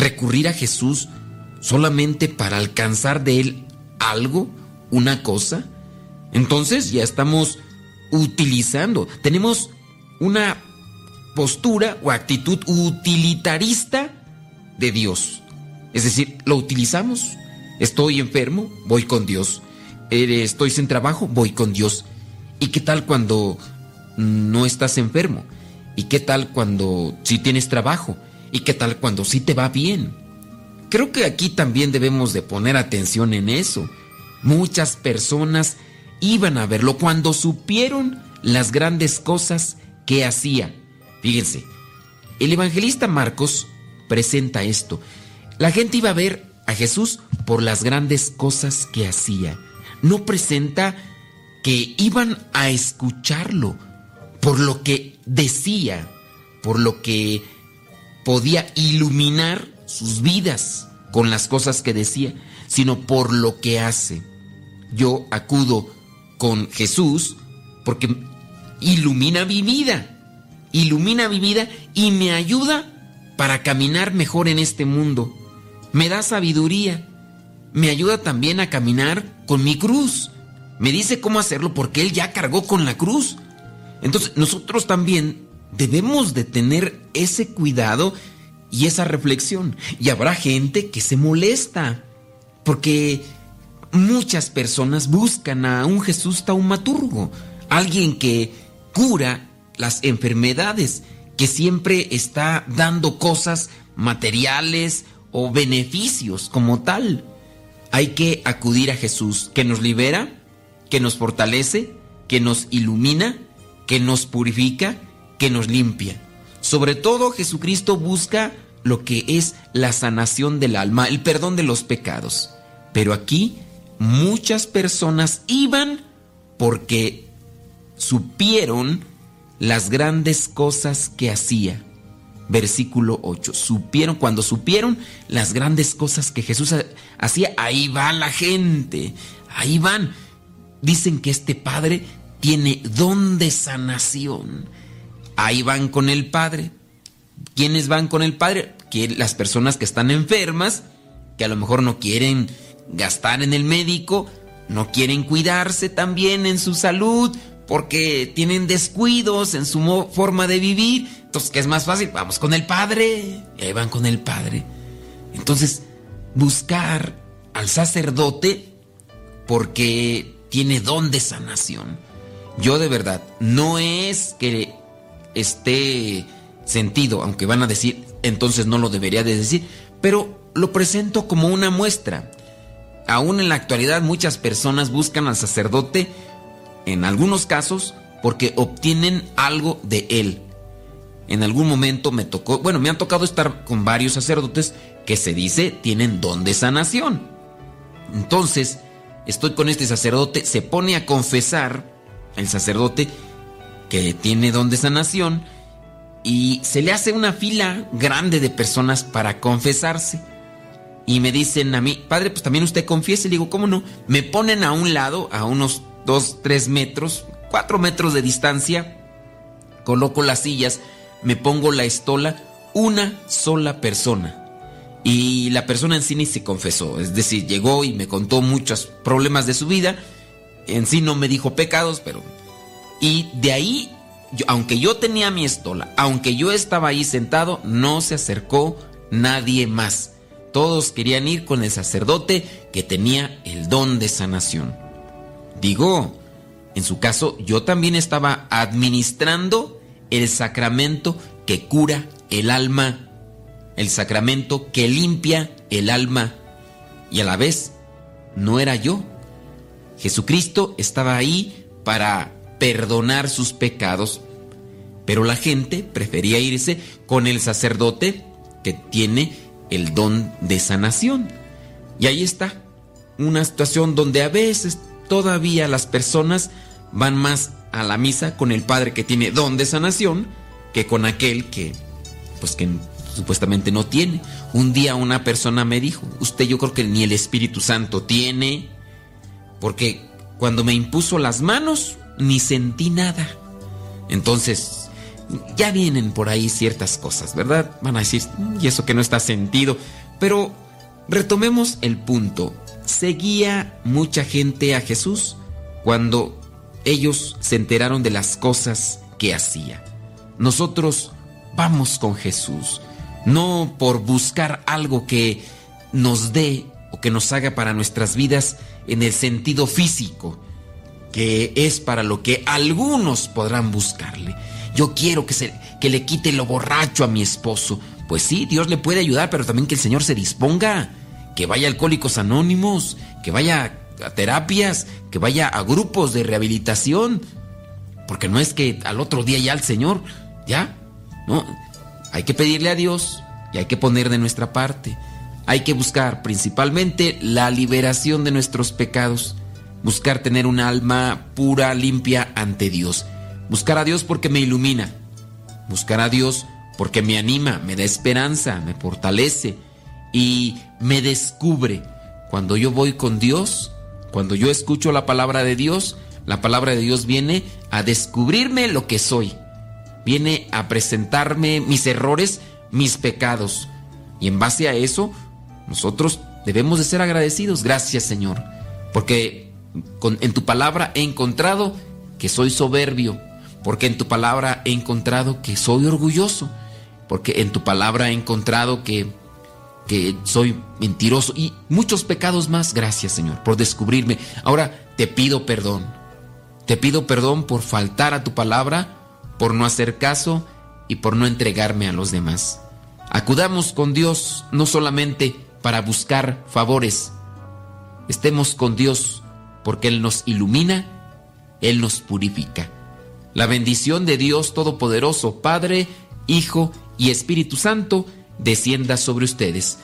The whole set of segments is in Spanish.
recurrir a Jesús solamente para alcanzar de Él algo, una cosa, entonces ya estamos utilizando, tenemos una postura o actitud utilitarista de Dios. Es decir, lo utilizamos. Estoy enfermo, voy con Dios. Eh, estoy sin trabajo, voy con Dios. ¿Y qué tal cuando no estás enfermo? ¿Y qué tal cuando sí tienes trabajo? ¿Y qué tal cuando sí te va bien? Creo que aquí también debemos de poner atención en eso. Muchas personas iban a verlo cuando supieron las grandes cosas que hacía. Fíjense, el evangelista Marcos presenta esto. La gente iba a ver a Jesús por las grandes cosas que hacía. No presenta que iban a escucharlo por lo que decía, por lo que podía iluminar sus vidas con las cosas que decía, sino por lo que hace. Yo acudo con Jesús porque ilumina mi vida, ilumina mi vida y me ayuda para caminar mejor en este mundo. Me da sabiduría, me ayuda también a caminar con mi cruz. Me dice cómo hacerlo porque Él ya cargó con la cruz. Entonces nosotros también debemos de tener ese cuidado y esa reflexión. Y habrá gente que se molesta porque muchas personas buscan a un Jesús taumaturgo, alguien que cura las enfermedades, que siempre está dando cosas materiales o beneficios como tal. Hay que acudir a Jesús, que nos libera, que nos fortalece, que nos ilumina, que nos purifica, que nos limpia. Sobre todo Jesucristo busca lo que es la sanación del alma, el perdón de los pecados. Pero aquí muchas personas iban porque supieron las grandes cosas que hacía. Versículo 8. Supieron, cuando supieron las grandes cosas que Jesús hacía, ahí va la gente, ahí van. Dicen que este Padre tiene don de sanación. Ahí van con el Padre. ¿Quiénes van con el Padre? Las personas que están enfermas, que a lo mejor no quieren gastar en el médico, no quieren cuidarse también en su salud, porque tienen descuidos en su forma de vivir. Entonces, ¿qué es más fácil? Vamos con el Padre. Ahí van con el Padre. Entonces, buscar al sacerdote porque tiene don de sanación. Yo de verdad, no es que esté sentido, aunque van a decir, entonces no lo debería de decir, pero lo presento como una muestra. Aún en la actualidad muchas personas buscan al sacerdote en algunos casos porque obtienen algo de él. En algún momento me tocó, bueno, me han tocado estar con varios sacerdotes que se dice tienen don de sanación. Entonces, estoy con este sacerdote, se pone a confesar el sacerdote que tiene don de sanación y se le hace una fila grande de personas para confesarse. Y me dicen a mí, padre, pues también usted confiese. Le digo, ¿cómo no? Me ponen a un lado, a unos dos, tres metros, cuatro metros de distancia, coloco las sillas, me pongo la estola, una sola persona. Y la persona en sí ni se confesó, es decir, llegó y me contó muchos problemas de su vida, en sí no me dijo pecados, pero... Y de ahí, aunque yo tenía mi estola, aunque yo estaba ahí sentado, no se acercó nadie más. Todos querían ir con el sacerdote que tenía el don de sanación. Digo, en su caso, yo también estaba administrando el sacramento que cura el alma, el sacramento que limpia el alma, y a la vez no era yo. Jesucristo estaba ahí para perdonar sus pecados, pero la gente prefería irse con el sacerdote que tiene el don de sanación. Y ahí está, una situación donde a veces todavía las personas van más a la misa con el padre que tiene don de sanación que con aquel que, pues que supuestamente no tiene. Un día una persona me dijo, usted yo creo que ni el Espíritu Santo tiene, porque cuando me impuso las manos ni sentí nada. Entonces, ya vienen por ahí ciertas cosas, ¿verdad? Van a decir, y eso que no está sentido. Pero retomemos el punto. ¿Seguía mucha gente a Jesús cuando ellos se enteraron de las cosas que hacía? Nosotros vamos con Jesús, no por buscar algo que nos dé o que nos haga para nuestras vidas en el sentido físico, que es para lo que algunos podrán buscarle. Yo quiero que, se, que le quite lo borracho a mi esposo. Pues sí, Dios le puede ayudar, pero también que el Señor se disponga, que vaya a Alcohólicos Anónimos, que vaya a terapias, que vaya a grupos de rehabilitación. Porque no es que al otro día ya el Señor, ya, no. Hay que pedirle a Dios y hay que poner de nuestra parte. Hay que buscar principalmente la liberación de nuestros pecados, buscar tener un alma pura, limpia ante Dios. Buscar a Dios porque me ilumina. Buscar a Dios porque me anima, me da esperanza, me fortalece y me descubre. Cuando yo voy con Dios, cuando yo escucho la palabra de Dios, la palabra de Dios viene a descubrirme lo que soy. Viene a presentarme mis errores, mis pecados. Y en base a eso, nosotros debemos de ser agradecidos. Gracias Señor. Porque en tu palabra he encontrado que soy soberbio, porque en tu palabra he encontrado que soy orgulloso, porque en tu palabra he encontrado que, que soy mentiroso y muchos pecados más. Gracias Señor por descubrirme. Ahora te pido perdón. Te pido perdón por faltar a tu palabra, por no hacer caso y por no entregarme a los demás. Acudamos con Dios no solamente para buscar favores, estemos con Dios porque Él nos ilumina, Él nos purifica. La bendición de Dios Todopoderoso, Padre, Hijo y Espíritu Santo, descienda sobre ustedes.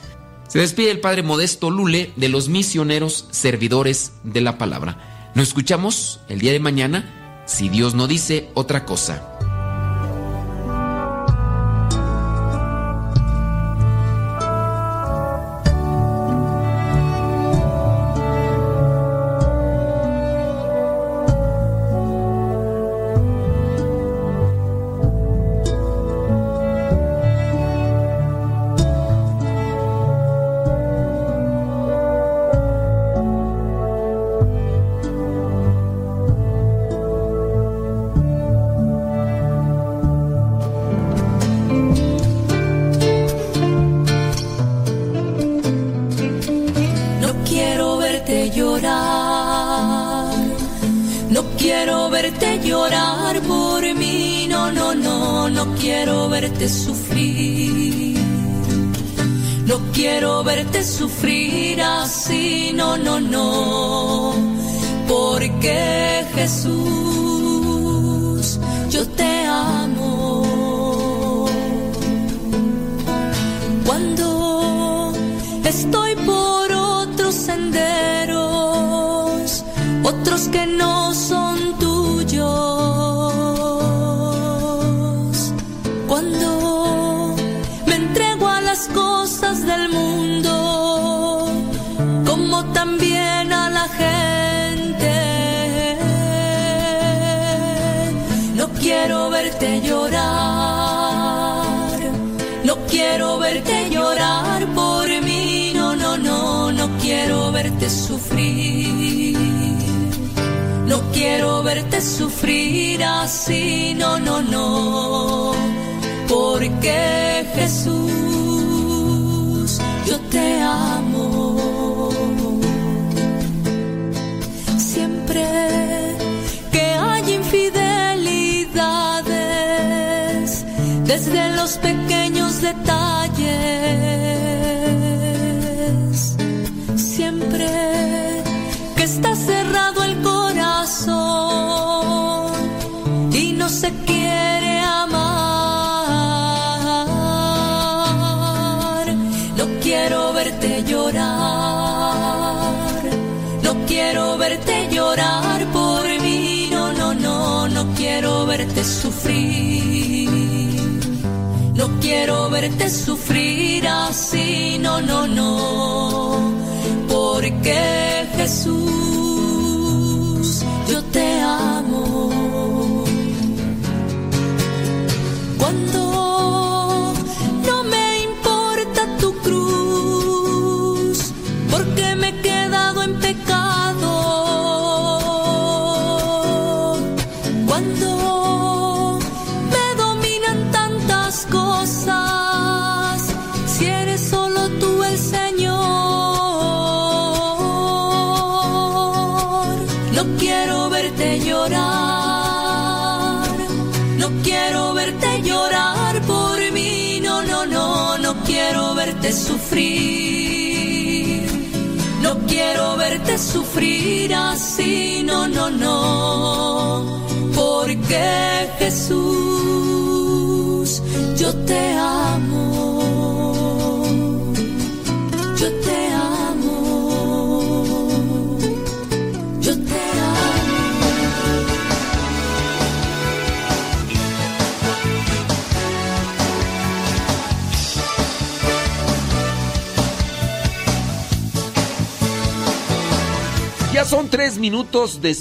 Se despide el Padre Modesto Lule de los misioneros servidores de la palabra. Nos escuchamos el día de mañana, si Dios no dice otra cosa.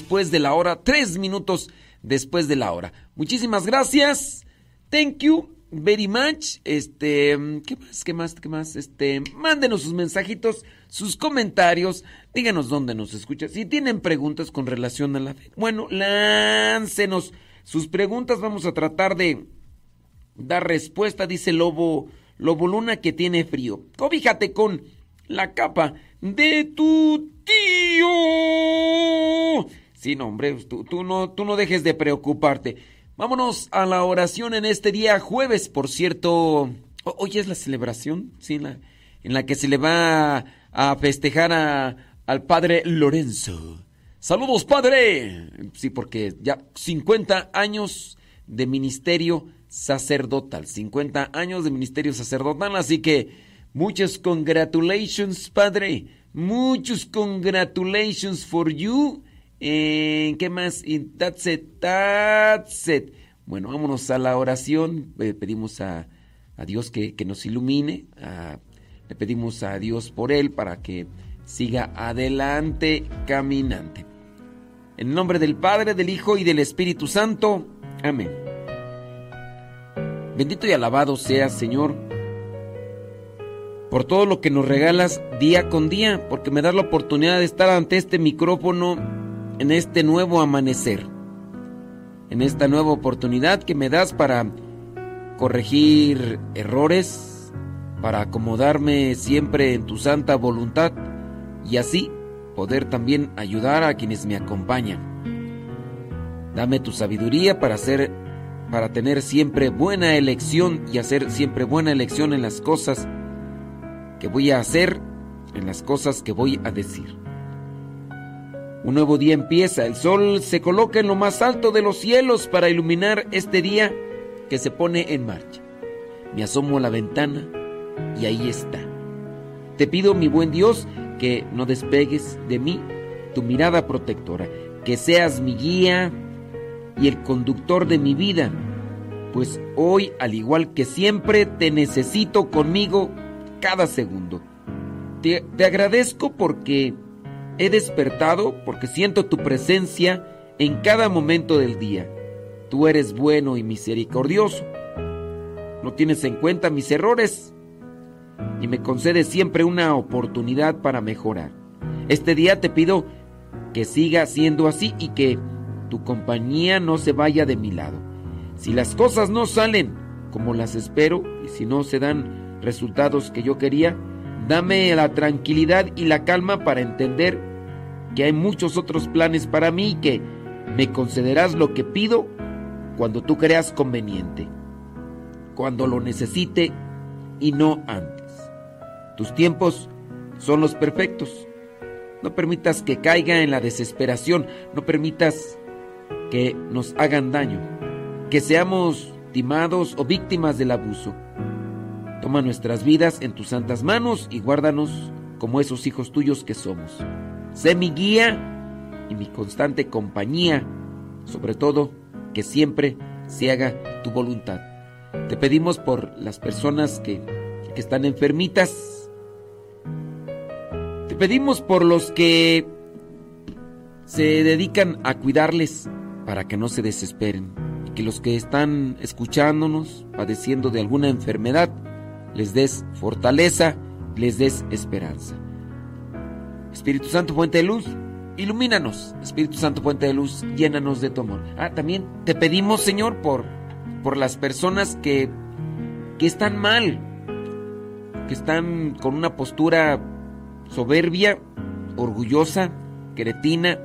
Después de la hora. Tres minutos después de la hora. Muchísimas gracias. Thank you very much. Este, ¿qué más? ¿Qué más? ¿Qué más? Este, mándenos sus mensajitos, sus comentarios. Díganos dónde nos escucha. Si tienen preguntas con relación a la fe, bueno, láncenos sus preguntas. Vamos a tratar de dar respuesta. Dice Lobo, Lobo Luna que tiene frío. Cobíjate con la capa de tu tío. Sí, no, hombre, tú, tú, no, tú no dejes de preocuparte. Vámonos a la oración en este día jueves, por cierto. Hoy es la celebración, sí, en la, en la que se le va a festejar a, al padre Lorenzo. Saludos, padre. Sí, porque ya 50 años de ministerio sacerdotal. 50 años de ministerio sacerdotal, así que muchas congratulations, padre. Muchos congratulations for you. Eh, ¿Qué más? That's it. Bueno, vámonos a la oración. Eh, pedimos a, Dios que, nos ilumine. A, le pedimos a Dios por él para que siga adelante caminante. En nombre del Padre, del Hijo y del Espíritu Santo. Amén. Bendito y alabado sea, Señor por todo lo que nos regalas día con día, porque me das la oportunidad de estar ante este micrófono en este nuevo amanecer, en esta nueva oportunidad que me das para corregir errores, para acomodarme siempre en tu santa voluntad y así poder también ayudar a quienes me acompañan. Dame tu sabiduría para hacer para tener siempre buena elección y hacer siempre buena elección en las cosas que voy a hacer, en las cosas que voy a decir. Un nuevo día empieza, el sol se coloca en lo más alto de los cielos para iluminar este día que se pone en marcha. Me asomo a la ventana y ahí está. Te pido, mi buen Dios, que no despegues de mí tu mirada protectora, que seas mi guía y el conductor de mi vida, pues hoy, al igual que siempre, te necesito conmigo cada segundo. Te, te, agradezco porque he despertado, porque siento tu presencia en cada momento del día. Tú eres bueno y misericordioso. No tienes en cuenta mis errores y me concedes siempre una oportunidad para mejorar. Este día te pido que siga siendo así y que tu compañía no se vaya de mi lado. Si las cosas no salen como las espero y si no se dan resultados que yo quería, dame la tranquilidad y la calma para entender que hay muchos otros planes para mí y que me concederás lo que pido cuando tú creas conveniente, cuando lo necesite y no antes. Tus tiempos son los perfectos. No permitas que caiga en la desesperación, no permitas que nos hagan daño, que seamos timados o víctimas del abuso. Toma nuestras vidas en tus santas manos y guárdanos como esos hijos tuyos que somos. Sé mi guía y mi constante compañía, sobre todo que siempre se haga tu voluntad. Te pedimos por las personas que, que están enfermitas. Te pedimos por los que se dedican a cuidarles para que no se desesperen. que los que están escuchándonos, padeciendo de alguna enfermedad, les des fortaleza, les des esperanza. Espíritu Santo, fuente de luz, ilumínanos. Espíritu Santo, fuente de luz, llénanos de tu amor. Ah, también te pedimos, Señor, por, por las personas que, que están mal, que están con una postura soberbia, orgullosa, cretina,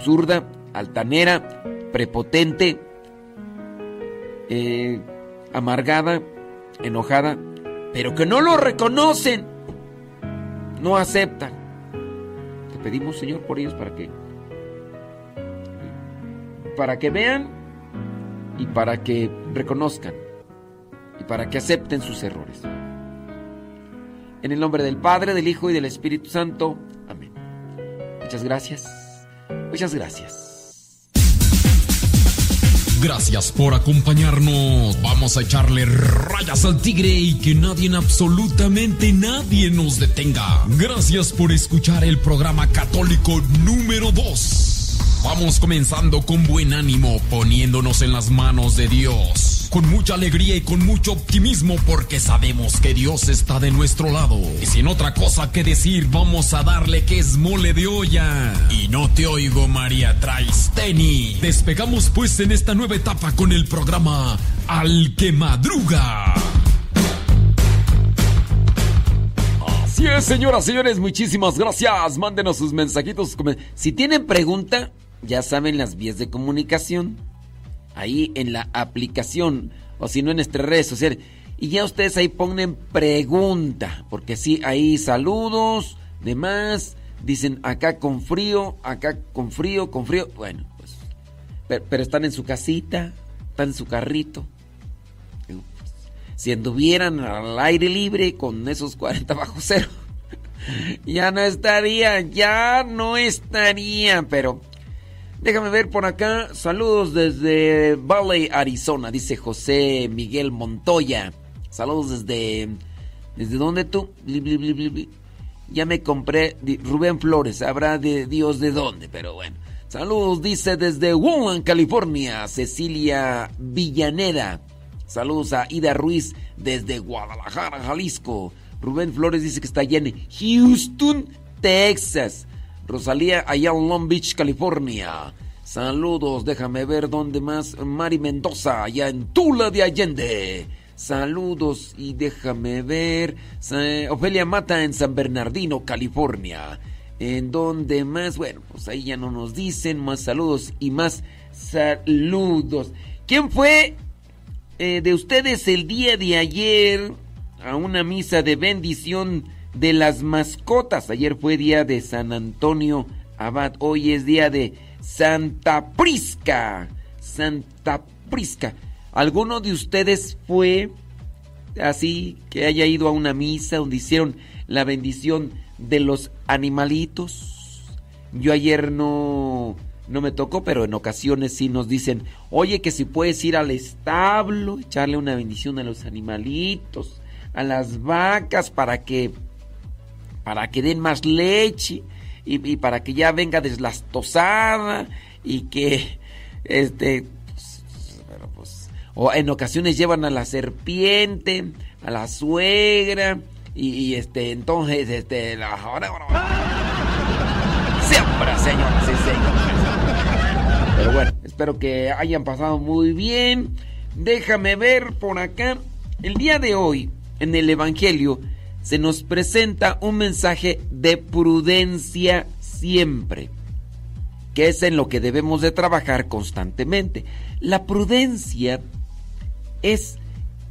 zurda, altanera, prepotente, eh, amargada, enojada, pero que no lo reconocen, no aceptan. Te pedimos, Señor, por ellos para que para que vean y para que reconozcan y para que acepten sus errores. En el nombre del Padre, del Hijo y del Espíritu Santo. Amén. Muchas gracias. Muchas gracias. Gracias por acompañarnos. Vamos a echarle rayas al tigre y que nadie, absolutamente nadie nos detenga. Gracias por escuchar el programa católico número 2. Vamos comenzando con buen ánimo, poniéndonos en las manos de Dios con mucha alegría y con mucho optimismo porque sabemos que Dios está de nuestro lado. Y sin otra cosa que decir, vamos a darle que es mole de olla. Y no te oigo, María Traisteni. Despegamos pues en esta nueva etapa con el programa Al que Madruga. Así es, señoras, señores, muchísimas gracias. Mándenos sus mensajitos. Si tienen pregunta, ya saben las vías de comunicación ahí en la aplicación o si no en nuestras redes sociales. Y ya ustedes ahí ponen pregunta, porque sí, ahí saludos, demás, dicen acá con frío, acá con frío, con frío. Bueno, pues, pero, están en su casita, están en su carrito. Si anduvieran al aire libre con esos 40 bajo cero, ya no estarían, ya no estarían, pero Déjame ver por acá. Saludos desde Valley, Arizona, dice José Miguel Montoya. Saludos desde. ¿Desde dónde tú? Ya me compré Rubén Flores. Habrá de Dios de dónde, pero bueno. Saludos, dice desde Woodland, California, Cecilia Villaneda. Saludos a Ida Ruiz desde Guadalajara, Jalisco. Rubén Flores dice que está allá en Houston, Texas. Rosalía, allá en Long Beach, California. Saludos, déjame ver dónde más. Mari Mendoza, allá en Tula de Allende. Saludos y déjame ver. Ofelia Mata en San Bernardino, California. ¿En dónde más? Bueno, pues ahí ya no nos dicen más saludos y más saludos. ¿Quién fue eh, de ustedes el día de ayer a una misa de bendición? De las mascotas. Ayer fue día de San Antonio Abad, hoy es día de Santa Prisca. Santa Prisca. ¿Alguno de ustedes fue así que haya ido a una misa donde hicieron la bendición de los animalitos? Yo ayer no no me tocó, pero en ocasiones sí nos dicen, "Oye, que si puedes ir al establo, echarle una bendición a los animalitos, a las vacas para que para que den más leche y, para que ya venga deslastosada y que este pues, o en ocasiones llevan a la serpiente, a la suegra y, este entonces este la siempre señoras y señores. Pero bueno, espero que hayan pasado muy bien. Déjame ver por acá el día de hoy en el evangelio se nos presenta un mensaje de prudencia siempre, que es en lo que debemos de trabajar constantemente. La prudencia es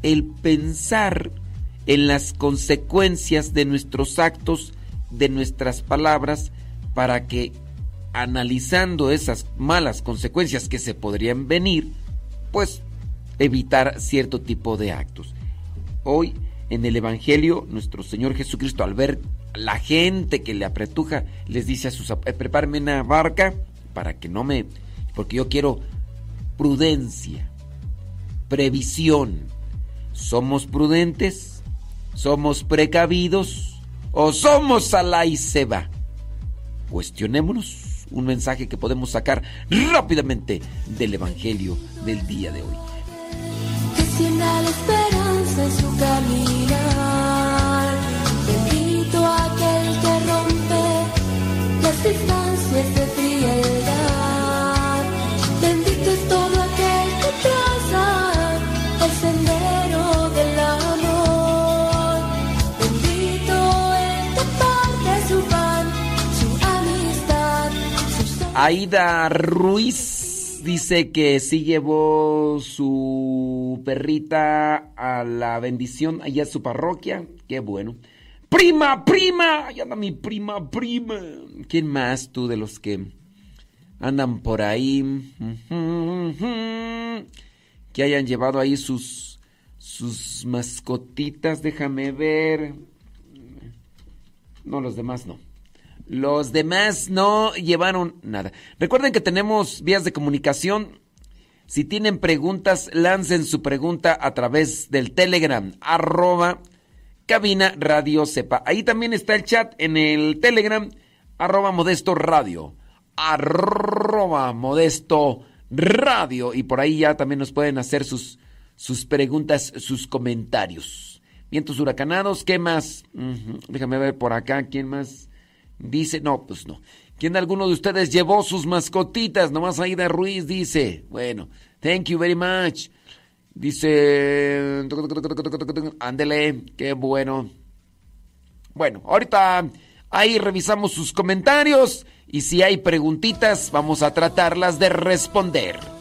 el pensar en las consecuencias de nuestros actos, de nuestras palabras, para que analizando esas malas consecuencias que se podrían venir, pues evitar cierto tipo de actos. Hoy en el Evangelio, nuestro Señor Jesucristo, al ver la gente que le apretuja, les dice a sus... Eh, prepárenme una barca para que no me... Porque yo quiero prudencia, previsión. ¿Somos prudentes? ¿Somos precavidos? ¿O somos a la y se? Cuestionémonos un mensaje que podemos sacar rápidamente del Evangelio del día de hoy. Su caminar. Bendito aquel que rompe las distancias de frialdad. Bendito es todo aquel que traza el sendero del amor. Bendito el que parte su pan, su amistad, su Aida Ruiz dice que sí llevó su perrita a la bendición allá en su parroquia. Qué bueno. Prima, prima, allá anda mi prima, prima. ¿Quién más tú de los que andan por ahí? Que hayan llevado ahí sus, sus mascotitas, déjame ver. No, los demás no. Los demás no llevaron nada. Recuerden que tenemos vías de comunicación. Si tienen preguntas, lancen su pregunta a través del Telegram, arroba cabina radio sepa. Ahí también está el chat en el Telegram, arroba modesto radio, arroba modesto radio. Y por ahí ya también nos pueden hacer sus, sus preguntas, sus comentarios. Vientos huracanados, ¿qué más? Déjame ver por acá, ¿quién más? Dice, no, pues no. ¿Quién de alguno de ustedes llevó sus mascotitas? Nomás Aida Ruiz dice. Bueno, thank you very much. Dice, ándele, qué bueno. Bueno, ahorita ahí revisamos sus comentarios y si hay preguntitas vamos a tratarlas de responder.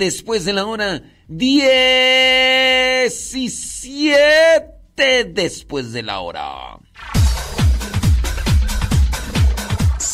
Después de la hora. 17 después de la hora.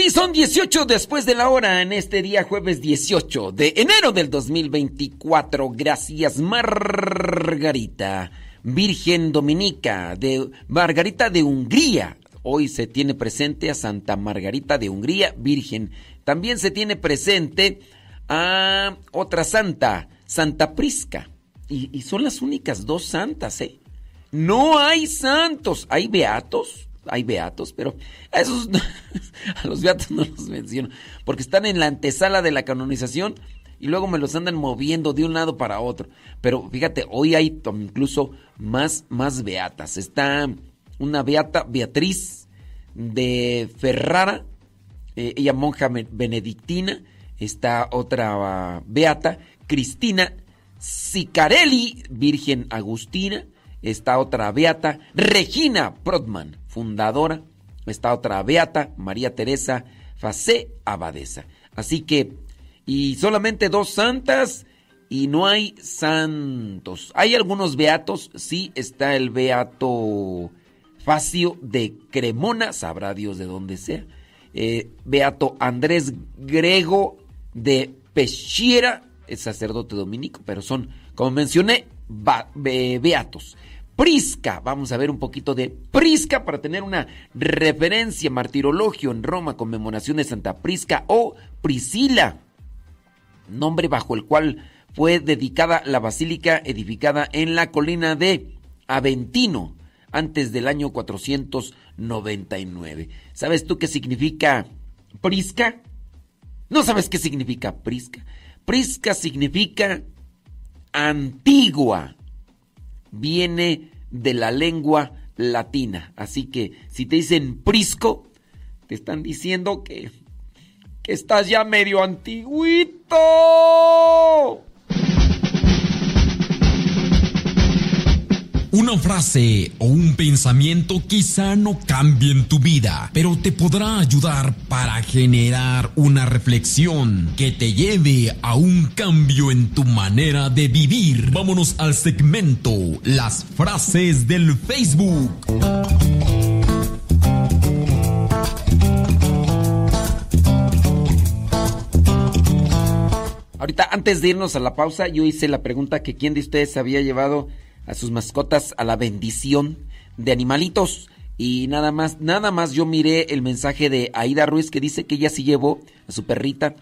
Sí, son 18 después de la hora en este día jueves 18 de enero del 2024. Gracias Margarita, Virgen Dominica, de Margarita de Hungría. Hoy se tiene presente a Santa Margarita de Hungría, Virgen. También se tiene presente a otra santa, Santa Prisca. Y, y son las únicas dos santas, ¿eh? No hay santos, hay beatos, hay beatos, pero a esos a los beatos no los menciono, porque están en la antesala de la canonización y luego me los andan moviendo de un lado para otro. Pero fíjate, hoy hay incluso más, más beatas. Está una beata Beatriz de Ferrara, eh, ella monja benedictina. Está otra ah, beata, Cristina Sicarelli, Virgen Agustina. Está otra beata, Regina Prodman, fundadora. Está otra beata, María Teresa Facé Abadesa. Así que, y solamente dos santas y no hay santos. Hay algunos beatos, sí, está el beato Facio de Cremona, sabrá Dios de dónde sea. Eh, beato Andrés Grego de Pechiera, es sacerdote dominico, pero son, como mencioné, beatos. Prisca, vamos a ver un poquito de Prisca para tener una referencia, martirologio en Roma, conmemoración de Santa Prisca o Priscila nombre bajo el cual fue dedicada la basílica edificada en la colina de Aventino antes del año 499. ¿Sabes tú qué significa Prisca? ¿No sabes qué significa Prisca? Prisca significa antigua. Viene de la lengua latina. Así que si te dicen Prisco, te están diciendo que que estás ya medio antiguito. Una frase o un pensamiento quizá no cambie en tu vida, pero te podrá ayudar para generar una reflexión que te lleve a un cambio en tu manera de vivir. Vámonos al segmento Las frases del Facebook. Ahorita, antes de irnos a la pausa, yo hice la pregunta que quién de ustedes había llevado a sus mascotas a la bendición de animalitos. Y nada más, nada más yo miré el mensaje de Aida Ruiz que dice que ella sí llevó a su perrita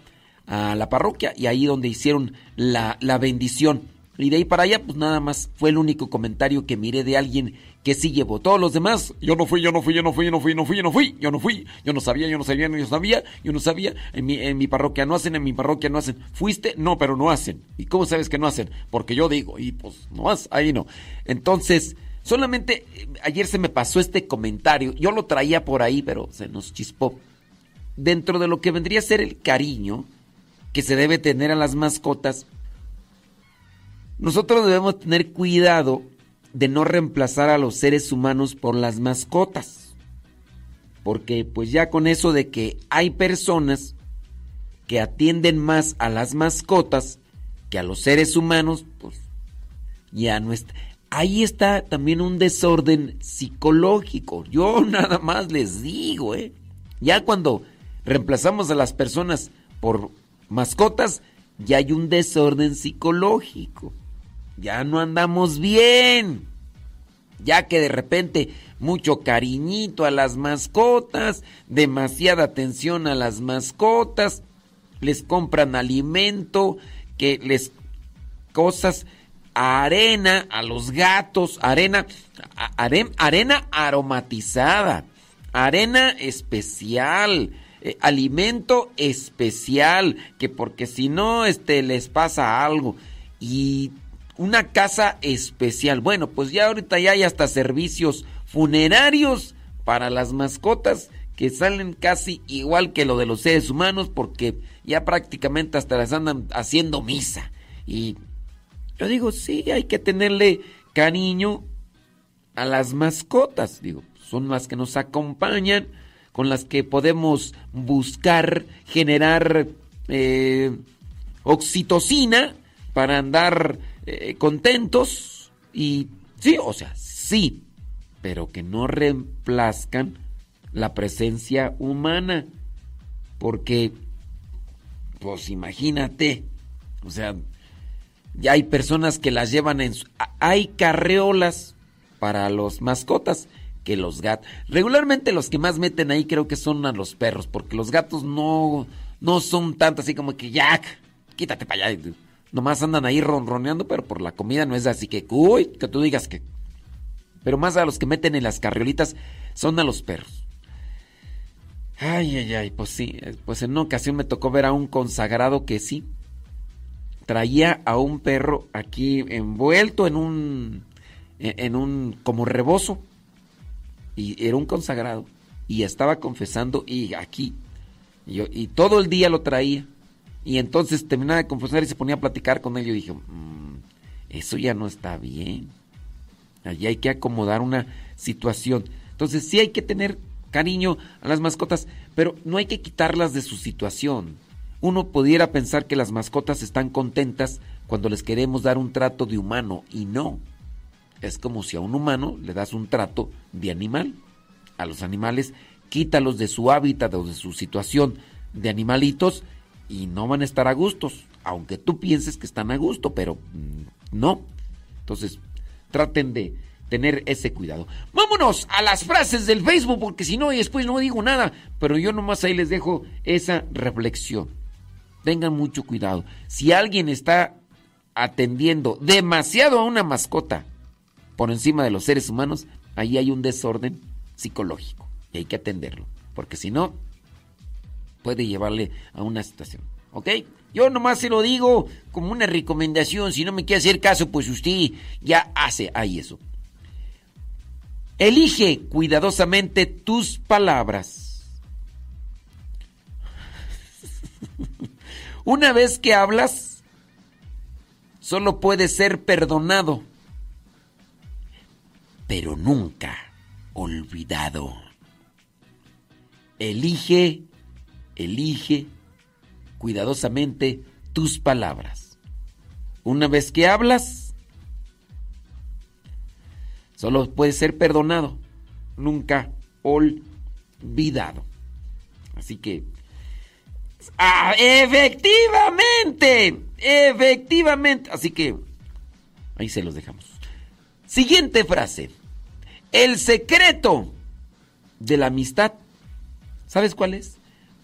a la parroquia y ahí donde hicieron la, la bendición. Y de ahí para allá, pues nada más fue el único comentario que miré de alguien que sí llevó. Todos los demás, yo no fui, yo no fui, yo no fui, yo no fui, yo no fui, yo no fui, yo no fui, yo no sabía, yo no sabía, yo no sabía, yo no sabía. En mi, en mi parroquia no hacen, en mi parroquia no hacen. ¿Fuiste? No, pero no hacen. ¿Y cómo sabes que no hacen? Porque yo digo, y pues no has, ahí no. Entonces, solamente eh, ayer se me pasó este comentario. Yo lo traía por ahí, pero se nos chispó. Dentro de lo que vendría a ser el cariño que se debe tener a las mascotas, nosotros debemos tener cuidado de no reemplazar a los seres humanos por las mascotas. Porque pues ya con eso de que hay personas que atienden más a las mascotas que a los seres humanos, pues ya no está. Ahí está también un desorden psicológico. Yo nada más les digo, ¿eh? Ya cuando reemplazamos a las personas por mascotas, ya hay un desorden psicológico. Ya no andamos bien. Ya que de repente mucho cariñito a las mascotas, demasiada atención a las mascotas, les compran alimento, que les cosas, arena a los gatos, arena, arena aromatizada, arena especial, eh, alimento especial, que porque si no, este, les pasa algo. Y una casa especial. Bueno, pues ya ahorita ya hay hasta servicios funerarios para las mascotas que salen casi igual que lo de los seres humanos porque ya prácticamente hasta las andan haciendo misa. Y yo digo, sí, hay que tenerle cariño a las mascotas. Digo, son las que nos acompañan, con las que podemos buscar generar eh, oxitocina para andar eh, contentos. Y sí, o sea, sí, pero que no reemplazcan la presencia humana. Porque, pues imagínate, o sea, ya hay personas que las llevan en... su- Hay carreolas para los mascotas que los gatos. Regularmente los que más meten ahí creo que son a los perros, porque los gatos no, no son tanto así como que Jack, quítate para allá. Nomás andan ahí ronroneando, pero por la comida no es así que, uy, que tú digas que... Pero más a los que meten en las carriolitas son a los perros. Ay, ay, ay, pues sí, eh, pues en una ocasión me tocó ver a un consagrado que sí, traía a un perro aquí envuelto en un en en un como rebozo. Y era un consagrado y estaba confesando y aquí yo- y todo el día lo traía y entonces terminaba de confesar y se ponía a platicar con él yo dije "Mm, eso ya no está bien allí hay que acomodar una situación entonces sí hay que tener cariño a las mascotas pero no hay que quitarlas de su situación uno pudiera pensar que las mascotas están contentas cuando les queremos dar un trato de humano y no. Es como si a un humano le das un trato de animal. A los animales quítalos de su hábitat o de su situación de animalitos y no van a estar a gustos, aunque tú pienses que están a gusto, pero mm, no. Entonces, traten de tener ese cuidado. Vámonos a las frases del Facebook, porque si no, después no digo nada, pero yo nomás ahí les dejo esa reflexión. Tengan mucho cuidado. Si alguien está atendiendo demasiado a una mascota por encima de los seres humanos, ahí hay un desorden psicológico y hay que atenderlo, porque si no, puede llevarle a una situación. ¿Ok? Yo nomás se lo digo como una recomendación, si no me quiere hacer caso, pues usted ya hace ahí eso. Elige cuidadosamente tus palabras. Una vez que hablas, solo puede ser perdonado, pero nunca olvidado. Elige, elige cuidadosamente tus palabras. Una vez que hablas, solo puede ser perdonado, nunca olvidado. Así que Ah, efectivamente, efectivamente. Así que ahí se los dejamos. Siguiente frase. El secreto de la amistad. ¿Sabes cuál es?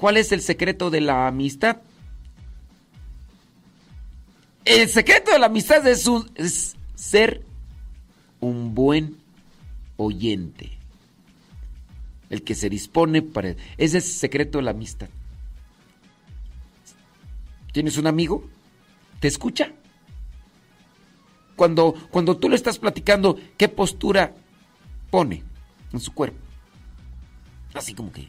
¿Cuál es el secreto de la amistad? El secreto de la amistad es, un- es ser un buen oyente. El que se dispone para... Ese es el secreto de la amistad. ¿Tienes un amigo? ¿Te escucha? Cuando, cuando tú le estás platicando, ¿qué postura pone en su cuerpo? Así como que...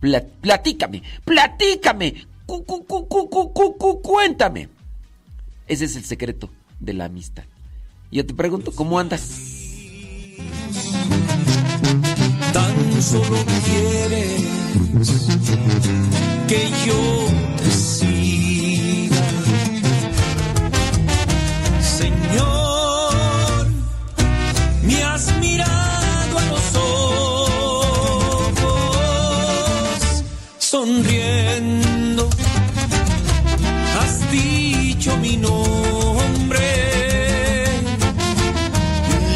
pla- platícame, platícame, cu- cu- cu- cu- cu- cu- cu- cuéntame. Ese es el secreto de la amistad. Yo te pregunto, ¿cómo andas? Tan solo quieres que yo sonriendo. Has dicho mi nombre.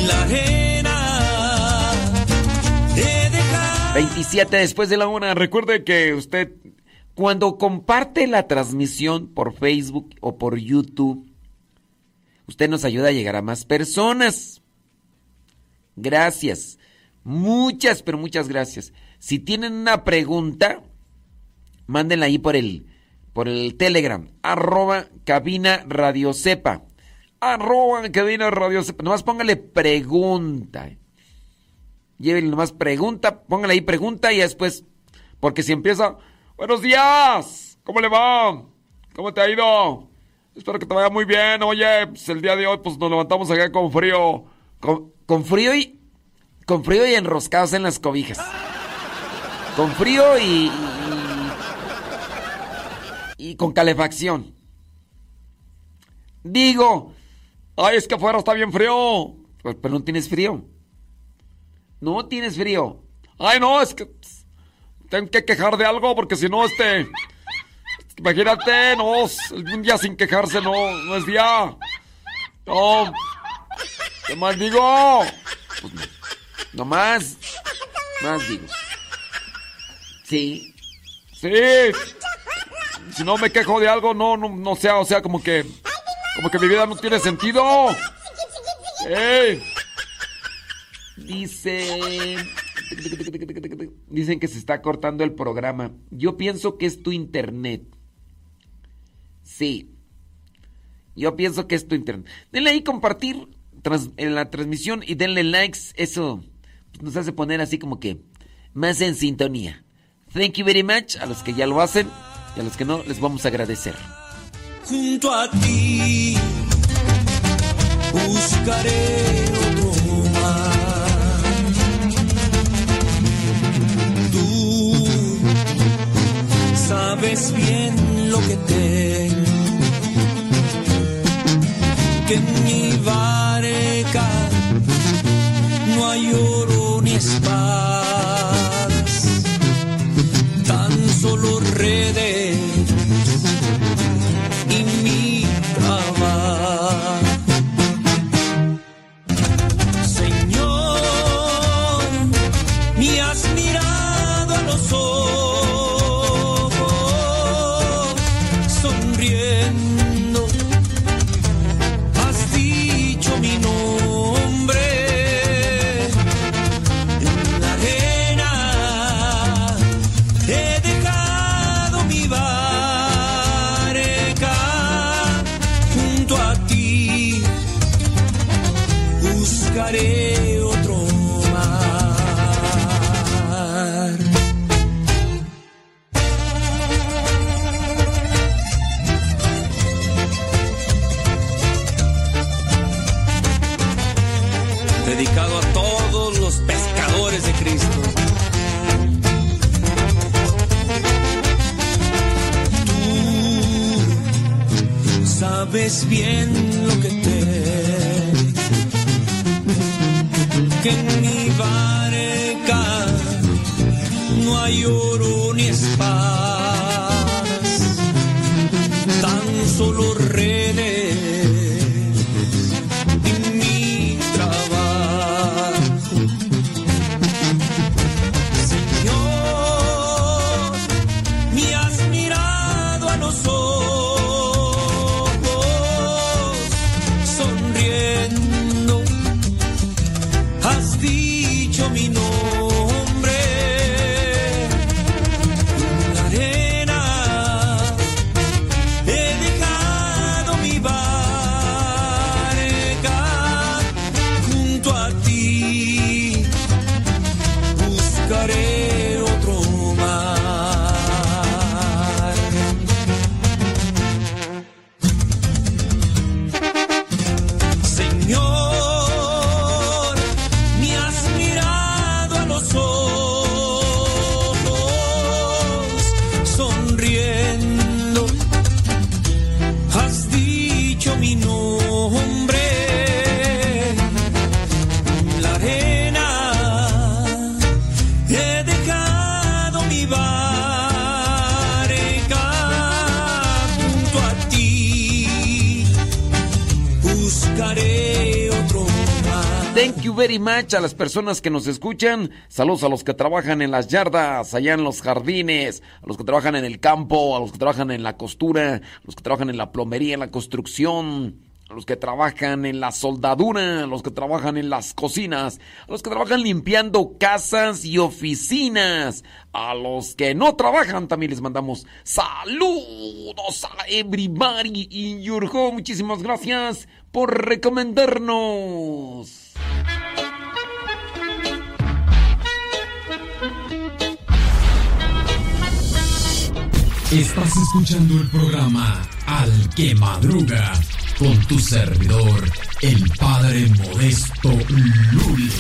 La arena de dejar. 27 después de la una. Recuerde que usted, cuando comparte la transmisión por Facebook o por YouTube, usted nos ayuda a llegar a más personas. Gracias. Muchas, pero muchas gracias. Si tienen una pregunta, mándenla ahí por el, por el Telegram. Arroba cabina radio sepa. Arroba cabina radio sepa. Nomás póngale pregunta. Llévenle nomás pregunta, póngale ahí pregunta y después, porque si empieza, buenos días, ¿cómo le va? ¿Cómo te ha ido? Espero que te vaya muy bien. Oye, pues el día de hoy pues nos levantamos acá con frío. Con, con frío y con frío y enroscados en las cobijas. Con frío y, con calefacción. Digo, ay, es que afuera está bien frío. Pues, pero no tienes frío. No tienes frío. Ay, no, es que tengo que quejar de algo porque si no, este. Imagínate, no, un día sin quejarse no, no es día. No. ¿Qué más digo? Pues, no más. Más digo. Sí. Sí. Si no me quejo de algo, no, no, no sea, o sea, como que. Como que mi vida no tiene sentido. ¡Ey! Dice. Dicen que se está cortando el programa. Yo pienso que es tu internet. Sí. Yo pienso que es tu internet. Denle ahí compartir en la transmisión y denle likes. Eso nos hace poner así como que más en sintonía. Thank you very much a los que ya lo hacen y a los que no les vamos a agradecer. junto a ti buscaré otro mar. Tú sabes bien lo que tengo, que en mi barca no hay oro ni espadas, tan solo sabes bien lo que tengo, que en mi barca no hay oro very much a las personas que nos escuchan. Saludos a los que trabajan en las yardas, allá en los jardines, a los que trabajan en el campo, a los que trabajan en la costura, a los que trabajan en la plomería, en la construcción, a los que trabajan en la soldadura, a los que trabajan en las cocinas, a los que trabajan limpiando casas y oficinas, a los que no trabajan también les mandamos saludos a everybody in your home. Muchísimas gracias por recomendarnos. Estás escuchando el programa Al que Madruga con tu servidor, el Padre Modesto Lule.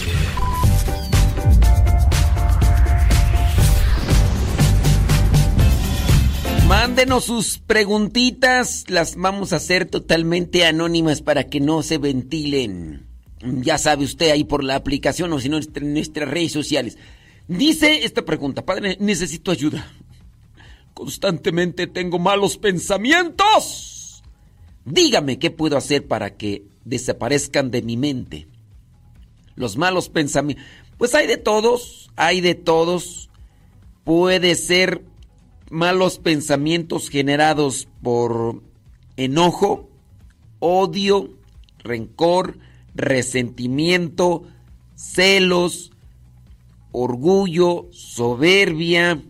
Mándenos sus preguntitas, las vamos a hacer totalmente anónimas para que no se ventilen. Ya sabe usted ahí por la aplicación o si no en nuestras redes sociales. Dice esta pregunta, padre, necesito ayuda. Constantemente tengo malos pensamientos. Dígame qué puedo hacer para que desaparezcan de mi mente. Los malos pensamientos. Pues hay de todos, hay de todos. Puede ser malos pensamientos generados por enojo, odio, rencor, resentimiento, celos, orgullo, soberbia,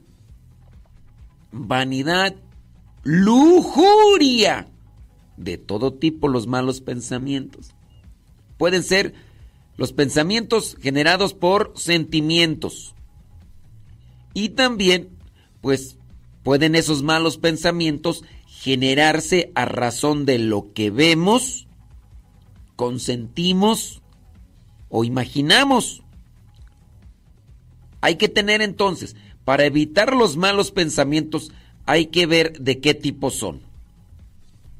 vanidad, lujuria. De todo tipo los malos pensamientos. Pueden ser los pensamientos generados por sentimientos. Y también, pues, pueden esos malos pensamientos generarse a razón de lo que vemos, consentimos o imaginamos. Hay que tener entonces, para evitar los malos pensamientos, hay que ver de qué tipo son.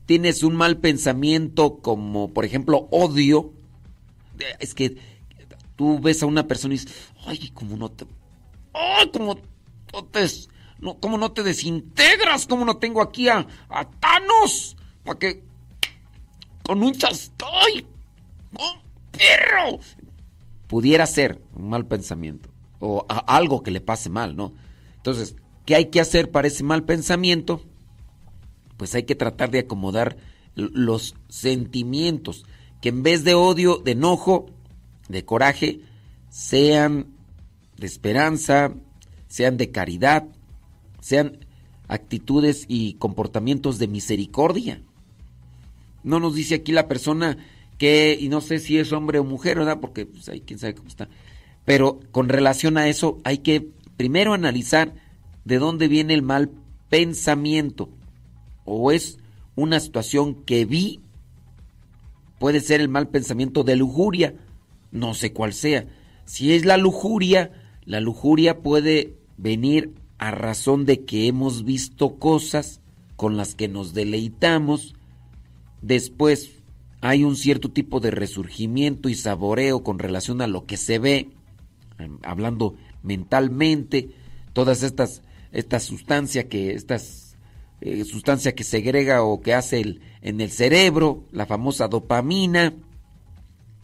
Tienes un mal pensamiento como, por ejemplo, odio. Es que tú ves a una persona y dices, ay, como no te... ¿Cómo no te desintegras? ¿Cómo no tengo aquí a, a Thanos? Para que... Con un chastoy. ¡Oh, perro! Pudiera ser un mal pensamiento. O a- algo que le pase mal, ¿no? Entonces, ¿qué hay que hacer para ese mal pensamiento? Pues hay que tratar de acomodar los sentimientos. Que en vez de odio, de enojo, de coraje, sean de esperanza, sean de caridad, sean actitudes y comportamientos de misericordia. No nos dice aquí la persona que, y no sé si es hombre o mujer, ¿verdad? Porque pues, ahí quién sabe cómo está. Pero con relación a eso hay que primero analizar de dónde viene el mal pensamiento. O es una situación que vi, puede ser el mal pensamiento de lujuria, no sé cuál sea. Si es la lujuria, la lujuria puede venir a razón de que hemos visto cosas con las que nos deleitamos, después hay un cierto tipo de resurgimiento y saboreo con relación a lo que se ve, hablando mentalmente, todas estas esta sustancia que estas eh, sustancia que segrega o que hace el, en el cerebro, la famosa dopamina.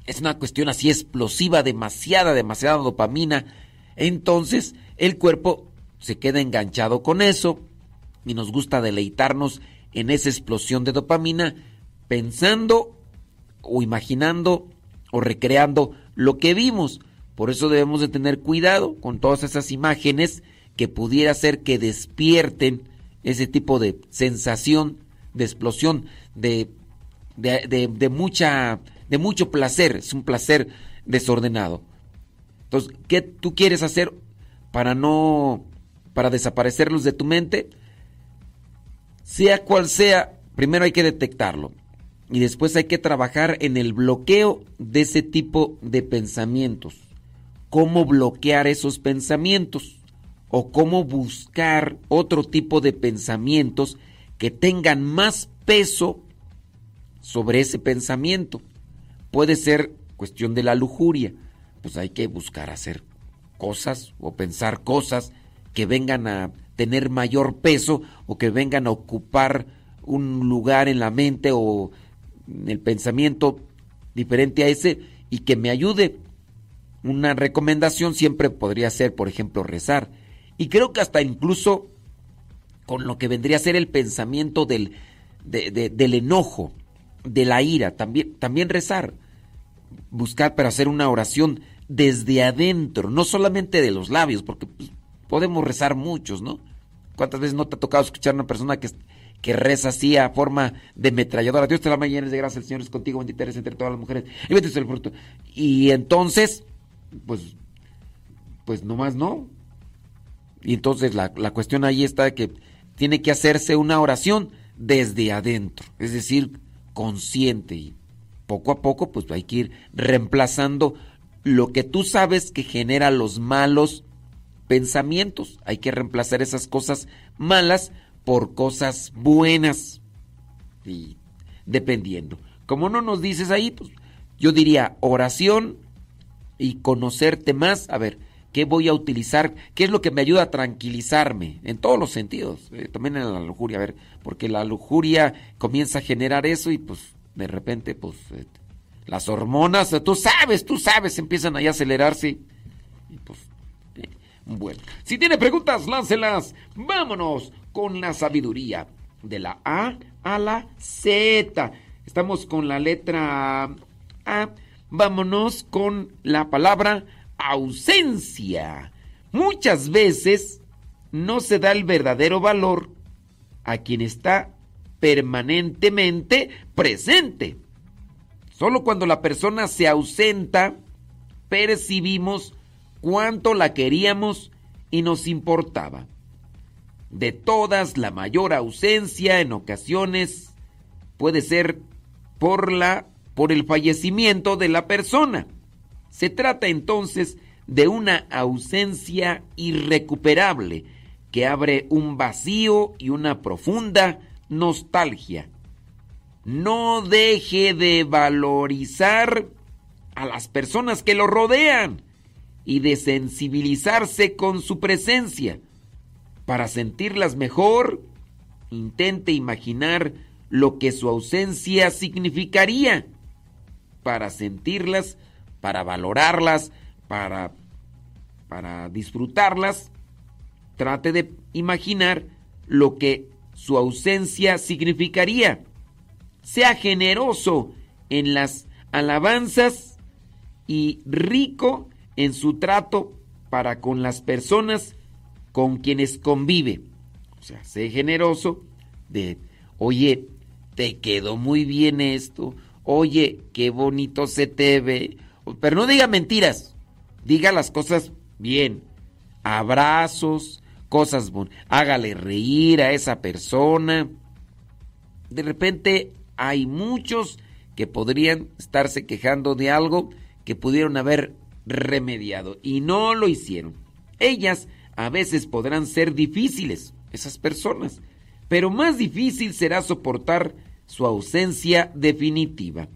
Es una cuestión así explosiva, demasiada, demasiada dopamina. Entonces el cuerpo se queda enganchado con eso y nos gusta deleitarnos en esa explosión de dopamina pensando o imaginando o recreando lo que vimos. Por eso debemos de tener cuidado con todas esas imágenes que pudiera ser que despierten ese tipo de sensación de explosión, de, de, de- de mucha, de mucho placer, es un placer desordenado. Entonces, ¿qué tú quieres hacer para no, para desaparecerlos de tu mente? Sea cual sea, primero hay que detectarlo y después hay que trabajar en el bloqueo de ese tipo de pensamientos. ¿Cómo bloquear esos pensamientos? O cómo buscar otro tipo de pensamientos que tengan más peso sobre ese pensamiento. Puede ser cuestión de la lujuria, pues hay que buscar hacer cosas o pensar cosas que vengan a tener mayor peso o que vengan a ocupar un lugar en la mente o en el pensamiento diferente a ese y que me ayude una recomendación siempre podría ser, por ejemplo, rezar. Y creo que hasta incluso con lo que vendría a ser el pensamiento del, de- de- del enojo, de la ira, también, también rezar. Buscar para hacer una oración desde adentro, no solamente de los labios, porque pues, podemos rezar muchos, ¿no? ¿Cuántas veces no te ha tocado escuchar a una persona que, que reza así a forma de metralladora? Dios te la mañana de gracia, el Señor es contigo, bendita eres entre todas las mujeres. Y entonces, pues, pues nomás no. Y entonces la, la cuestión ahí está que tiene que hacerse una oración desde adentro, es decir, consciente y poco a poco pues hay que ir reemplazando lo que tú sabes que genera los malos pensamientos. Hay que reemplazar esas cosas malas por cosas buenas. Y dependiendo. Como no nos dices ahí, pues yo diría oración y conocerte más. A ver, ¿qué voy a utilizar? ¿Qué es lo que me ayuda a tranquilizarme? En todos los sentidos. eh, también en la lujuria. A ver, porque la lujuria comienza a generar eso y pues de repente pues eh, las hormonas, eh, tú sabes, tú sabes, empiezan ahí a acelerarse. Y pues bueno, si tiene preguntas, láncelas. Vámonos con la sabiduría. De la A a la Z. Estamos con la letra A. Vámonos con la palabra ausencia. Muchas veces no se da el verdadero valor a quien está permanentemente presente. Solo cuando la persona se ausenta, percibimos cuánto la queríamos y nos importaba. De todas, la mayor ausencia en ocasiones puede ser por la por el fallecimiento de la persona. Se trata entonces de una ausencia irrecuperable que abre un vacío y una profunda nostalgia. No deje de valorizar a las personas que lo rodean y de sensibilizarse con su presencia. Para sentirlas mejor, intente imaginar lo que su ausencia significaría. Para sentirlas, para valorarlas, para, para disfrutarlas, trate de imaginar lo que su ausencia significaría. Sea generoso en las alabanzas y rico en su trato para con las personas con quienes convive. O sea, sé generoso de, oye, te quedó muy bien esto, oye, qué bonito se te ve. Pero no diga mentiras, diga las cosas bien. Abrazos, cosas bonitas, hágale reír a esa persona. De repente hay muchos que podrían estarse quejando de algo que pudieron haber remediado y no lo hicieron. Ellas a veces podrán ser difíciles, esas personas, pero más difícil será soportar su ausencia definitiva.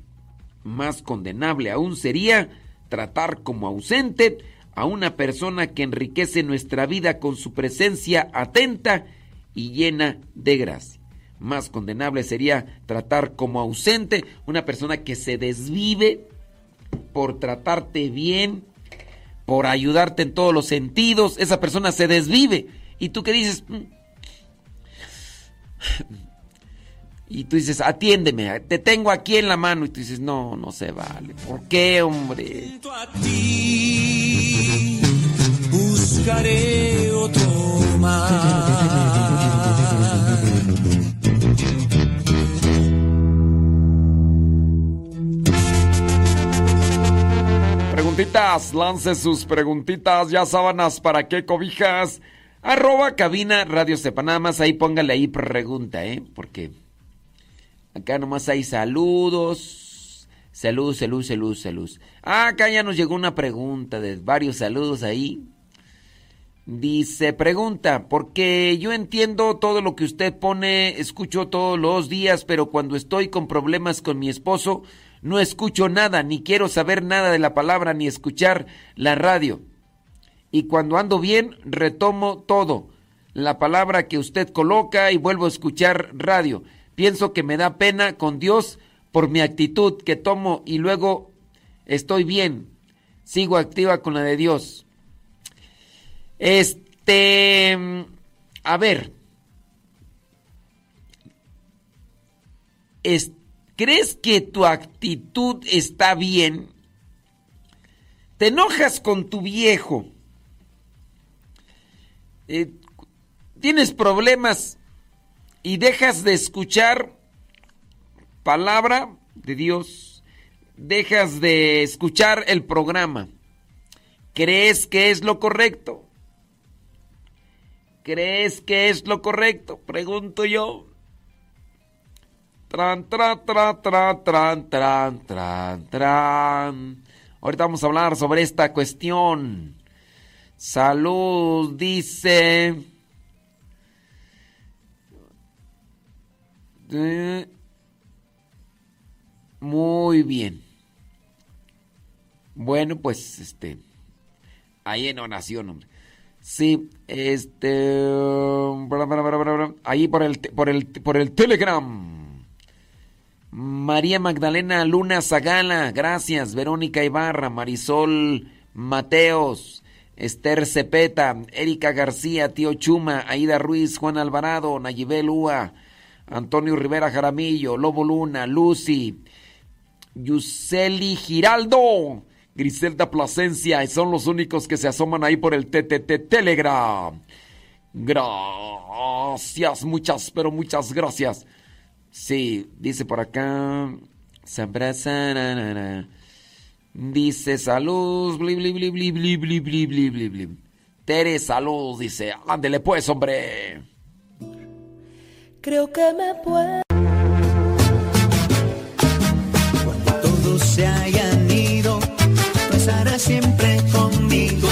Más condenable aún sería tratar como ausente a una persona que enriquece nuestra vida con su presencia atenta y llena de gracia. Más condenable sería tratar como ausente una persona que se desvive por tratarte bien, por ayudarte en todos los sentidos. Esa persona se desvive. ¿Y tú qué dices? Y tú dices, atiéndeme, te tengo aquí en la mano. Y tú dices, no, no se vale. ¿Por qué, hombre? Junto a ti buscaré otro mar. Preguntitas, lance sus preguntitas, ya sábanas, ¿para qué cobijas? Arroba cabina Radio Sepa, nada más ahí póngale ahí pregunta, ¿eh? Porque acá nomás hay saludos, salud, salud, salud, salud. Ah, acá ya nos llegó una pregunta de varios saludos ahí. Dice, pregunta, porque yo entiendo todo lo que usted pone, escucho todos los días, pero cuando estoy con problemas con mi esposo, no escucho nada, ni quiero saber nada de la palabra, ni escuchar la radio. Y cuando ando bien, retomo todo, la palabra que usted coloca y vuelvo a escuchar radio. Pienso que me da pena con Dios por mi actitud que tomo y luego estoy bien. Sigo activa con la de Dios. Este, a ver. Es- ¿Crees que tu actitud está bien? Te enojas con tu viejo. Eh, tienes problemas y dejas de escuchar palabra de Dios. Dejas de escuchar el programa. ¿Crees que es lo correcto? ¿Crees que es lo correcto? Pregunto yo. Tran, tran, tran, tran, tran, tran, tran, tran. Ahorita vamos a hablar sobre esta cuestión. Salud, dice. Muy bien. Bueno, pues este. Ahí en oración, hombre. Sí, este. Ahí por el, por el, por el Telegram. María Magdalena Luna Zagala, gracias. Verónica Ibarra, Marisol Mateos, Esther Cepeta, Erika García, Tío Chuma, Aida Ruiz, Juan Alvarado, Nayibel Ua, Antonio Rivera Jaramillo, Lobo Luna, Lucy, Yuseli Giraldo, Griselda Plasencia, y son los únicos que se asoman ahí por el TTT Telegram. Gracias, muchas, pero muchas gracias. Sí, dice por acá. Dice salud, bli, bli, bli, bli, bli, bli, bli, bli, bli. Tere, salud, dice. Ándele pues, hombre. Creo que me puedo. todos se hayan ido, estarás siempre conmigo,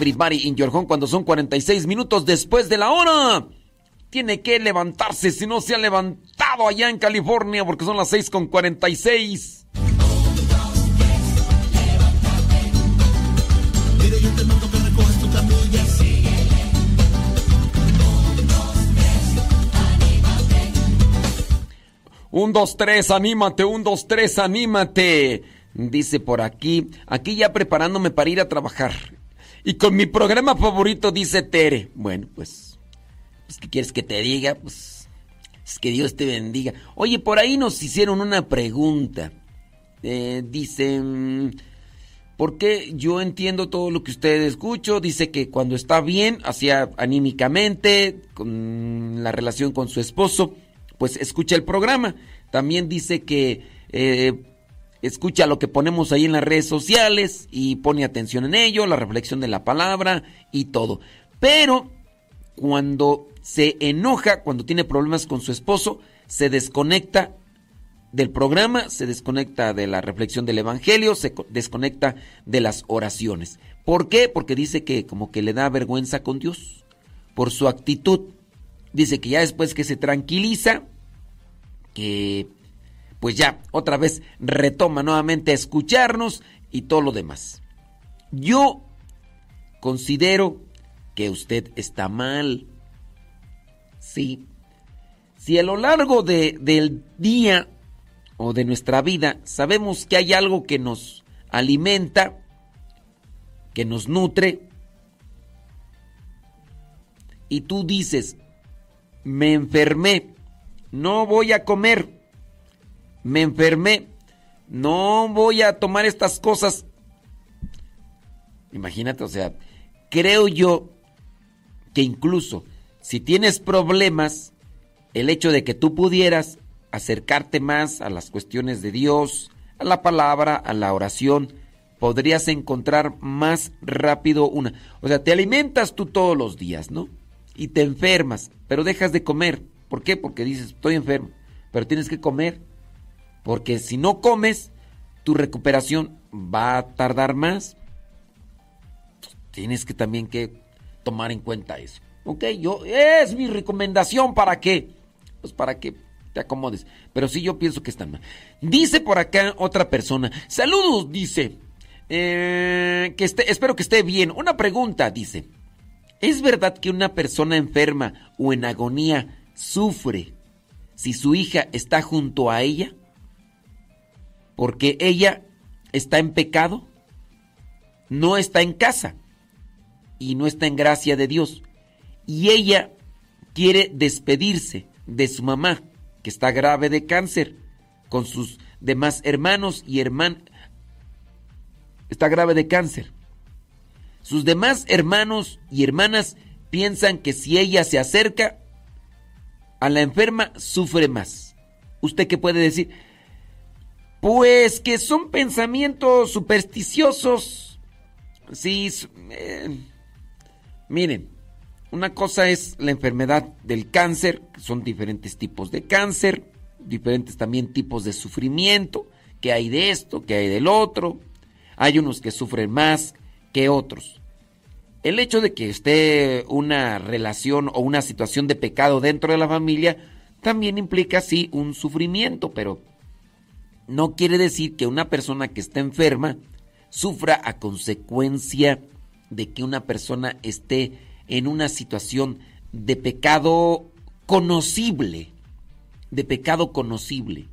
everybody in your cuando son 46 minutos después de la hora. Tiene que levantarse si no se ha levantado allá en California porque son las 6 con 46. Un, dos, tres, anímate, un, dos, tres, anímate. Dice por aquí, aquí ya preparándome para ir a trabajar. Y con mi programa favorito, dice Tere. Bueno, pues, pues ¿qué quieres que te diga? Pues, es que Dios te bendiga. Oye, por ahí nos hicieron una pregunta. Eh, dice, mm, porque yo entiendo todo lo que usted escucho. Dice que cuando está bien, hacia anímicamente, con la relación con su esposo, pues escucha el programa. También dice que eh, escucha lo que ponemos ahí en las redes sociales y pone atención en ello, la reflexión de la palabra y todo. Pero cuando se enoja, cuando tiene problemas con su esposo, se desconecta del programa, se desconecta de la reflexión del Evangelio, se co- desconecta de las oraciones. ¿Por qué? Porque dice que como que le da vergüenza con Dios por su actitud. Dice que ya después que se tranquiliza, que pues ya otra vez retoma nuevamente a escucharnos y todo lo demás. Yo considero que usted está mal. Sí. Si a lo largo de- del día o de nuestra vida sabemos que hay algo que nos alimenta, que nos nutre, y tú dices, me enfermé, no voy a comer, me enfermé, no voy a tomar estas cosas. Imagínate, o sea, creo yo que incluso si tienes problemas, el hecho de que tú pudieras acercarte más a las cuestiones de Dios, a la palabra, a la oración, podrías encontrar más rápido una. O sea, te alimentas tú todos los días, ¿no? Y te enfermas, pero dejas de comer. ¿Por qué? Porque dices, estoy enfermo, pero tienes que comer. Porque si no comes, tu recuperación va a tardar más. Tienes que también que tomar en cuenta eso. Ok, yo es mi recomendación para que, pues para que te acomodes. Pero sí yo pienso que están mal. Dice por acá otra persona. Saludos, dice. Eh, que esté, espero que esté bien. Una pregunta, dice. ¿Es verdad que una persona enferma o en agonía sufre si su hija está junto a ella? Porque ella está en pecado, no está en casa y no está en gracia de Dios. Y ella quiere despedirse de su mamá, que está grave de cáncer, con sus demás hermanos y hermanas. Está grave de cáncer. Sus demás hermanos y hermanas piensan que si ella se acerca a la enferma, sufre más. ¿Usted qué puede decir? Pues que son pensamientos supersticiosos. Sí, eh, miren, una cosa es la enfermedad del cáncer, son diferentes tipos de cáncer, diferentes también tipos de sufrimiento, que hay de esto, que hay del otro. Hay unos que sufren más que otros. El hecho de que esté una relación o una situación de pecado dentro de la familia también implica, sí, un sufrimiento, pero no quiere decir que una persona que está enferma sufra a consecuencia de que una persona esté en una situación de pecado conocible, de pecado conocible.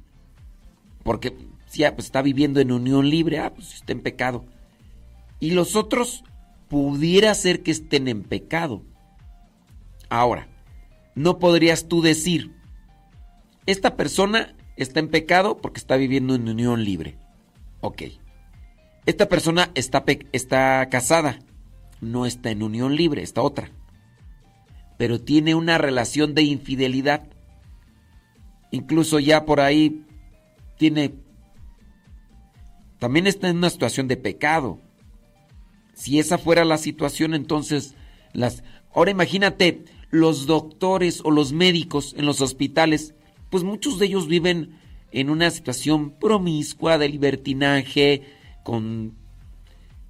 Porque si ya, pues, está viviendo en unión libre, ah, pues está en pecado. Y los otros pudiera ser que estén en pecado. Ahora, no podrías tú decir, esta persona está en pecado porque está viviendo en unión libre. Ok. Esta persona está, está casada, no está en unión libre, está otra. Pero tiene una relación de infidelidad. Incluso ya por ahí tiene... También está en una situación de pecado. Si esa fuera la situación, entonces las... Ahora imagínate, los doctores o los médicos en los hospitales, pues muchos de ellos viven en una situación promiscua de libertinaje, con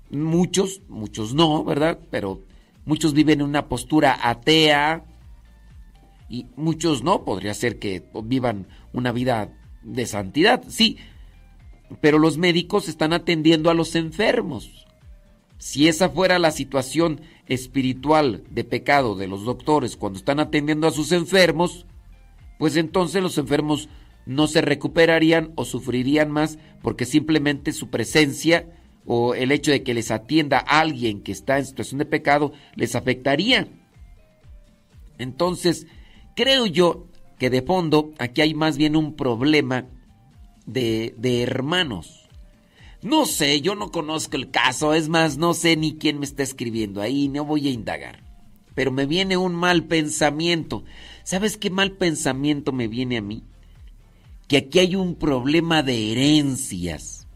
muchos, muchos no, ¿verdad? Pero muchos viven en una postura atea y muchos no, podría ser que vivan una vida de santidad, sí, pero los médicos están atendiendo a los enfermos. Si esa fuera la situación espiritual de pecado de los doctores cuando están atendiendo a sus enfermos, pues entonces los enfermos no se recuperarían o sufrirían más porque simplemente su presencia o el hecho de que les atienda a alguien que está en situación de pecado les afectaría. Entonces, creo yo que de fondo aquí hay más bien un problema de, de hermanos. No sé, yo no conozco el caso, es más, no sé ni quién me está escribiendo ahí, no voy a indagar. Pero me viene un mal pensamiento. ¿Sabes qué mal pensamiento me viene a mí? Que aquí hay un problema de herencias.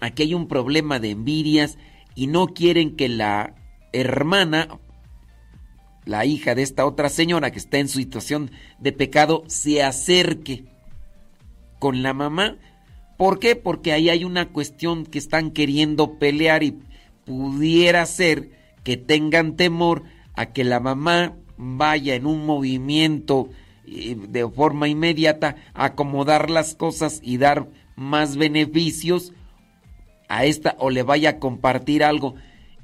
Aquí hay un problema de envidias y no quieren que la hermana, la hija de esta otra señora que está en situación de pecado, se acerque con la mamá. ¿Por qué? Porque ahí hay una cuestión que están queriendo pelear y pudiera ser que tengan temor a que la mamá vaya en un movimiento eh, de forma inmediata acomodar las cosas y dar más beneficios a esta o le vaya a compartir algo.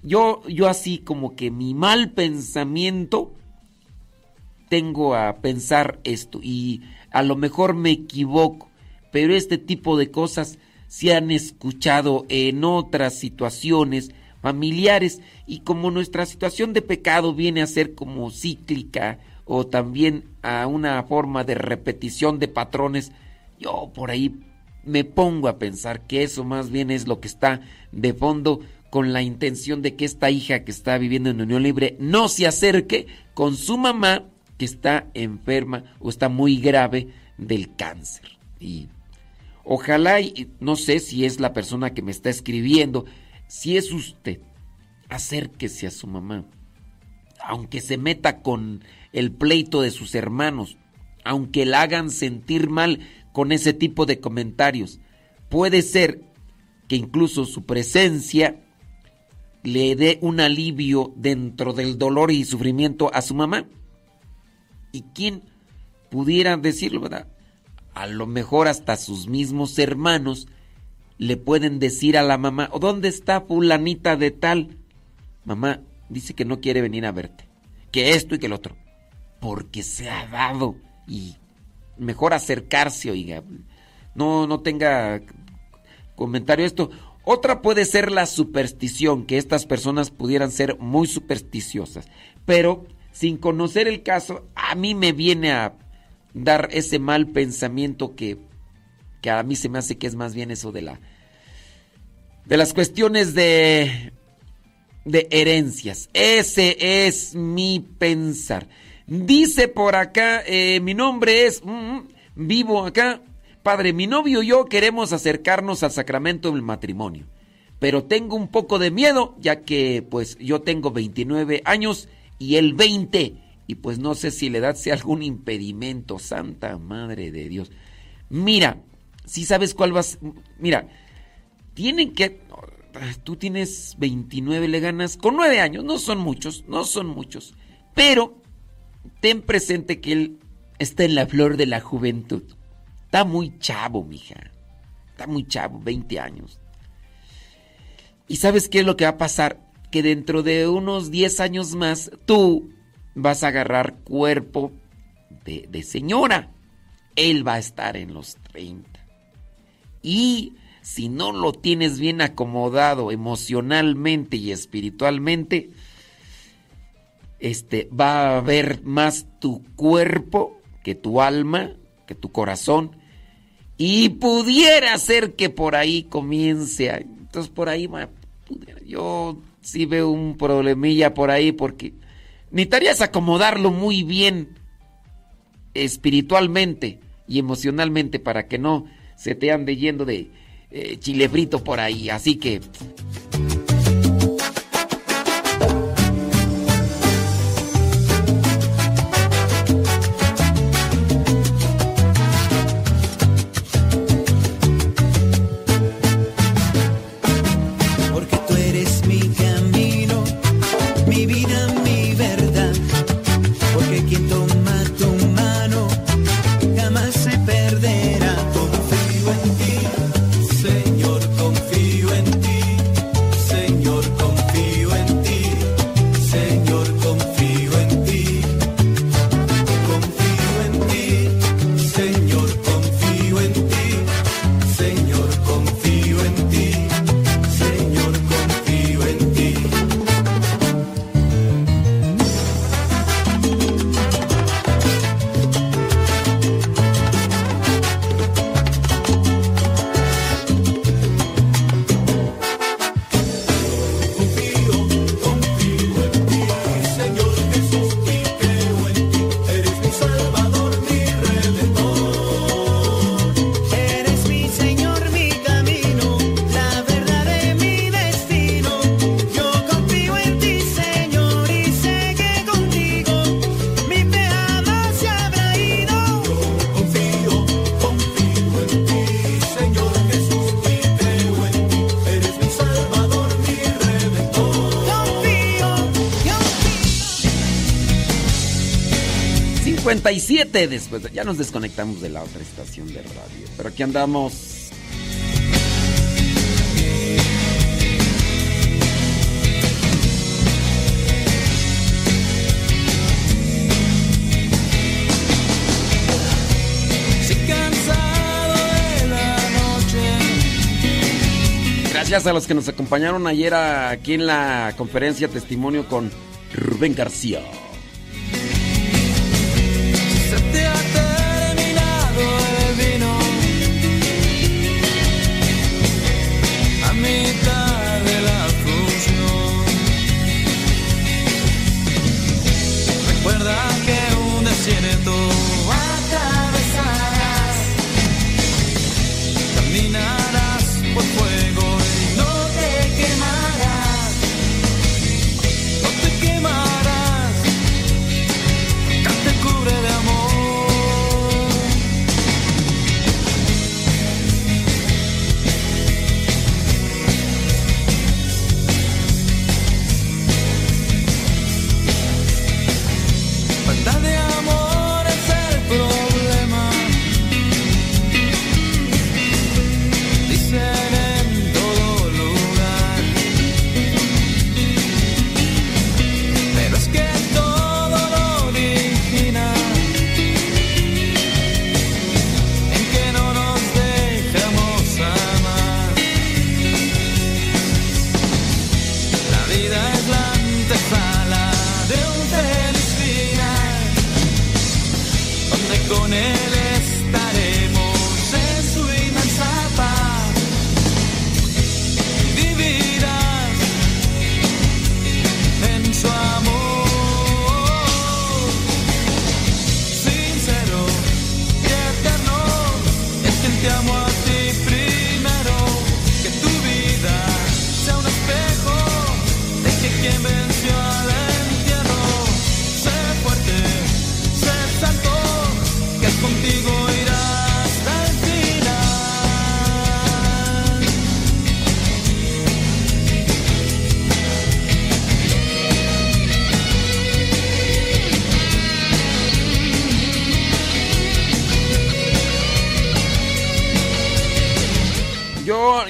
Yo, yo así como que mi mal pensamiento tengo a pensar esto y a lo mejor me equivoco, pero este tipo de cosas se han escuchado en otras situaciones familiares y como nuestra situación de pecado viene a ser como cíclica o también a una forma de repetición de patrones, yo por ahí me pongo a pensar que eso más bien es lo que está de fondo con la intención de que esta hija que está viviendo en unión libre no se acerque con su mamá que está enferma o está muy grave del cáncer. Y ojalá, y no sé si es la persona que me está escribiendo, si es usted, acérquese a su mamá, aunque se meta con el pleito de sus hermanos, aunque la hagan sentir mal con ese tipo de comentarios. Puede ser que incluso su presencia le dé un alivio dentro del dolor y sufrimiento a su mamá. ¿Y quién pudiera decirlo, verdad? A lo mejor hasta sus mismos hermanos le pueden decir a la mamá, ¿dónde está fulanita de tal? Mamá dice que no quiere venir a verte, que esto y que el otro, porque se ha dado y mejor acercarse, oiga, no, no tenga comentario esto. Otra puede ser la superstición, que estas personas pudieran ser muy supersticiosas, pero sin conocer el caso, a mí me viene a dar ese mal pensamiento que, que a mí se me hace que es más bien eso de la de las cuestiones de de herencias. Ese es mi pensar. Dice por acá, eh, mi nombre es, mm, vivo acá, padre, mi novio y yo queremos acercarnos al sacramento del matrimonio, pero tengo un poco de miedo, ya que pues yo tengo 29 años y él 20, y pues no sé si la edad sea algún impedimento, santa madre de Dios. Mira, si sabes cuál vas, mira, tienen que, tú tienes 29, le ganas con 9 años, no son muchos, no son muchos, pero ten presente que él está en la flor de la juventud. Está muy chavo, mija. Está muy chavo, 20 años. ¿Y sabes qué es lo que va a pasar? Que dentro de unos 10 años más, tú vas a agarrar cuerpo de, de señora. Él va a estar en los 30. Y si no lo tienes bien acomodado emocionalmente y espiritualmente, este, va a ver más tu cuerpo que tu alma, que tu corazón, y pudiera ser que por ahí comience. Entonces por ahí yo sí veo un problemilla por ahí porque necesitarías acomodarlo muy bien espiritualmente y emocionalmente para que no se te ande yendo de eh, chile frito por ahí. Así que 57 después. de- ya nos desconectamos de la otra estación de radio. Pero aquí andamos. Gracias a los que nos acompañaron ayer aquí en la conferencia testimonio con Rubén García.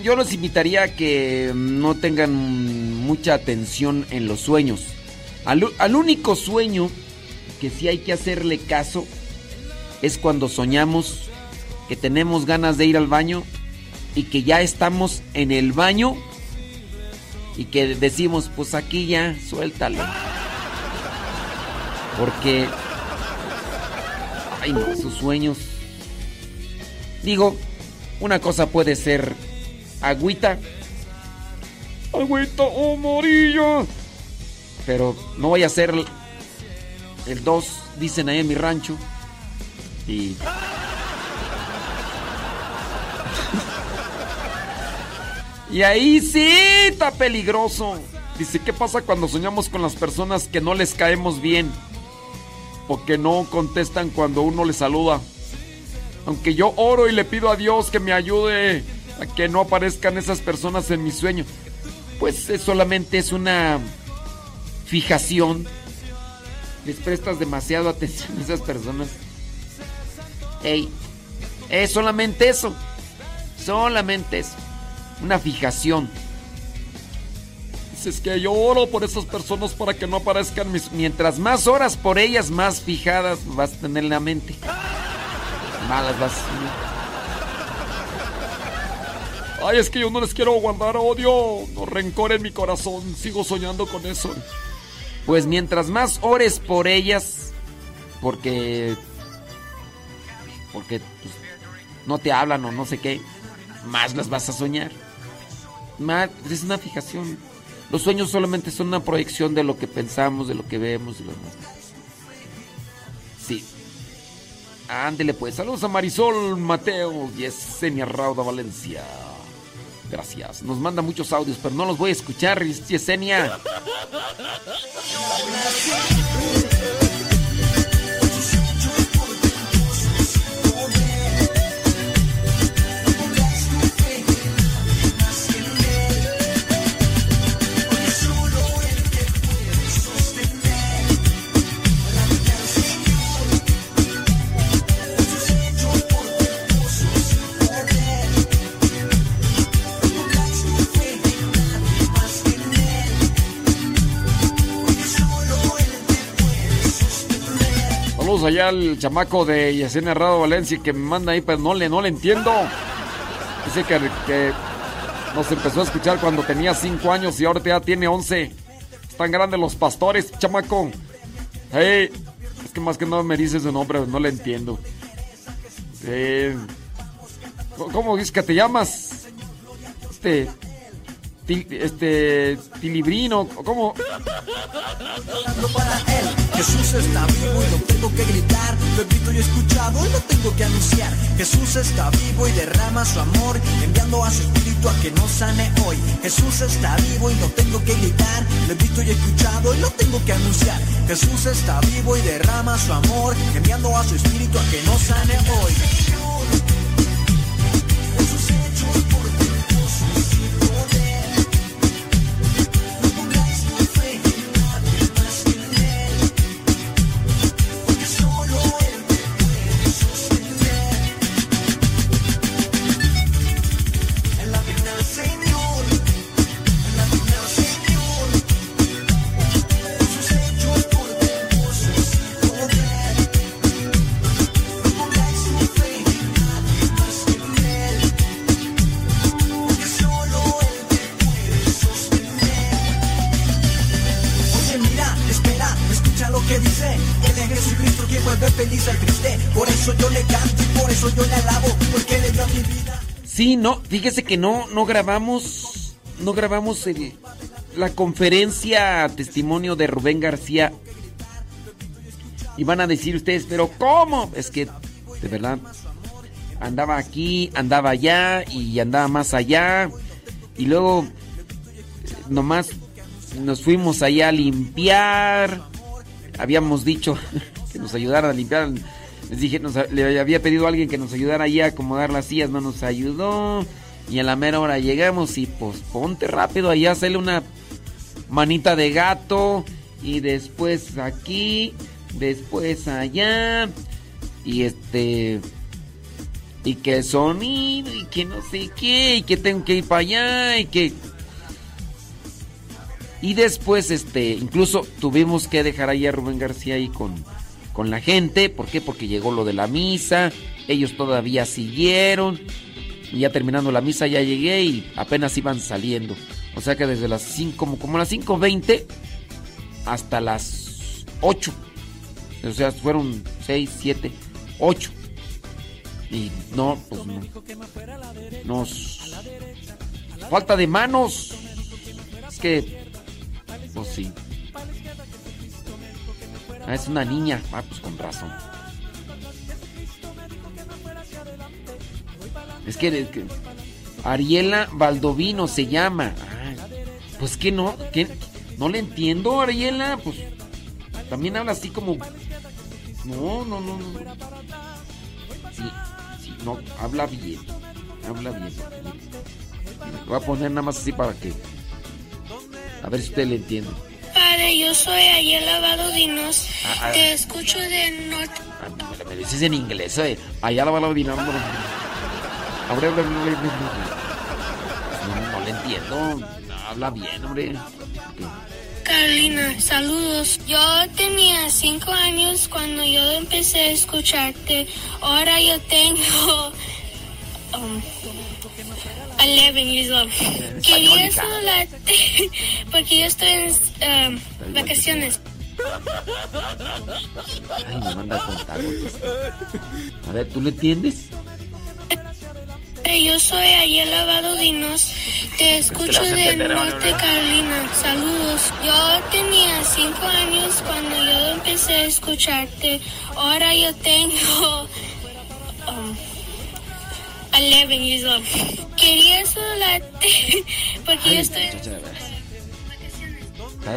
Yo, los invitaría a que no tengan mucha atención en los sueños. Al, al único sueño que sí hay que hacerle caso es cuando soñamos que tenemos ganas de ir al baño y que ya estamos en el baño y que decimos, pues aquí ya, suéltalo. Porque... Ay, no, esos sueños... Digo, una cosa puede ser agüita. Agüita o morillo. Pero no voy a hacer el- el 2, dicen ahí en mi rancho. Y... Y ahí sí está peligroso. Dice, ¿qué pasa cuando soñamos con las personas que no les caemos bien? O que no contestan cuando uno les saluda. Aunque yo oro y le pido a Dios que me ayude a que no aparezcan esas personas en mi sueño. Pues es solamente es una fijación. Les prestas demasiado atención a esas personas. Ey, es solamente eso. Solamente eso. Una fijación. Dices que yo oro por esas personas para que no aparezcan mis... Mientras más horas por ellas, más fijadas vas a tener en la mente. Malas vas. Ay, es que yo no les quiero guardar odio o rencor en mi corazón. Sigo soñando con eso. Pues mientras más ores por ellas, porque. Porque pues, no te hablan o no sé qué, más las vas a soñar. Más, es una fijación. Los sueños solamente son una proyección de lo que pensamos, de lo que vemos, de lo demás. Sí. Ándele pues. Saludos a Marisol Mateo y Yesenia Rauda Valencia. Gracias. Nos manda muchos audios, pero no los voy a escuchar, Yesenia. Saludos allá al chamaco de Yesenia Rado Valencia que me manda ahí, pero no le, no le entiendo. Dice que, nos empezó a escuchar cuando tenía 5 años y ahora ya tiene 11. Están grandes los pastores, chamaco. Es que más que no me dices su nombre, no le entiendo. Eh, ¿Cómo dices que te llamas? Este. Este. Tilibrino, ¿cómo? Jesús está vivo y lo tengo que gritar. Lo he visto y escuchado y lo tengo que anunciar. Jesús está vivo y derrama su amor, enviando a su espíritu a que nos sane hoy. Jesús está vivo y lo tengo que gritar. Lo he visto y escuchado y lo tengo que anunciar. Jesús está vivo y derrama su amor, enviando a su espíritu a que nos sane hoy. Por eso yo alabo, porque le dio mi vida. Sí, no, fíjese que no, no grabamos, no grabamos la conferencia testimonio de Rubén García. Y van a decir ustedes, pero ¿cómo? Es que, de verdad, andaba aquí, andaba allá y andaba más allá. Y luego, nomás nos fuimos allá a limpiar. Habíamos dicho que nos ayudaran a limpiar. Les dije, nos- le había pedido a alguien que nos ayudara ahí a acomodar las sillas, no nos ayudó. Y a la mera hora llegamos y pues ponte rápido allá, hacerle una manita de gato. Y después aquí, después allá. Y este... Y que sonido, y que no sé qué, y que tengo que ir para allá, y que... Y después, este, incluso tuvimos que dejar ahí a Rubén García ahí con, con la gente. ¿Por qué? Porque llegó lo de la misa. Ellos todavía siguieron. Y ya terminando la misa ya llegué y apenas iban saliendo. O sea que desde las 5, como, como las 5.20 hasta las 8. O sea, fueron 6, 7, 8. Y no, pues no. Nos... Falta de manos. Es que... Pues sí. Ah, es una niña. Ah, pues con razón. Es que, Ariela Baldovino se llama. Pues que no, que no le entiendo, Ariela. Pues también habla así como. No, no, no, no. Sí, sí, no, habla bien. Habla bien. Voy a poner nada más así para que. A ver si usted le entiende. Padre, yo soy Ayela Balodinos. Ah, ah. Te escucho de norte. Me, dices en inglés, eh. Allá la va a odinar. No, no, no le entiendo. Habla bien, hombre. Carolina, saludos. Yo tenía cinco años cuando yo empecé a escucharte. Ahora yo tengo um, 11 years old. Quería hija. saludarte porque yo estoy en um, vacaciones. Ay, me manda a contar. A ver, ¿tú le entiendes? Yo soy Ayela Balodinos. Te escucho vas a de entender ahora, Norte. Carolina. Saludos. Yo tenía cinco años cuando yo empecé a escucharte. Ahora yo tengo um, 11 years old. Quería saludarte porque yo estoy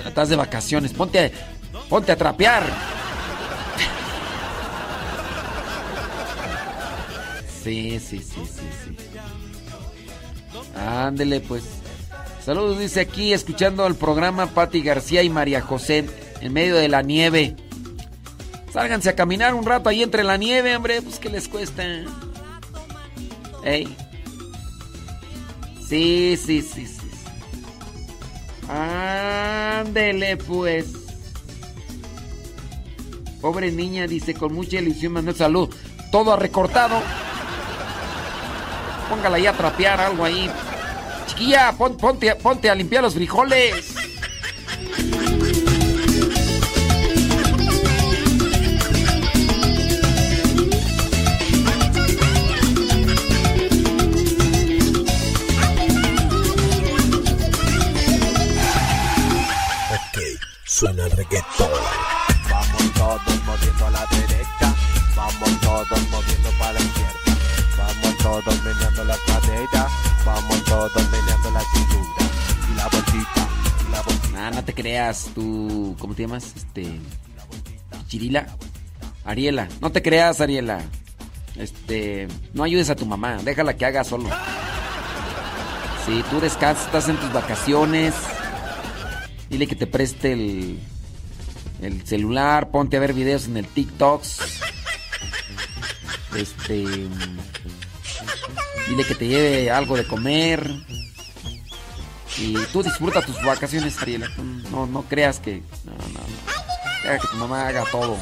Estás de vacaciones. Ponte a, ponte a trapear. Sí, sí, sí, sí, sí. Ándele, pues. Saludos, dice aquí, escuchando el programa Patti García y María José en medio de la nieve. Sálganse a caminar un rato ahí entre la nieve, hombre, pues que les cuesta. Ey. Sí, sí, sí, sí. Ándele, pues. Pobre niña, dice, con mucha ilusión mandó salud. Todo recortado. Póngala ahí a trapear algo ahí. Chiquilla, pon- ponte, ponte a limpiar los frijoles. Suena el reggaetón. Vamos todos moviendo a la derecha, vamos todos moviendo para la izquierda, vamos todos meneando la cadera, vamos todos meneando la cintura y la bolsita, y la bolsita. Ah, no te creas, tú. ¿Cómo te llamas? Este. Chirila. Ariela. No te creas, Ariela. Este. No ayudes a tu mamá. Déjala que haga solo. Si tú descansas, estás en tus vacaciones. Dile que te preste el. El celular. Ponte a ver videos en el TikTok. Este. Dile que te lleve algo de comer. Y tú disfruta tus vacaciones, Ariela. No, no creas que. No, no, no. Que tu mamá haga todo.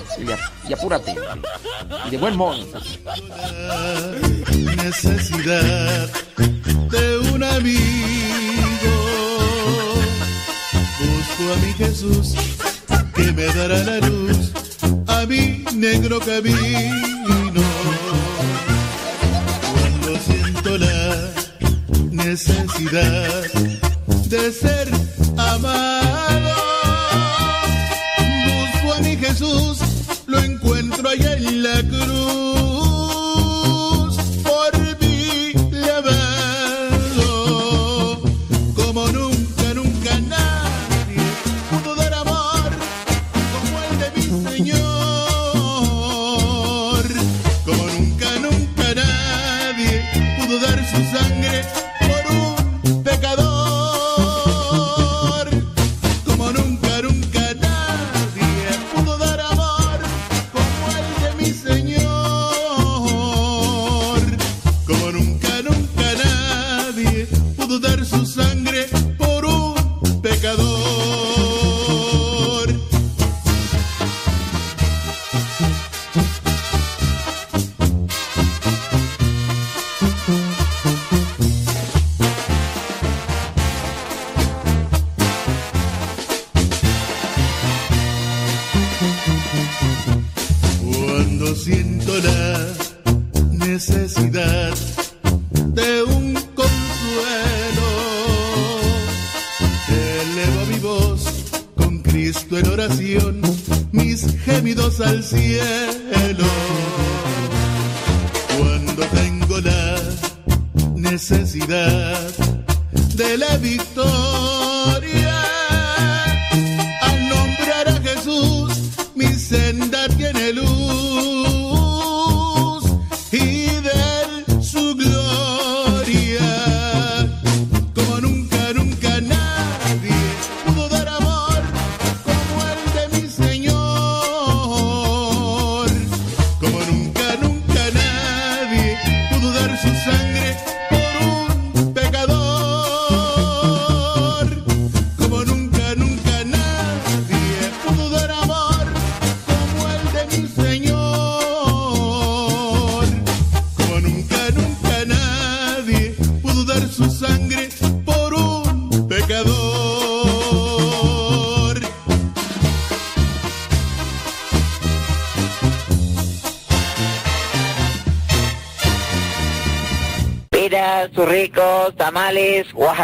Y apúrate. Y de buen modo. necesidad de un amigo. Busco a mi Jesús que me dará la luz a mi negro camino. Cuando siento la necesidad de ser amado, busco a mi Jesús, lo encuentro allá en la cruz,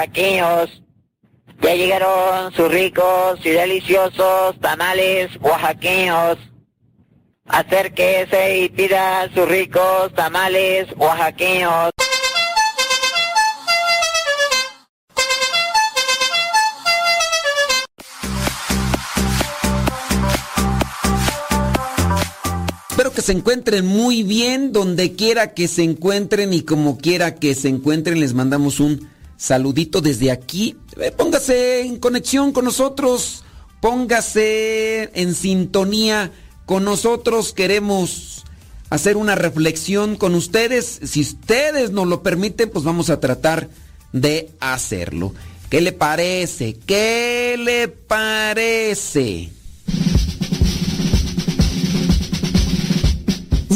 oaxaqueños. Ya llegaron sus ricos y deliciosos tamales oaxaqueños. Acérquese y pida sus ricos tamales oaxaqueños. Espero que se encuentren muy bien donde quiera que se encuentren y como quiera que se encuentren. Les mandamos un saludito desde aquí. Eh, Póngase en conexión con nosotros. Póngase en sintonía con nosotros. Queremos hacer una reflexión con ustedes. Si ustedes nos lo permiten, pues vamos a tratar de hacerlo. ¿Qué le parece? ¿Qué le parece?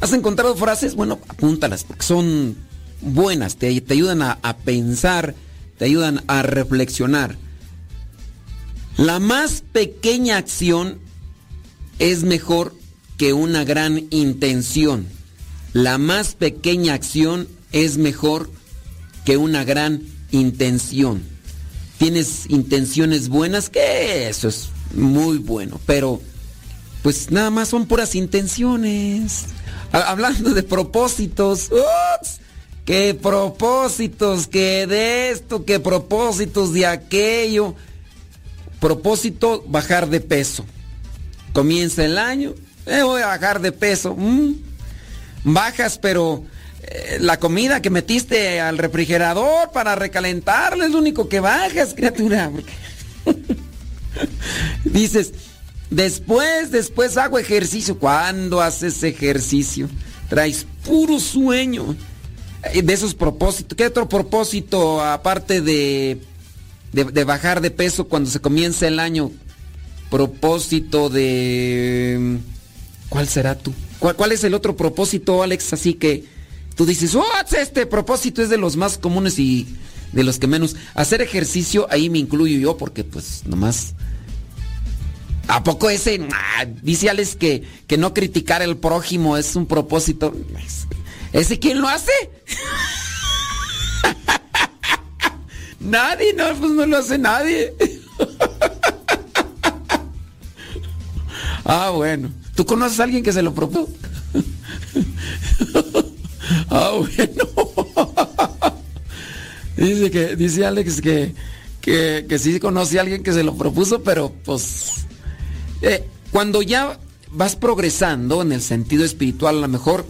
¿Has encontrado frases? Bueno, apúntalas porque son buenas, te, te ayudan a, a pensar, te ayudan a reflexionar. La más pequeña acción es mejor que una gran intención. La más pequeña acción es mejor que una gran intención. Tienes intenciones buenas, que eso es muy bueno, pero pues nada más son puras intenciones. Ha- Hablando de propósitos, ¡ups! ¿Qué propósitos? ¿Qué de esto? ¿Qué propósitos de aquello? Propósito, bajar de peso. Comienza el año, eh, voy a bajar de peso. mm. Bajas, pero eh, la comida que metiste al refrigerador para recalentarla es lo único que bajas, criatura. Dices, después, después hago ejercicio. ¿Cuándo haces ejercicio? Traes puro sueño. Eh, De esos propósitos. ¿Qué otro propósito aparte de, de, bajar de peso cuando se comienza el año? Propósito de... ¿Cuál será tú? ¿Cuál, cuál es el otro propósito, Alex? Así que tú dices, oh, este propósito es de los más comunes y de los que menos. Hacer ejercicio, ahí me incluyo yo porque pues nomás... ¿A poco ese? Ah, dice Alex que, que no criticar al prójimo es un propósito. ¿Ese quién lo hace? nadie, no, pues no lo hace nadie. ah, bueno. ¿Tú conoces a alguien que se lo propuso? ah, bueno. dice que, dice Alex que, que, que sí conoce a alguien que se lo propuso, pero pues eh, cuando ya vas progresando en el sentido espiritual, a lo mejor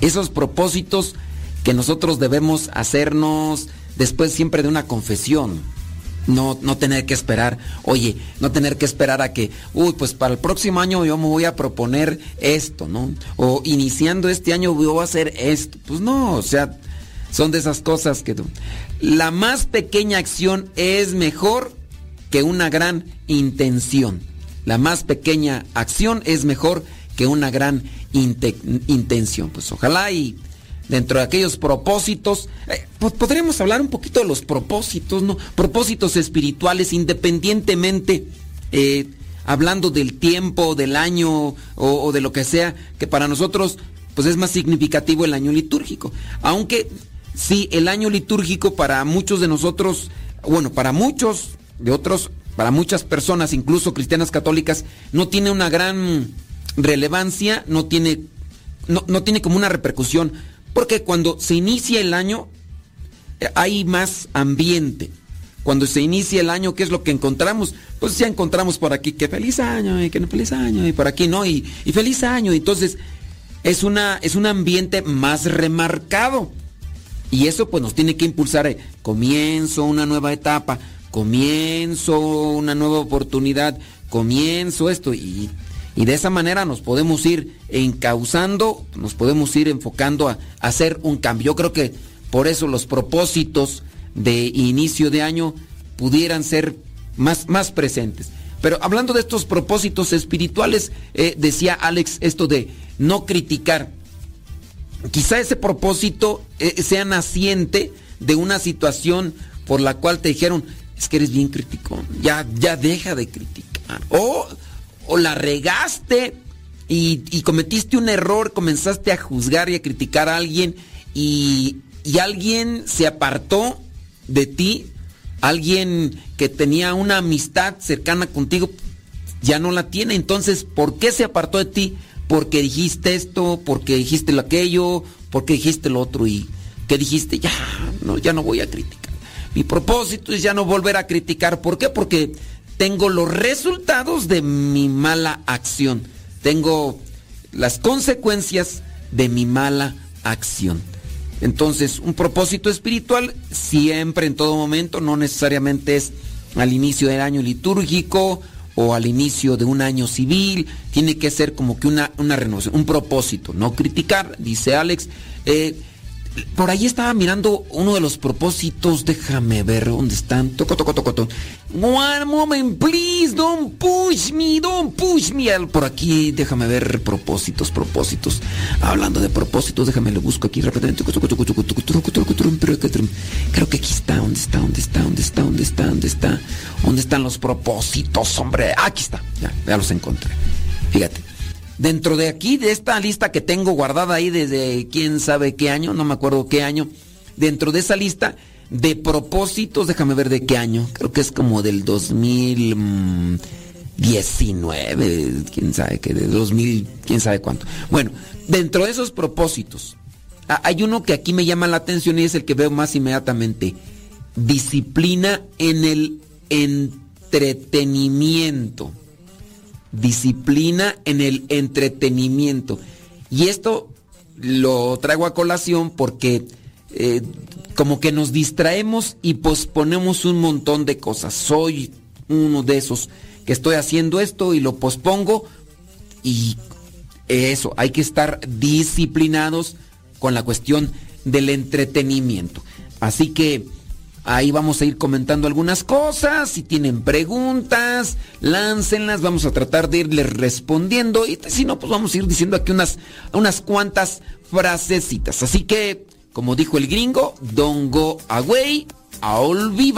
esos propósitos que nosotros debemos hacernos después siempre de una confesión. No, no tener que esperar, oye, no tener que esperar a que, uy, pues para el próximo año yo me voy a proponer esto, ¿no? O iniciando este año voy a hacer esto. Pues no, o sea, son de esas cosas que tú... La más pequeña acción es mejor que una gran intención. La más pequeña acción es mejor que una gran inte- intención. Pues ojalá y dentro de aquellos propósitos, eh, po- podremos hablar un poquito de los propósitos, ¿no? Propósitos espirituales, independientemente, eh, hablando del tiempo, del año o, o de lo que sea, que para nosotros pues es más significativo el año litúrgico. Aunque sí, el año litúrgico para muchos de nosotros, bueno, para muchos de otros, para muchas personas, incluso cristianas católicas, no tiene una gran relevancia, no tiene, no, no tiene como una repercusión, porque cuando se inicia el año eh, hay más ambiente. Cuando se inicia el año, ¿qué es lo que encontramos? Pues ya encontramos por aquí que feliz año y que no feliz año y por aquí no y, y feliz año. Entonces es una es un ambiente más remarcado y eso pues nos tiene que impulsar. eh, Comienzo una nueva etapa, comienzo una nueva oportunidad, comienzo esto y, y de esa manera nos podemos ir encauzando, nos podemos ir enfocando a, hacer un cambio. Yo creo que por eso los propósitos de inicio de año pudieran ser más, más presentes. Pero hablando de estos propósitos espirituales, eh, decía Alex esto de no criticar. Quizá ese propósito eh, sea naciente de una situación por la cual te dijeron, es que eres bien crítico, ya, ya deja de criticar. O, o la regaste y, cometiste un error, comenzaste a juzgar y a criticar a alguien y, y alguien se apartó de ti, alguien que tenía una amistad cercana contigo, ya no la tiene. Entonces, ¿por qué se apartó de ti? Porque dijiste esto, porque dijiste lo aquello, porque dijiste lo otro y que dijiste, ya, no, ya no voy a criticar. Mi propósito es ya no volver a criticar. ¿Por qué? Porque tengo los resultados de mi mala acción. Tengo las consecuencias de mi mala acción. Entonces, un propósito espiritual siempre, en todo momento, no necesariamente es al inicio del año litúrgico o al inicio de un año civil, tiene que ser como que una, una renovación, un propósito, no criticar, dice Alex. Eh, por ahí estaba mirando uno de los propósitos, déjame ver dónde están. Toco, toco, toco, toco. One moment, please, don't push me, don't push me. Por aquí, déjame ver propósitos, propósitos. Hablando de propósitos, déjame lo busco aquí rápidamente. Creo que aquí está, ¿dónde está? ¿Dónde está? ¿Dónde está? ¿Dónde está? ¿Dónde está? ¿Dónde están los propósitos, hombre? Aquí está, ya, ya los encontré. Fíjate. Dentro de aquí, de esta lista que tengo guardada ahí desde quién sabe qué año, no me acuerdo qué año, dentro de esa lista de propósitos, déjame ver de qué año, creo que es como del 2019, quién sabe qué, de 2000, quién sabe cuánto. Bueno, dentro de esos propósitos, hay uno que aquí me llama la atención y es el que veo más inmediatamente. Disciplina en el entretenimiento disciplina en el entretenimiento. Y esto lo traigo a colación porque eh, como que nos distraemos y posponemos un montón de cosas. Soy uno de esos que estoy haciendo esto y lo pospongo y eso, hay que estar disciplinados con la cuestión del entretenimiento. Así que Ahí vamos a ir comentando algunas cosas. Si tienen preguntas, láncenlas. Vamos a tratar de irles respondiendo. Y si no, pues vamos a ir diciendo aquí unas, unas cuantas frasecitas. Así que, como dijo el gringo, don't go away, all be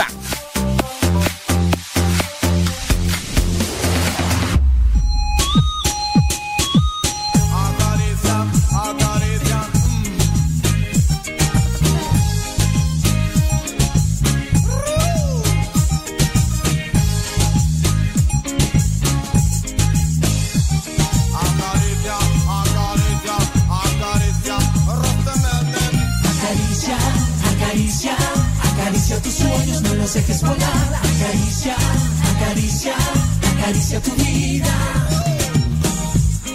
volar. Acaricia, acaricia, acaricia tu vida.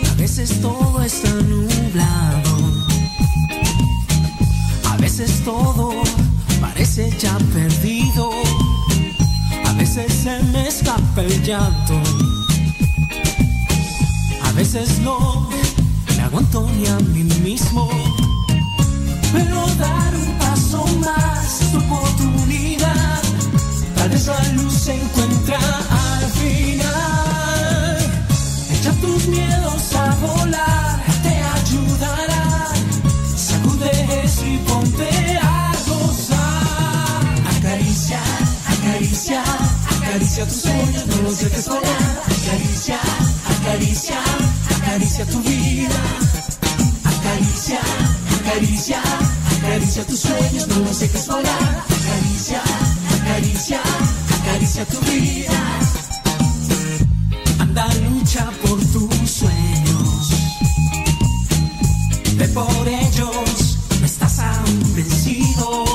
A veces todo está nublado. A veces todo parece ya perdido. A veces se me escapa el llanto. A veces no me aguanto ni a mí mismo. Pero dar un paso más. Tal vez la luz se encuentra al final. Echa tus miedos a volar, te ayudará. Sacude eso y ponte a gozar. Acaricia, acaricia, acaricia tus sueños, no los dejes volar. Acaricia, acaricia, acaricia tu vida. Acaricia, acaricia, acaricia tus sueños, no los dejes volar. Acaricia, acaricia, acaricia tu vida. Anda, lucha por tus sueños. Ve por ellos, no estás aún vencido.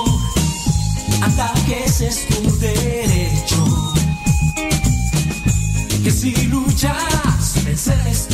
Anda, que ese es tu derecho. Que si luchas, vencer es tu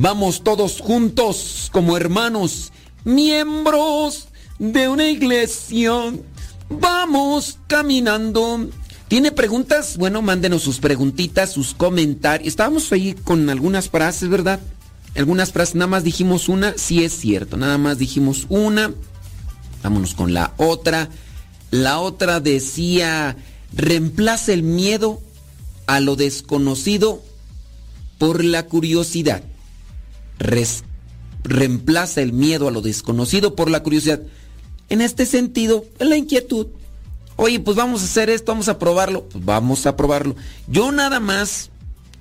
Vamos todos juntos como hermanos, miembros de una iglesia. Vamos caminando. ¿Tiene preguntas? Bueno, mándenos sus preguntitas, sus comentarios. Estábamos ahí con algunas frases, ¿verdad? Algunas frases, nada más dijimos una, sí es cierto, nada más dijimos una. Vámonos con la otra. La otra decía, reemplaza el miedo a lo desconocido por la curiosidad. Reemplaza el miedo a lo desconocido por la curiosidad. En este sentido, la inquietud. Oye, pues vamos a hacer esto, vamos a probarlo. Pues vamos a probarlo. Yo nada más,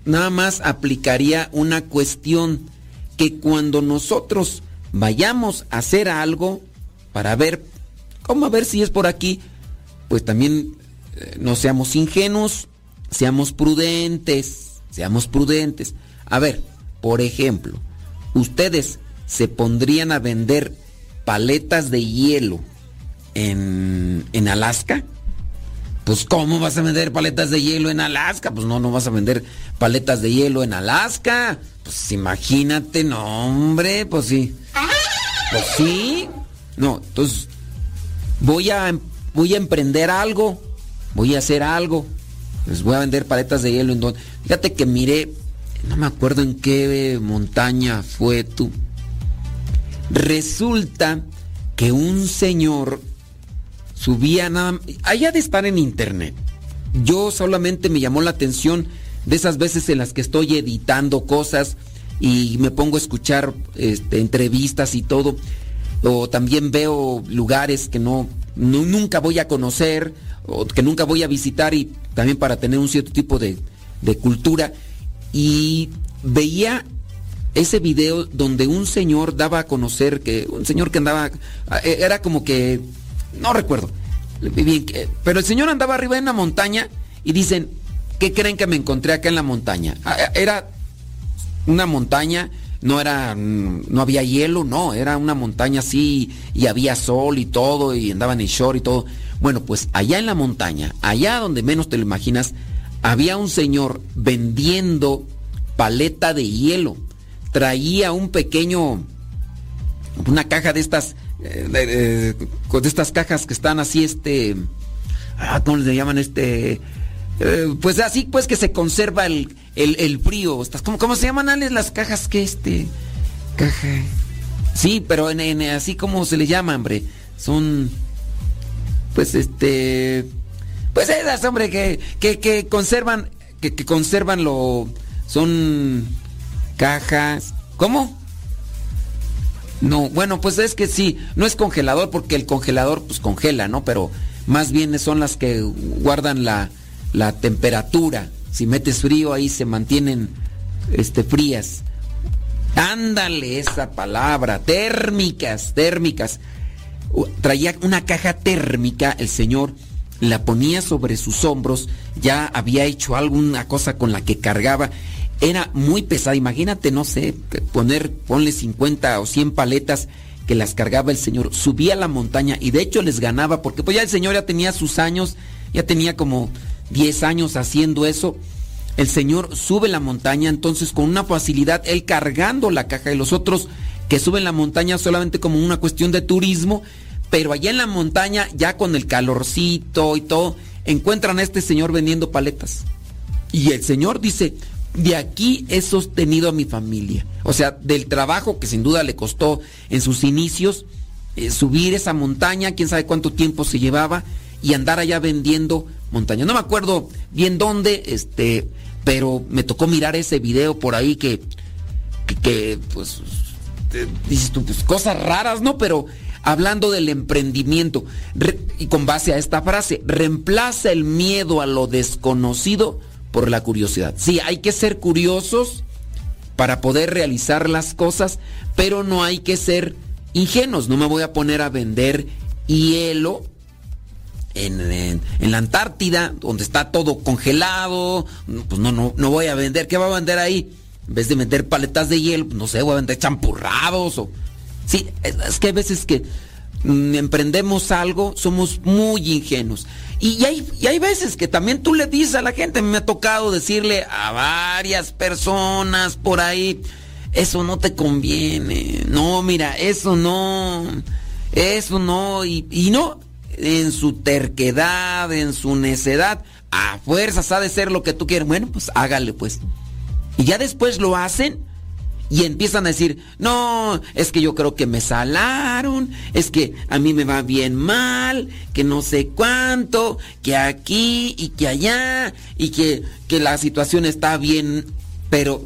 nada más aplicaría una cuestión que cuando nosotros vayamos a hacer algo para ver, cómo a ver si es por aquí, pues también eh, no seamos ingenuos, seamos prudentes, seamos prudentes. A ver, por ejemplo, ustedes se pondrían a vender paletas de hielo en, en Alaska? Pues ¿cómo vas a vender paletas de hielo en Alaska? Pues no, no vas a vender paletas de hielo en Alaska. Pues imagínate, no hombre, pues sí. Pues sí. No, entonces voy a, voy a emprender algo. Voy a hacer algo. Les voy a vender paletas de hielo en donde. Fíjate que miré, no me acuerdo en qué montaña fue tú. Resulta que un señor subía nada allá de estar en internet. Yo solamente me llamó la atención de esas veces en las que estoy editando cosas y me pongo a escuchar este, entrevistas y todo. O también veo lugares que no, nunca voy a conocer o que nunca voy a visitar y también para tener un cierto tipo de cultura. Y veía ese video donde un señor daba a conocer que un señor que andaba eh, era como que no recuerdo bien, que- pero el señor andaba arriba en la montaña y dicen ¿qué creen que me encontré acá en la montaña? Ah, eh, Era una montaña, no era mm, no había hielo, no, era una montaña así y había sol y todo y andaban en short y todo. Bueno, pues allá en la montaña, allá donde menos te lo imaginas, había un señor vendiendo paleta de hielo. Traía un pequeño una caja de estas eh, de, de- estas cajas que están así este ah, ¿cómo le llaman este? Eh, pues así pues que se conserva el, el, el frío. ¿cómo, ¿Cómo se llaman Ale, las cajas que este? Caja. Sí, pero en, en- así como se le llama, hombre. Son pues este pues esas hombre que, que, conservan que, que conservan lo son cajas ¿cómo? no bueno pues es que sí no es congelador porque el congelador pues congela no pero más bien son las que guardan la la temperatura. Si metes frío ahí se mantienen este, frías. Ándale esa palabra, térmicas, térmicas. Traía una caja térmica el señor, la ponía sobre sus hombros, ya había hecho alguna cosa con la que cargaba. Era muy pesada, imagínate, no sé, poner, ponle 50 o 100 paletas que las cargaba el señor. Subía la montaña y de hecho les ganaba porque pues ya el señor ya tenía sus años, ya tenía como 10 años haciendo eso. El señor sube la montaña, entonces con una facilidad, él cargando la caja y los otros que suben la montaña solamente como una cuestión de turismo, pero allá en la montaña, ya con el calorcito y todo, encuentran a este señor vendiendo paletas. Y el señor dice, de aquí he sostenido a mi familia. O sea, del trabajo que sin duda le costó en sus inicios, eh, subir esa montaña, quién sabe cuánto tiempo se llevaba, y andar allá vendiendo montaña. No me acuerdo bien dónde, este, pero me tocó mirar ese video por ahí que, que, que, pues, dices tú, pues cosas raras, ¿no? Pero hablando del emprendimiento, re- y con base a esta frase, reemplaza el miedo a lo desconocido por la curiosidad. Sí, hay que ser curiosos para poder realizar las cosas, pero no hay que ser ingenuos. No me voy a poner a vender hielo en, en- en la Antártida, donde está todo congelado. Pues no, no, no voy a vender. ¿Qué va a vender ahí? En vez de vender paletas de hielo, pues no sé, voy a vender champurrados o... Sí, es, que hay veces que mm, emprendemos algo, somos muy ingenuos. Y, y hay, y hay veces que también tú le dices a la gente, me ha tocado decirle a varias personas por ahí, eso no te conviene, no, mira, eso no, eso no, y, y no, en su terquedad, en su necedad, a fuerzas ha de ser lo que tú quieres. Bueno, pues hágale pues. Y ya después lo hacen y empiezan a decir, no, es que yo creo que me salaron, es que a mí me va bien mal, que no sé cuánto, que aquí y que allá, y que, que la situación está bien, pero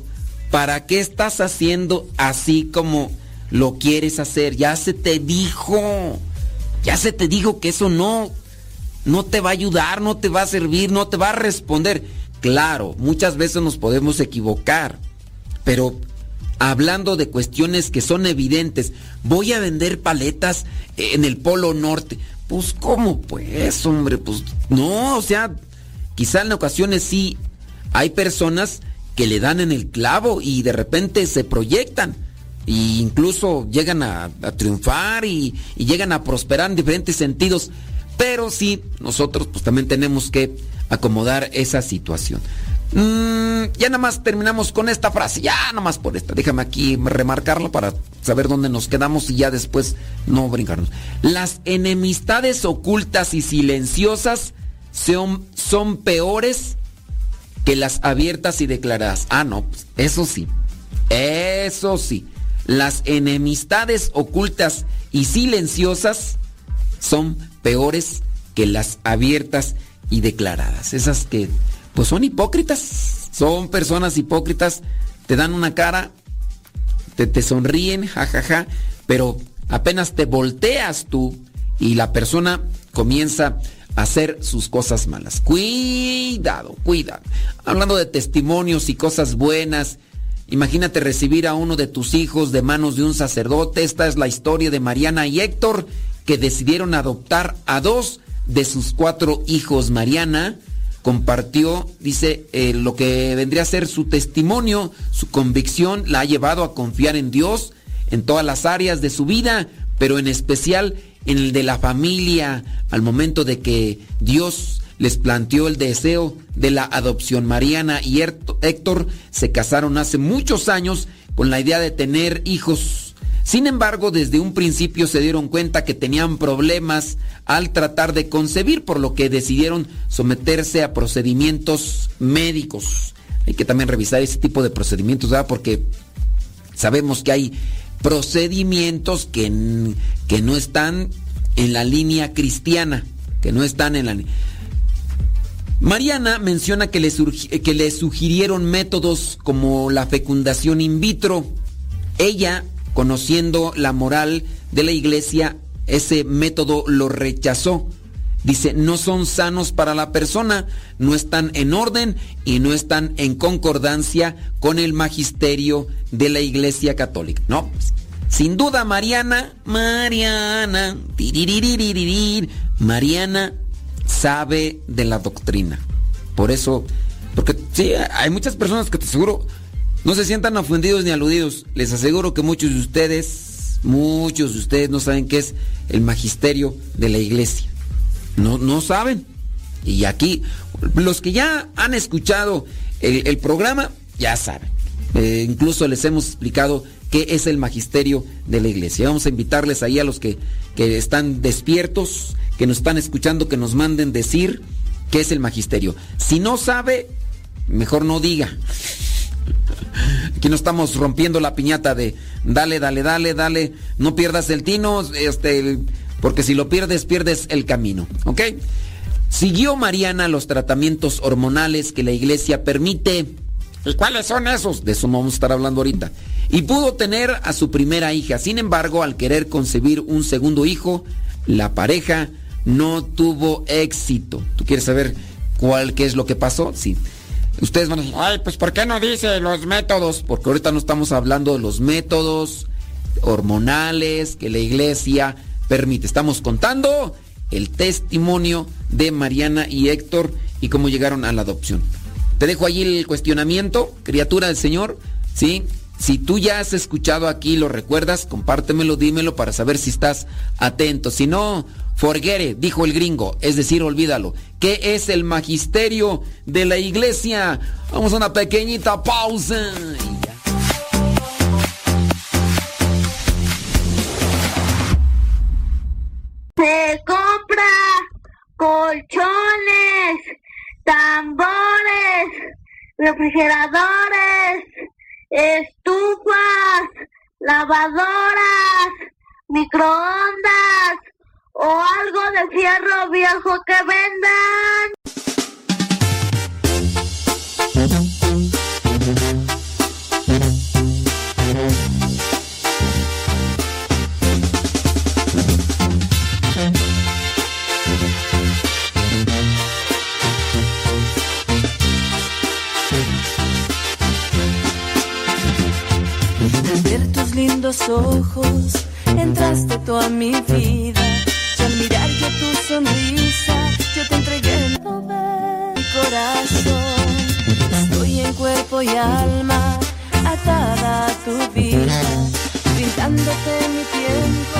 ¿para qué estás haciendo así como lo quieres hacer? Ya se te dijo, ya se te dijo que eso no, no te va a ayudar, no te va a servir, no te va a responder. Claro, muchas veces nos podemos equivocar, pero hablando de cuestiones que son evidentes, voy a vender paletas en el Polo Norte. Pues cómo pues, hombre, pues no, o sea, quizá en ocasiones sí hay personas que le dan en el clavo y de repente se proyectan e incluso llegan a, a triunfar y, y llegan a prosperar en diferentes sentidos. Pero sí, nosotros pues también tenemos que acomodar esa situación. Mm, ya nada más terminamos con esta frase, ya nada más por esta. Déjame aquí remarcarlo para saber dónde nos quedamos y ya después no brincarnos. Las enemistades ocultas y silenciosas son, son peores que las abiertas y declaradas. Ah, no, pues, eso sí. Eso sí. Las enemistades ocultas y silenciosas son peores que las abiertas y declaradas. Esas que pues son hipócritas, son personas hipócritas, te dan una cara, te, te sonríen, jajaja, pero apenas te volteas tú y la persona comienza a hacer sus cosas malas. Cuidado, cuidado. Hablando de testimonios y cosas buenas, imagínate recibir a uno de tus hijos de manos de un sacerdote. Esta es la historia de Mariana y Héctor que decidieron adoptar a dos de sus cuatro hijos. Mariana compartió, dice, eh, lo que vendría a ser su testimonio, su convicción, la ha llevado a confiar en Dios en todas las áreas de su vida, pero en especial en el de la familia, al momento de que Dios les planteó el deseo de la adopción. Mariana y Héctor se casaron hace muchos años con la idea de tener hijos. Sin embargo, desde un principio se dieron cuenta que tenían problemas al tratar de concebir, por lo que decidieron someterse a procedimientos médicos. Hay que también revisar ese tipo de procedimientos, ¿verdad? Porque sabemos que hay procedimientos que, que no están en la línea cristiana, que no están en la Mariana menciona que le, que le sugirieron métodos como la fecundación in vitro. Ella, conociendo la moral de la iglesia, ese método lo rechazó. Dice, no son sanos para la persona, no están en orden y no están en concordancia con el magisterio de la Iglesia Católica. No, pues, sin duda Mariana, Mariana, Mariana sabe de la doctrina. Por eso, porque sí, hay muchas personas que te aseguro no se sientan ofendidos ni aludidos. Les aseguro que muchos de ustedes, muchos de ustedes no saben qué es el magisterio de la iglesia. No, no saben. Y aquí, los que ya han escuchado el, programa, ya saben. Eh, incluso les hemos explicado qué es el magisterio de la iglesia. Vamos a invitarles ahí a los que, que están despiertos, que nos están escuchando, que nos manden decir qué es el magisterio. Si no sabe, mejor no diga. Aquí no estamos rompiendo la piñata de dale, dale, dale, dale, no pierdas el tino, este, porque si lo pierdes, pierdes el camino, ¿ok? Siguió Mariana los tratamientos hormonales que la iglesia permite. ¿Y cuáles son esos? De eso vamos a estar hablando ahorita. Y pudo tener a su primera hija. Sin embargo, al querer concebir un segundo hijo, la pareja no tuvo éxito. ¿Tú quieres saber cuál qué es lo que pasó? Sí. Ustedes van a decir, ay, pues ¿por qué no dice los métodos? Porque ahorita no estamos hablando de los métodos hormonales que la iglesia permite. Estamos contando el testimonio de Mariana y Héctor y cómo llegaron a la adopción. Te dejo allí el cuestionamiento, criatura del Señor, ¿sí? Si tú ya has escuchado aquí, lo recuerdas, compártemelo, dímelo para saber si estás atento. Si no, forget it, dijo el gringo, es decir, olvídalo. ¿Qué es el magisterio de la iglesia? Vamos a una pequeñita pausa. Se compra colchones, tambores, refrigeradores, estufas, lavadoras, microondas o algo de fierro viejo que vendan. Tus lindos ojos, entraste tú a mi vida. Tu sonrisa, yo te entregué todo mi corazón. Estoy en cuerpo y alma, atada a tu vida, brindándote mi tiempo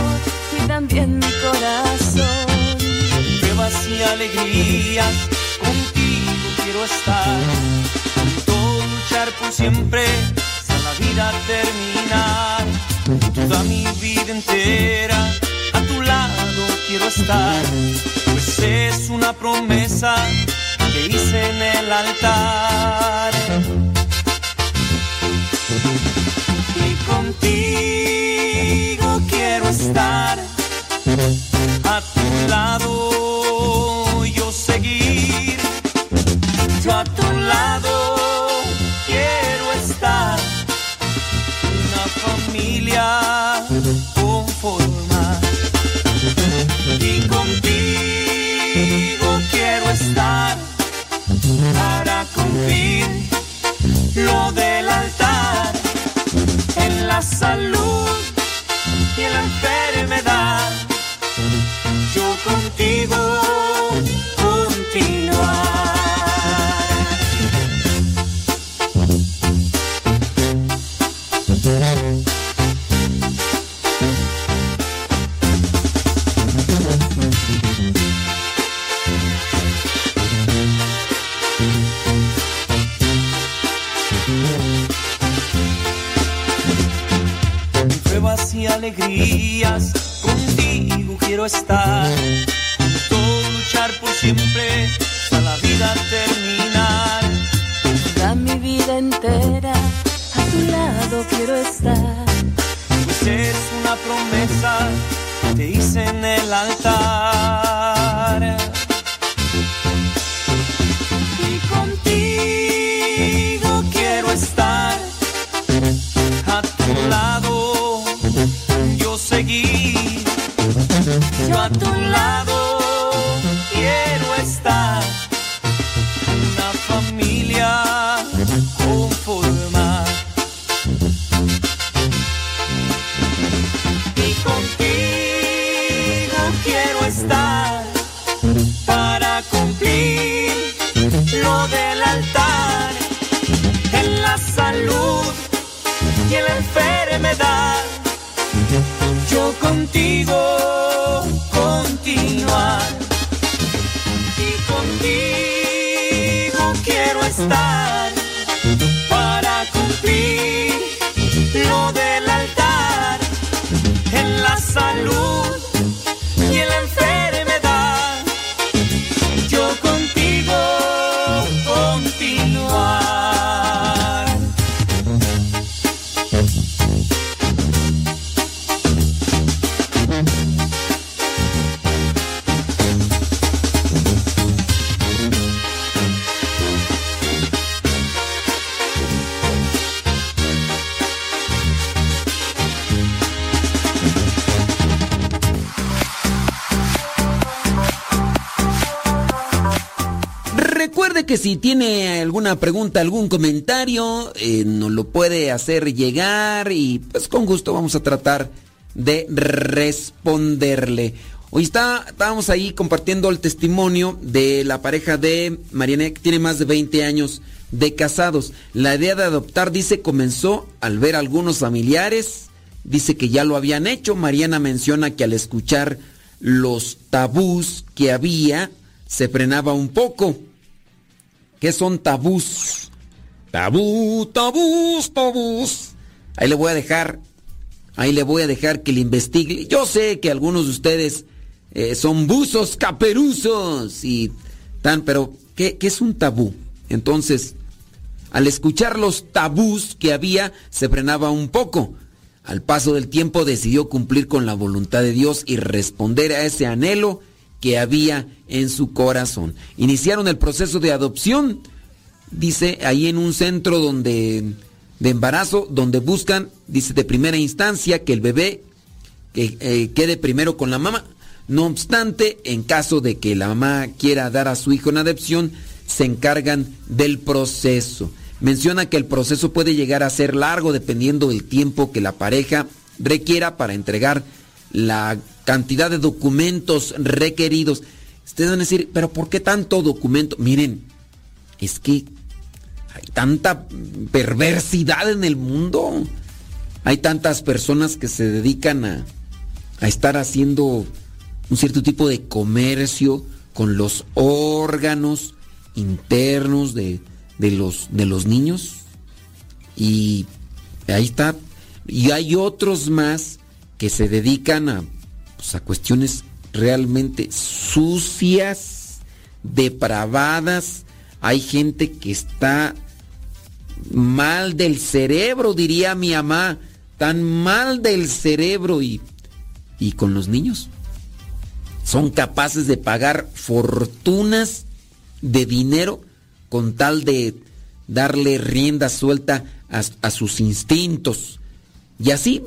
y también mi corazón. pruebas y alegrías, contigo quiero estar, junto luchar por siempre, hasta la vida terminar, toda mi vida entera, a tu lado quiero estar, pues es una promesa que hice en el altar. Y contigo quiero estar. A tu lado yo seguir, yo a tu salud y en la alegrías, contigo quiero estar. Todo luchar por siempre, hasta la vida terminar. Toda mi vida entera, a tu lado quiero estar. Pues es una promesa que te hice en el altar. Enfermedad. Yo contigo continuar. Y contigo quiero estar para cumplir lo del altar en la salud si tiene alguna pregunta, algún comentario, eh, nos lo puede hacer llegar y pues con gusto vamos a tratar de responderle. Hoy está, estábamos ahí compartiendo el testimonio de la pareja de Mariana, que tiene más de 20 años de casados. La idea de adoptar, dice, comenzó al ver algunos familiares, dice que ya lo habían hecho. Mariana menciona que al escuchar los tabús que había, se frenaba un poco. ¿Qué son tabús? Tabú, tabús, tabús. Ahí le voy a dejar, ahí le voy a dejar que le investigue. Yo sé que algunos de ustedes eh, son buzos caperuzos y tan, pero ¿qué, ¿qué es un tabú? Entonces, al escuchar los tabús que había, se frenaba un poco. Al paso del tiempo decidió cumplir con la voluntad de Dios y responder a ese anhelo que había en su corazón. Iniciaron el proceso de adopción, dice, ahí en un centro donde de embarazo, donde buscan, dice, de primera instancia que el bebé que, eh, quede primero con la mamá. No obstante, en caso de que la mamá quiera dar a su hijo en adopción, se encargan del proceso. Menciona que el proceso puede llegar a ser largo dependiendo del tiempo que la pareja requiera para entregar la cantidad de documentos requeridos. Ustedes van a decir, pero ¿por qué tanto documento? Miren, es que hay tanta perversidad en el mundo. Hay tantas personas que se dedican a, a estar haciendo un cierto tipo de comercio con los órganos internos de, de los, de los niños. Y ahí está. Y hay otros más que se dedican a, pues, a cuestiones realmente sucias, depravadas. Hay gente que está mal del cerebro, diría mi mamá, tan mal del cerebro y, y con los niños. Son capaces de pagar fortunas de dinero con tal de darle rienda suelta a, a sus instintos. Y así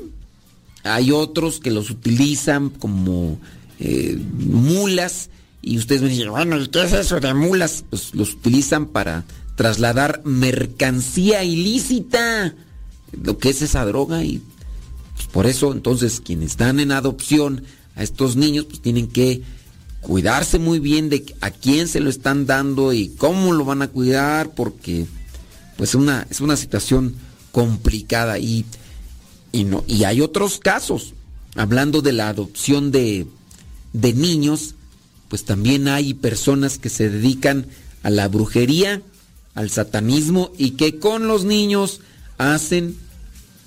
hay otros que los utilizan como eh, mulas y ustedes me dicen, bueno, ¿y qué es eso de mulas? Pues los utilizan para trasladar mercancía ilícita, lo que es esa droga y pues, por eso entonces quienes dan en adopción a estos niños pues tienen que cuidarse muy bien de a quién se lo están dando y cómo lo van a cuidar porque pues una, es una situación complicada y y, no, y hay otros casos. Hablando de la adopción de, de niños, pues también hay personas que se dedican a la brujería, al satanismo y que con los niños hacen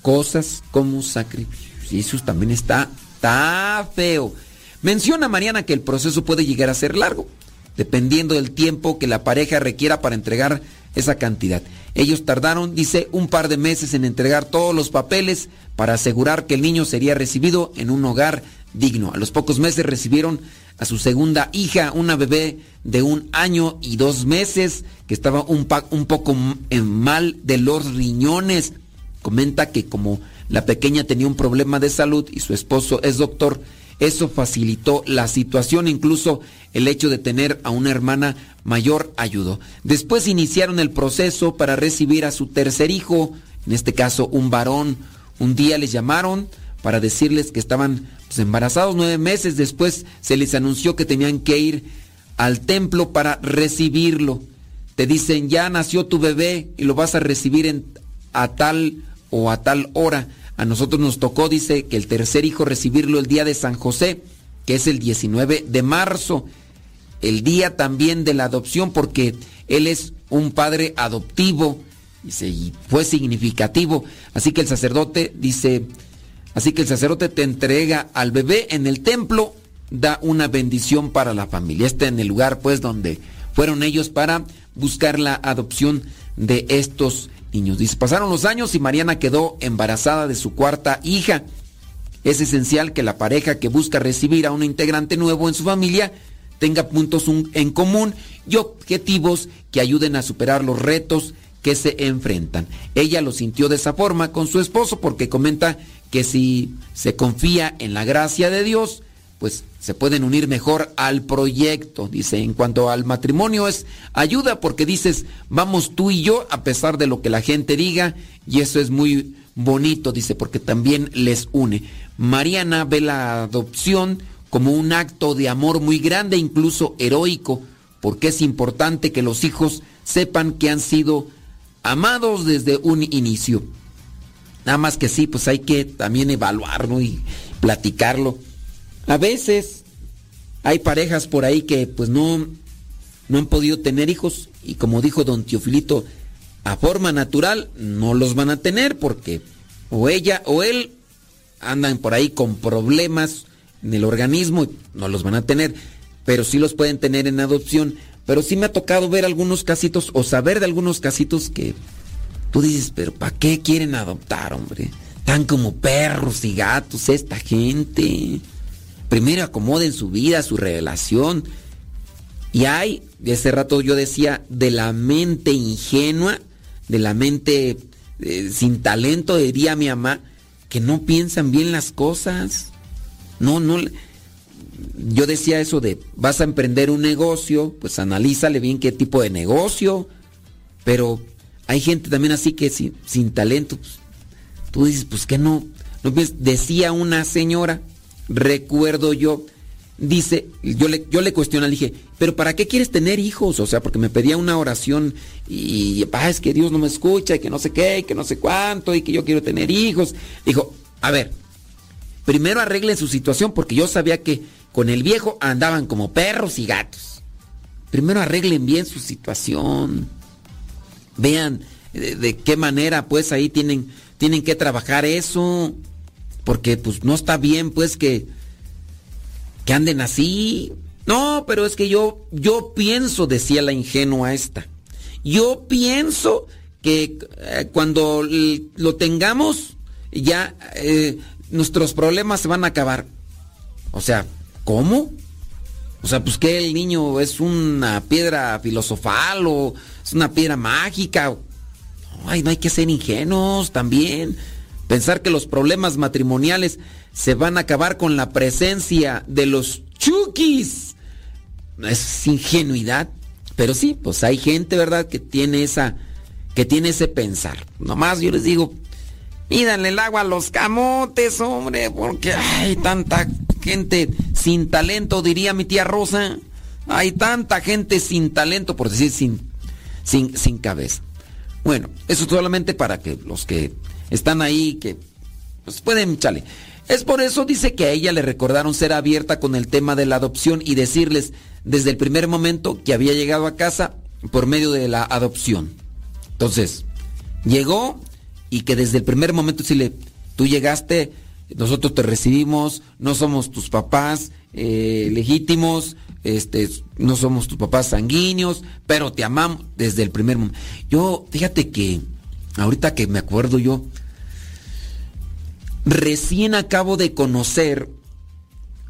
cosas como sacrificios. Y eso también está, está feo. Menciona Mariana que el proceso puede llegar a ser largo, dependiendo del tiempo que la pareja requiera para entregar esa cantidad. Ellos tardaron, dice, un par de meses en entregar todos los papeles para asegurar que el niño sería recibido en un hogar digno. A los pocos meses recibieron a su segunda hija, una bebé de un año y dos meses, que estaba un, poco mal de los riñones. Comenta que como la pequeña tenía un problema de salud y su esposo es doctor, Eso facilitó la situación, incluso el hecho de tener a una hermana mayor ayudó. Después iniciaron el proceso para recibir a su tercer hijo, en este caso un varón. Un día les llamaron para decirles que estaban pues, embarazados nueve meses. Después se les anunció que tenían que ir al templo para recibirlo. Te dicen, ya nació tu bebé y lo vas a recibir en, a tal o a tal hora. A nosotros nos tocó, dice, que el tercer hijo recibirlo el día de San José, que es el 19 de marzo, el día también de la adopción, porque él es un padre adoptivo, dice, y fue significativo. Así que el sacerdote dice, así que el sacerdote te entrega al bebé en el templo, da una bendición para la familia. Este en el lugar, pues, donde fueron ellos para buscar la adopción de estos niños. Dice, pasaron los años y Mariana quedó embarazada de su cuarta hija. Es esencial que la pareja que busca recibir a un integrante nuevo en su familia tenga puntos un- en común y objetivos que ayuden a superar los retos que se enfrentan. Ella lo sintió de esa forma con su esposo porque comenta que si se confía en la gracia de Dios, pues se pueden unir mejor al proyecto. Dice, en cuanto al matrimonio es ayuda porque dices, vamos tú y yo a pesar de lo que la gente diga y eso es muy bonito, dice, porque también les une. Mariana ve la adopción como un acto de amor muy grande, incluso heroico, porque es importante que los hijos sepan que han sido amados desde un inicio. Nada más que sí, pues hay que también evaluarlo y platicarlo. A veces hay parejas por ahí que pues no, no han podido tener hijos y como dijo don Teofilito, a forma natural no los van a tener porque o ella o él andan por ahí con problemas en el organismo y no los van a tener, pero sí los pueden tener en adopción. Pero sí me ha tocado ver algunos casitos o saber de algunos casitos que tú dices, pero ¿para qué quieren adoptar, hombre? Tan como perros y gatos esta gente. Primero acomoden su vida, su relación. Y hay, de ese rato yo decía, de la mente ingenua, de la mente eh, sin talento, diría mi mamá, que no piensan bien las cosas. No, no. Yo decía eso de, vas a emprender un negocio, pues analízale bien qué tipo de negocio. Pero hay gente también así que sin, sin talento. pues, tú dices, pues que no. no? Decía una señora, recuerdo yo, dice, yo le, yo le cuestioné, le dije, pero ¿para qué quieres tener hijos? O sea, porque me pedía una oración y, ah, es que Dios no me escucha y que no sé qué, y que no sé cuánto y que yo quiero tener hijos. Dijo, a ver, primero arreglen su situación porque yo sabía que con el viejo andaban como perros y gatos. Primero arreglen bien su situación. Vean de, de qué manera pues ahí tienen, tienen que trabajar eso. Porque pues no está bien pues que, que anden así. No, pero es que yo, yo pienso, decía la ingenua esta. Yo pienso que eh, cuando lo tengamos, ya eh, nuestros problemas se van a acabar. O sea, ¿cómo? O sea, pues que el niño es una piedra filosofal o es una piedra mágica. Ay, no hay que ser ingenuos también. Pensar que los problemas matrimoniales se van a acabar con la presencia de los chukis. Es ingenuidad. Pero sí, pues hay gente, ¿verdad?, que tiene esa, que tiene ese pensar. Nomás yo les digo, Mídanle el agua a los camotes, hombre, porque hay tanta gente sin talento, diría mi tía Rosa. Hay tanta gente sin talento, por decir sin, sin, sin cabeza. Bueno, eso solamente para que los que están ahí, que pues pueden, chale. Es por eso, dice que a ella le recordaron ser abierta con el tema de la adopción y decirles desde el primer momento que había llegado a casa por medio de la adopción. Entonces, llegó y que desde el primer momento decirle, tú llegaste, nosotros te recibimos, no somos tus papás eh, legítimos, este, no somos tus papás sanguíneos, pero te amamos desde el primer momento. Yo, fíjate que, ahorita que me acuerdo yo, recién acabo de conocer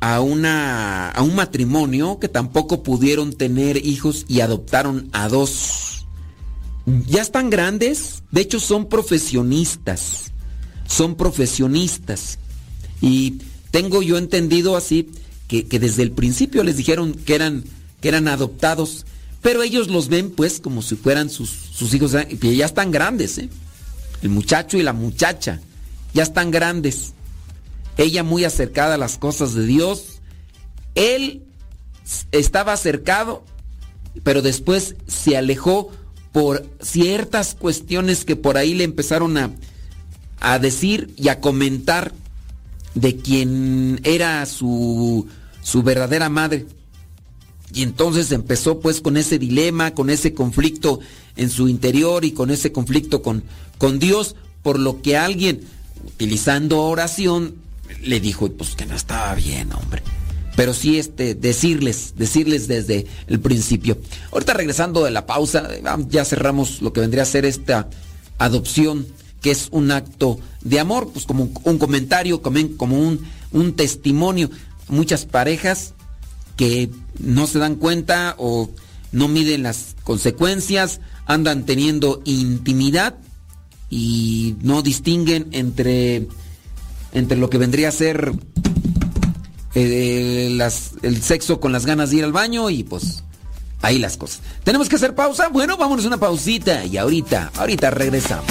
a una a un matrimonio que tampoco pudieron tener hijos y adoptaron a dos. Ya están grandes, de hecho son profesionistas. Son profesionistas y tengo yo entendido así que, que desde el principio les dijeron que eran, que eran adoptados, pero ellos los ven pues como si fueran sus, sus hijos, y ya están grandes, ¿eh? el muchacho y la muchacha, ya están grandes. Ella muy acercada a las cosas de Dios, él estaba acercado, pero después se alejó por ciertas cuestiones que por ahí le empezaron a, a decir y a comentar de quién era su, su verdadera madre. Y entonces empezó pues con ese dilema, con ese conflicto en su interior y con ese conflicto con, con Dios, por lo que alguien, utilizando oración, le dijo pues que no estaba bien, hombre. Pero sí este, decirles, decirles desde el principio. Ahorita regresando de la pausa, ya cerramos lo que vendría a ser esta adopción, que es un acto de amor, pues como un comentario, como, como un, un testimonio. Muchas parejas que no se dan cuenta o no miden las consecuencias, andan teniendo intimidad y no distinguen entre, entre lo que vendría a ser eh, el sexo con las ganas de ir al baño y pues ahí las cosas. ¿Tenemos que hacer pausa? Bueno, vámonos una pausita y ahorita, ahorita regresamos.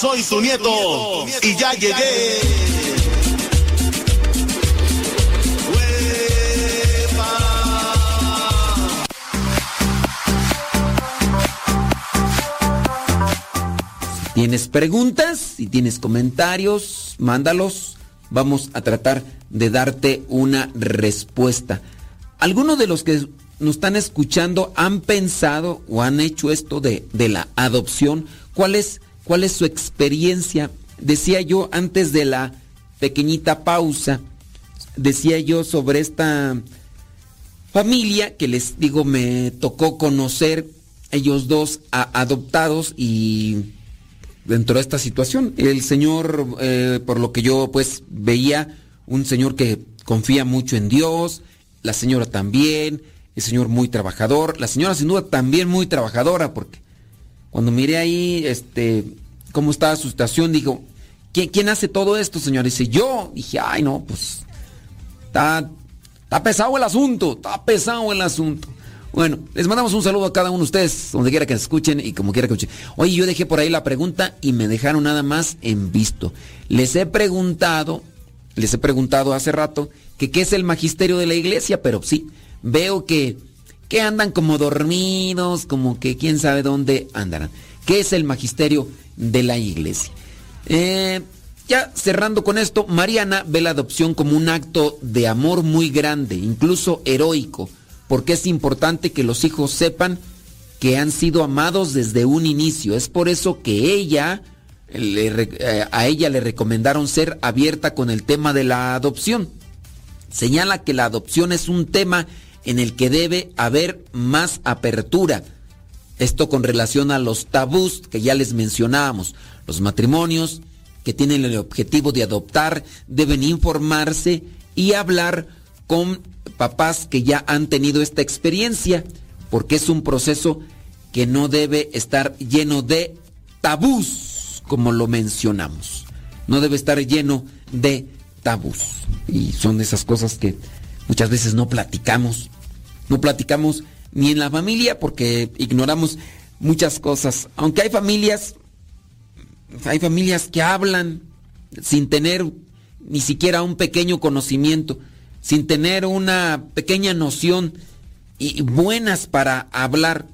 Soy tu nieto y ya llegué. ¿Tienes preguntas? Si tienes comentarios, mándalos. Vamos a tratar de darte una respuesta. ¿Algunos de los que nos están escuchando han pensado o han hecho esto de, de la adopción? ¿Cuál es, ¿Cuál es su experiencia? Decía yo antes de la pequeñita pausa, decía yo sobre esta familia que les digo me tocó conocer ellos dos adoptados y dentro de esta situación. El señor, eh, por lo que yo pues veía, un señor que confía mucho en Dios, la señora también, el señor muy trabajador, la señora sin duda también muy trabajadora, porque cuando miré ahí, este, cómo estaba su situación, digo, ¿quién, quién hace todo esto, señor? Dice, yo. Dije, ay, no, pues, está, está pesado el asunto, está pesado el asunto. Bueno, les mandamos un saludo a cada uno de ustedes, donde quiera que escuchen y como quiera que escuchen. Oye, yo dejé por ahí la pregunta y me dejaron nada más en visto. Les he preguntado, les he preguntado hace rato que qué es el magisterio de la iglesia, pero sí, veo que, que andan como dormidos, como que quién sabe dónde andarán. ¿Qué es el magisterio de la iglesia? Eh, ya cerrando con esto, Mariana ve la adopción como un acto de amor muy grande, incluso heroico, porque es importante que los hijos sepan que han sido amados desde un inicio. Es por eso que ella, eh, a ella le recomendaron ser abierta con el tema de la adopción. Señala que la adopción es un tema en el que debe haber más apertura. Esto con relación a los tabús que ya les mencionábamos. Los matrimonios que tienen el objetivo de adoptar deben informarse y hablar con papás que ya han tenido esta experiencia, porque es un proceso que no debe estar lleno de tabús, como lo mencionamos. No debe estar lleno de tabús. Y son esas cosas que muchas veces no platicamos. No platicamos ni en la familia porque ignoramos muchas cosas. Aunque hay familias, hay familias que hablan sin tener ni siquiera un pequeño conocimiento, sin tener una pequeña noción y buenas para hablar.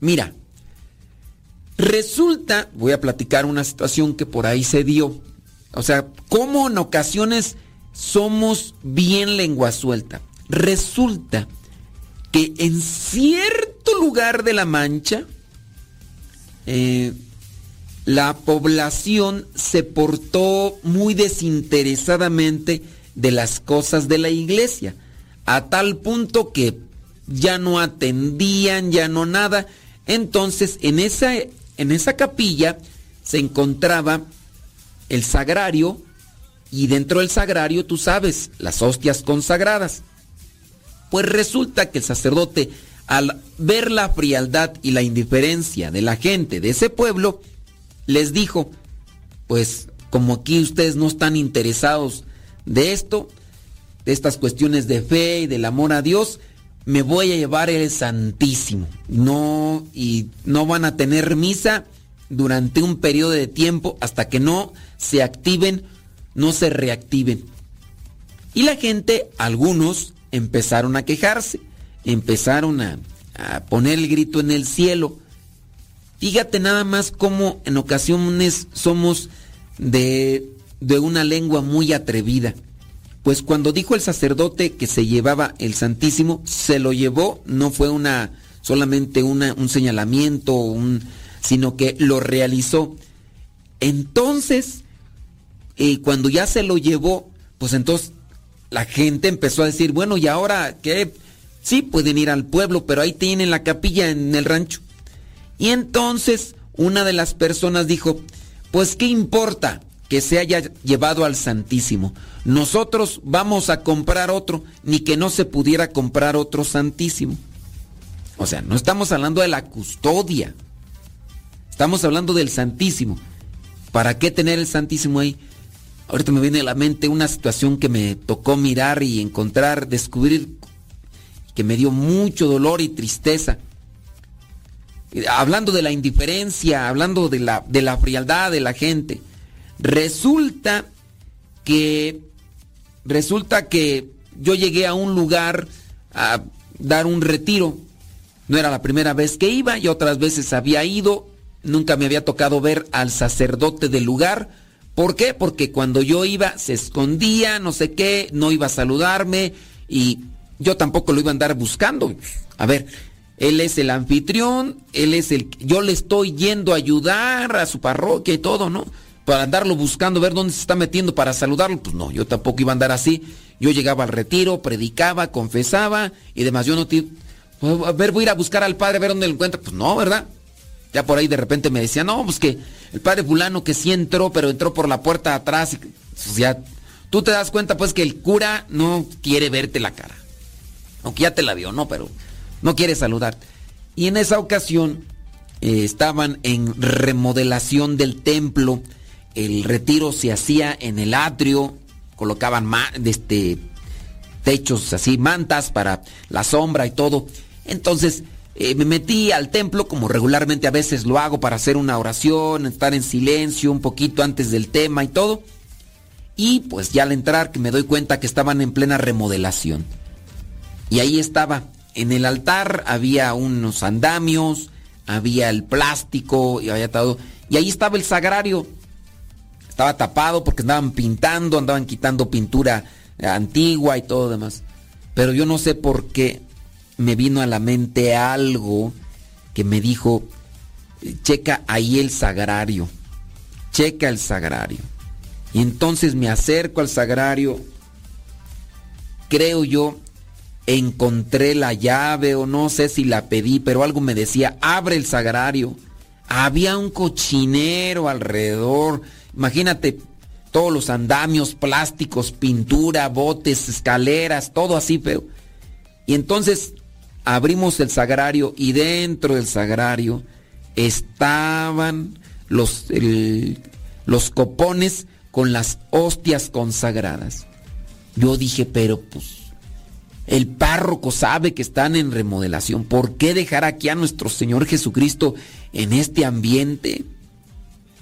Mira, resulta, voy a platicar una situación que por ahí se dio. O sea, cómo en ocasiones somos bien lengua suelta. Resulta que en cierto lugar de la Mancha, eh, la población se portó muy desinteresadamente de las cosas de la iglesia, a tal punto que ya no atendían, ya no nada. Entonces, en esa, en esa capilla se encontraba el sagrario y dentro del sagrario, tú sabes, las hostias consagradas. Pues resulta que el sacerdote, al ver la frialdad y la indiferencia de la gente de ese pueblo, les dijo, pues como aquí ustedes no están interesados de esto, de estas cuestiones de fe y del amor a Dios, me voy a llevar el Santísimo. No, y no van a tener misa durante un periodo de tiempo hasta que no se activen, no se reactiven. Y la gente, algunos, empezaron a quejarse, empezaron a, a poner el grito en el cielo. Fíjate nada más cómo en ocasiones somos de, de una lengua muy atrevida. Pues cuando dijo el sacerdote que se llevaba el Santísimo, se lo llevó, no fue una solamente una- un señalamiento, un, sino que lo realizó. Entonces, eh, cuando ya se lo llevó, pues entonces la gente empezó a decir, bueno, ¿y ahora qué? Sí, pueden ir al pueblo, pero ahí tienen la capilla en el rancho. Y entonces una de las personas dijo, pues ¿qué importa que se haya llevado al Santísimo? Nosotros vamos a comprar otro, ni que no se pudiera comprar otro Santísimo. O sea, no estamos hablando de la custodia, estamos hablando del Santísimo. ¿Para qué tener el Santísimo ahí? Ahorita me viene a la mente una situación que me tocó mirar y encontrar, descubrir, que me dio mucho dolor y tristeza. eh, hablando de la indiferencia, hablando de la, de la frialdad de la gente. Resulta que, resulta que yo llegué a un lugar a dar un retiro. No era la primera vez que iba, y otras veces había ido. Nunca me había tocado ver al sacerdote del lugar. ¿Por qué? Porque cuando yo iba se escondía, no sé qué, no iba a saludarme y yo tampoco lo iba a andar buscando. A ver, él es el anfitrión, él es el... Yo le estoy yendo a ayudar a su parroquia y todo, ¿no? Para andarlo buscando, ver dónde se está metiendo para saludarlo. Pues no, yo tampoco iba a andar así. Yo llegaba al retiro, predicaba, confesaba y demás. Yo no te... A ver, voy a ir a buscar al padre a ver dónde lo encuentro. Pues no, ¿verdad? Ya por ahí de repente me decía, no, pues que el padre fulano que sí entró, pero entró por la puerta atrás. Pues tú te das cuenta pues que el cura no quiere verte la cara. Aunque ya te la vio, no, pero no quiere saludar. Y en esa ocasión eh, estaban en remodelación del templo. El retiro se hacía en el atrio. Colocaban este, techos así, mantas para la sombra y todo. Entonces eh, me metí al templo como regularmente a veces lo hago para hacer una oración, estar en silencio un poquito antes del tema y todo. Y pues ya al entrar que me doy cuenta que estaban en plena remodelación. Y ahí estaba, en el altar había unos andamios, había el plástico y había todo. Y ahí estaba el sagrario. Estaba tapado porque andaban pintando, andaban quitando pintura antigua y todo demás. Pero yo no sé por qué me vino a la mente algo que me dijo, checa ahí el sagrario, checa el sagrario. Y entonces me acerco al sagrario, creo yo, encontré la llave o no sé si la pedí, pero algo me decía, abre el sagrario. Había un cochinero alrededor, imagínate todos los andamios, plásticos, pintura, botes, escaleras, todo así feo. Y entonces abrimos el sagrario y dentro del sagrario estaban los, los copones con las hostias consagradas. Yo dije, pero pues el párroco sabe que están en remodelación. ¿Por qué dejar aquí a nuestro Señor Jesucristo en este ambiente?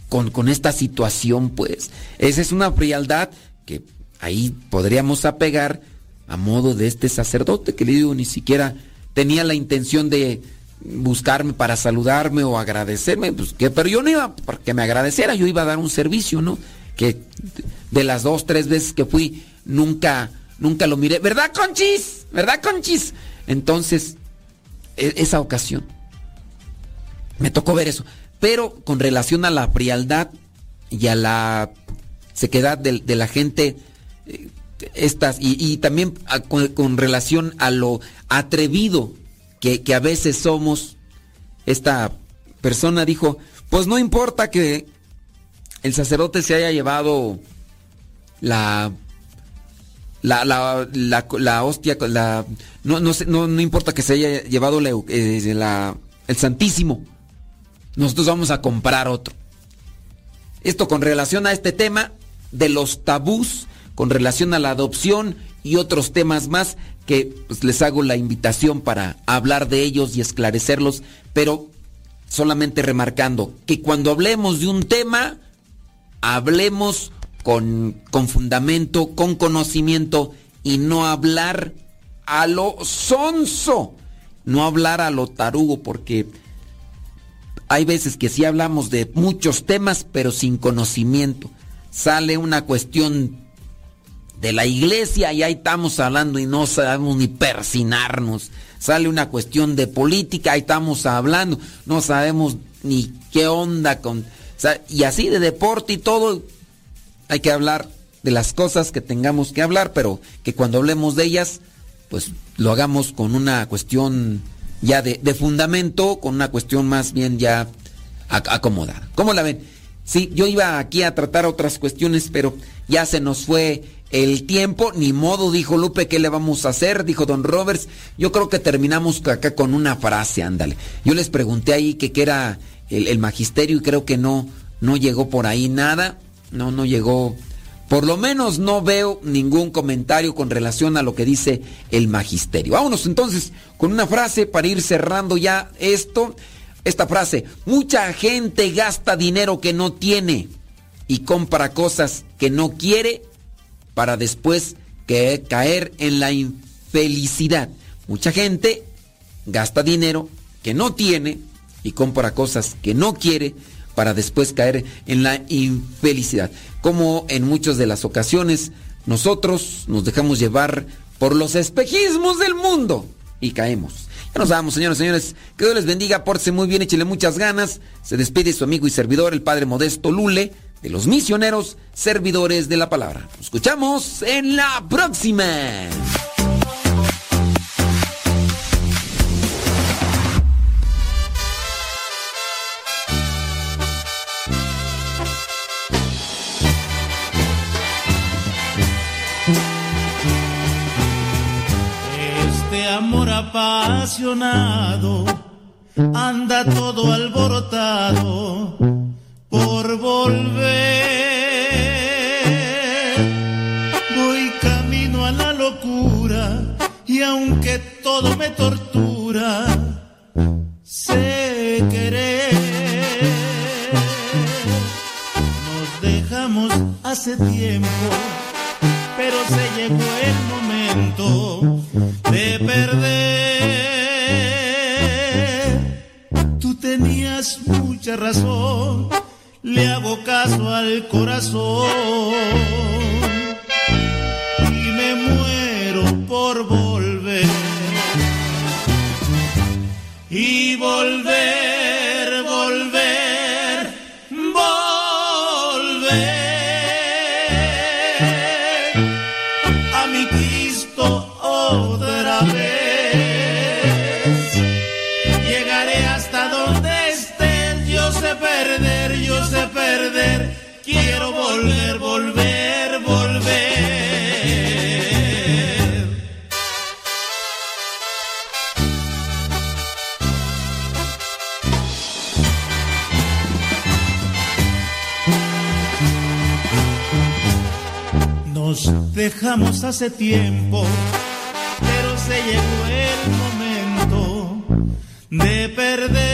Con, con esta situación, pues. Esa es una frialdad que ahí podríamos apegar a modo de este sacerdote que le digo, ni siquiera tenía la intención de buscarme para saludarme o agradecerme, pues pero yo no iba porque me agradeciera, yo iba a dar un servicio, ¿no? Que de las dos, tres veces que fui, nunca, nunca lo miré. ¿Verdad, Conchis? ¿Verdad, Conchis? Entonces, e- esa ocasión, me tocó ver eso. Pero con relación a la frialdad y a la sequedad de, de la gente, eh, estas, y, también a- con, relación a lo atrevido que, que a veces somos, esta persona dijo, pues no importa que el sacerdote se haya llevado la la, la, la, la hostia, la, no, no, no, no importa que se haya llevado eh, la- el Santísimo. Nosotros vamos a comprar otro. Esto con relación a este tema de los tabús, con relación a la adopción y otros temas más que pues, les hago la invitación para hablar de ellos y esclarecerlos, pero solamente remarcando que cuando hablemos de un tema, hablemos con, con fundamento, con conocimiento y no hablar a lo sonso, no hablar a lo tarugo, porque hay veces que sí hablamos de muchos temas, pero sin conocimiento. Sale una cuestión de la iglesia y ahí estamos hablando y no sabemos ni persinarnos. Sale una cuestión de política, ahí estamos hablando, no sabemos ni qué onda con... y así de deporte y todo, hay que hablar de las cosas que tengamos que hablar, pero que cuando hablemos de ellas, pues lo hagamos con una cuestión ya de, de fundamento, con una cuestión más bien ya ac- acomodada. ¿Cómo la ven? Sí, yo iba aquí a tratar otras cuestiones, pero ya se nos fue el tiempo, ni modo, dijo Lupe, ¿qué le vamos a hacer? Dijo Don Roberts. Yo creo que terminamos acá con una frase, ándale. Yo les pregunté ahí que qué era el, el magisterio y creo que no, no llegó por ahí nada. No, no llegó. Por lo menos no veo ningún comentario con relación a lo que dice el magisterio. Vámonos entonces con una frase para ir cerrando ya esto. esta frase, mucha gente gasta dinero que no tiene y compra cosas que no quiere para después que caer en la infelicidad. Mucha gente gasta dinero que no tiene y compra cosas que no quiere para después caer en la infelicidad. Como en muchas de las ocasiones nosotros nos dejamos llevar por los espejismos del mundo y caemos. Ya nos vamos, señores señores. Que Dios les bendiga, pórtense muy bien, échele muchas ganas. Se despide su amigo y servidor, el Padre Modesto Lule, de los misioneros servidores de la palabra. Nos escuchamos en la próxima. Este amor apasionado anda todo alborotado por volver. Voy camino a la locura y aunque todo me tortura, sé querer. Nos dejamos hace tiempo, pero se llegó el momento de perder. Tú tenías mucha razón, le hago caso al corazón y me muero por volver. Dejamos hace tiempo, pero se llegó el momento de perder.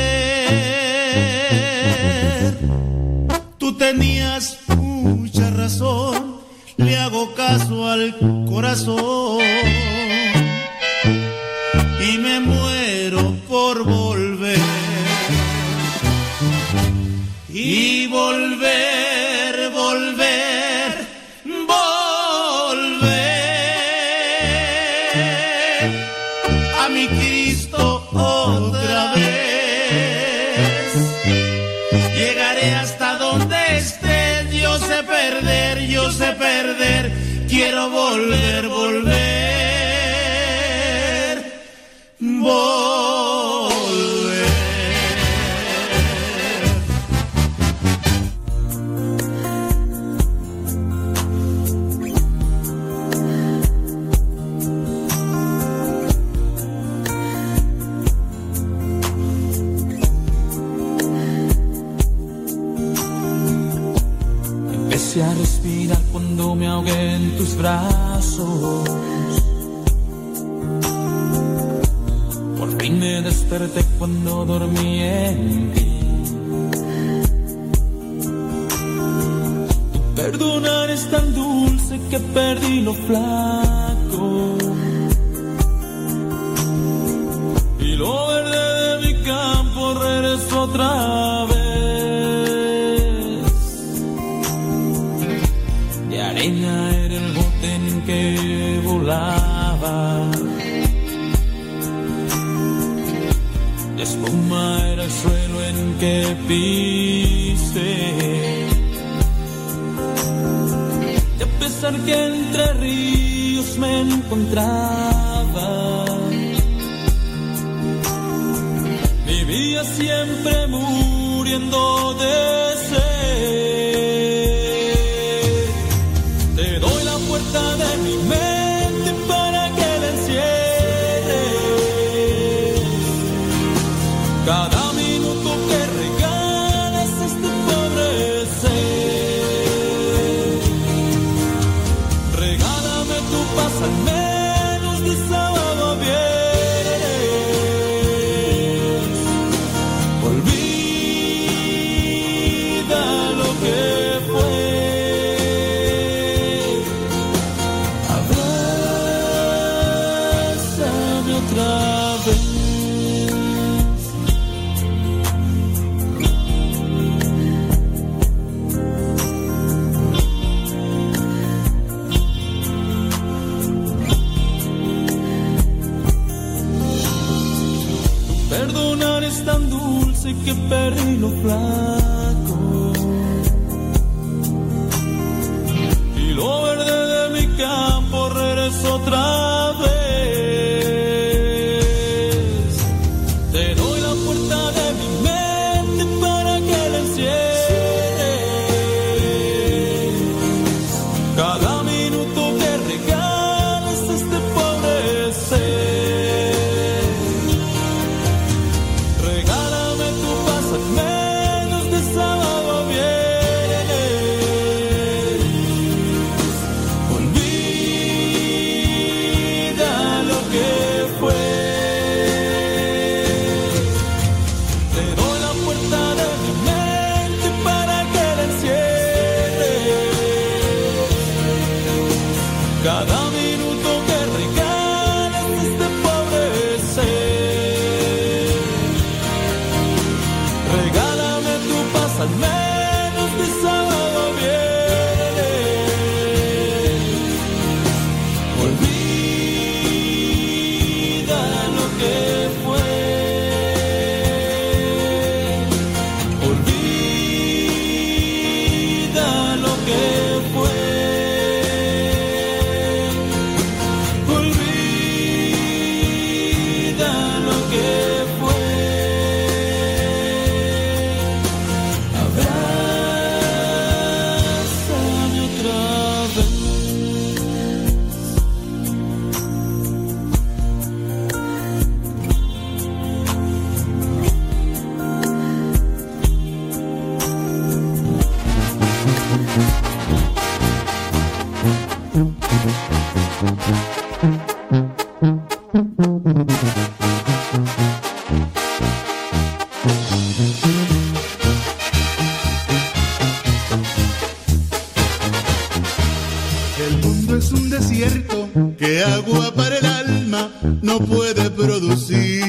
el alma no puede producir.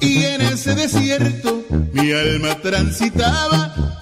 Y en ese desierto mi alma transitaba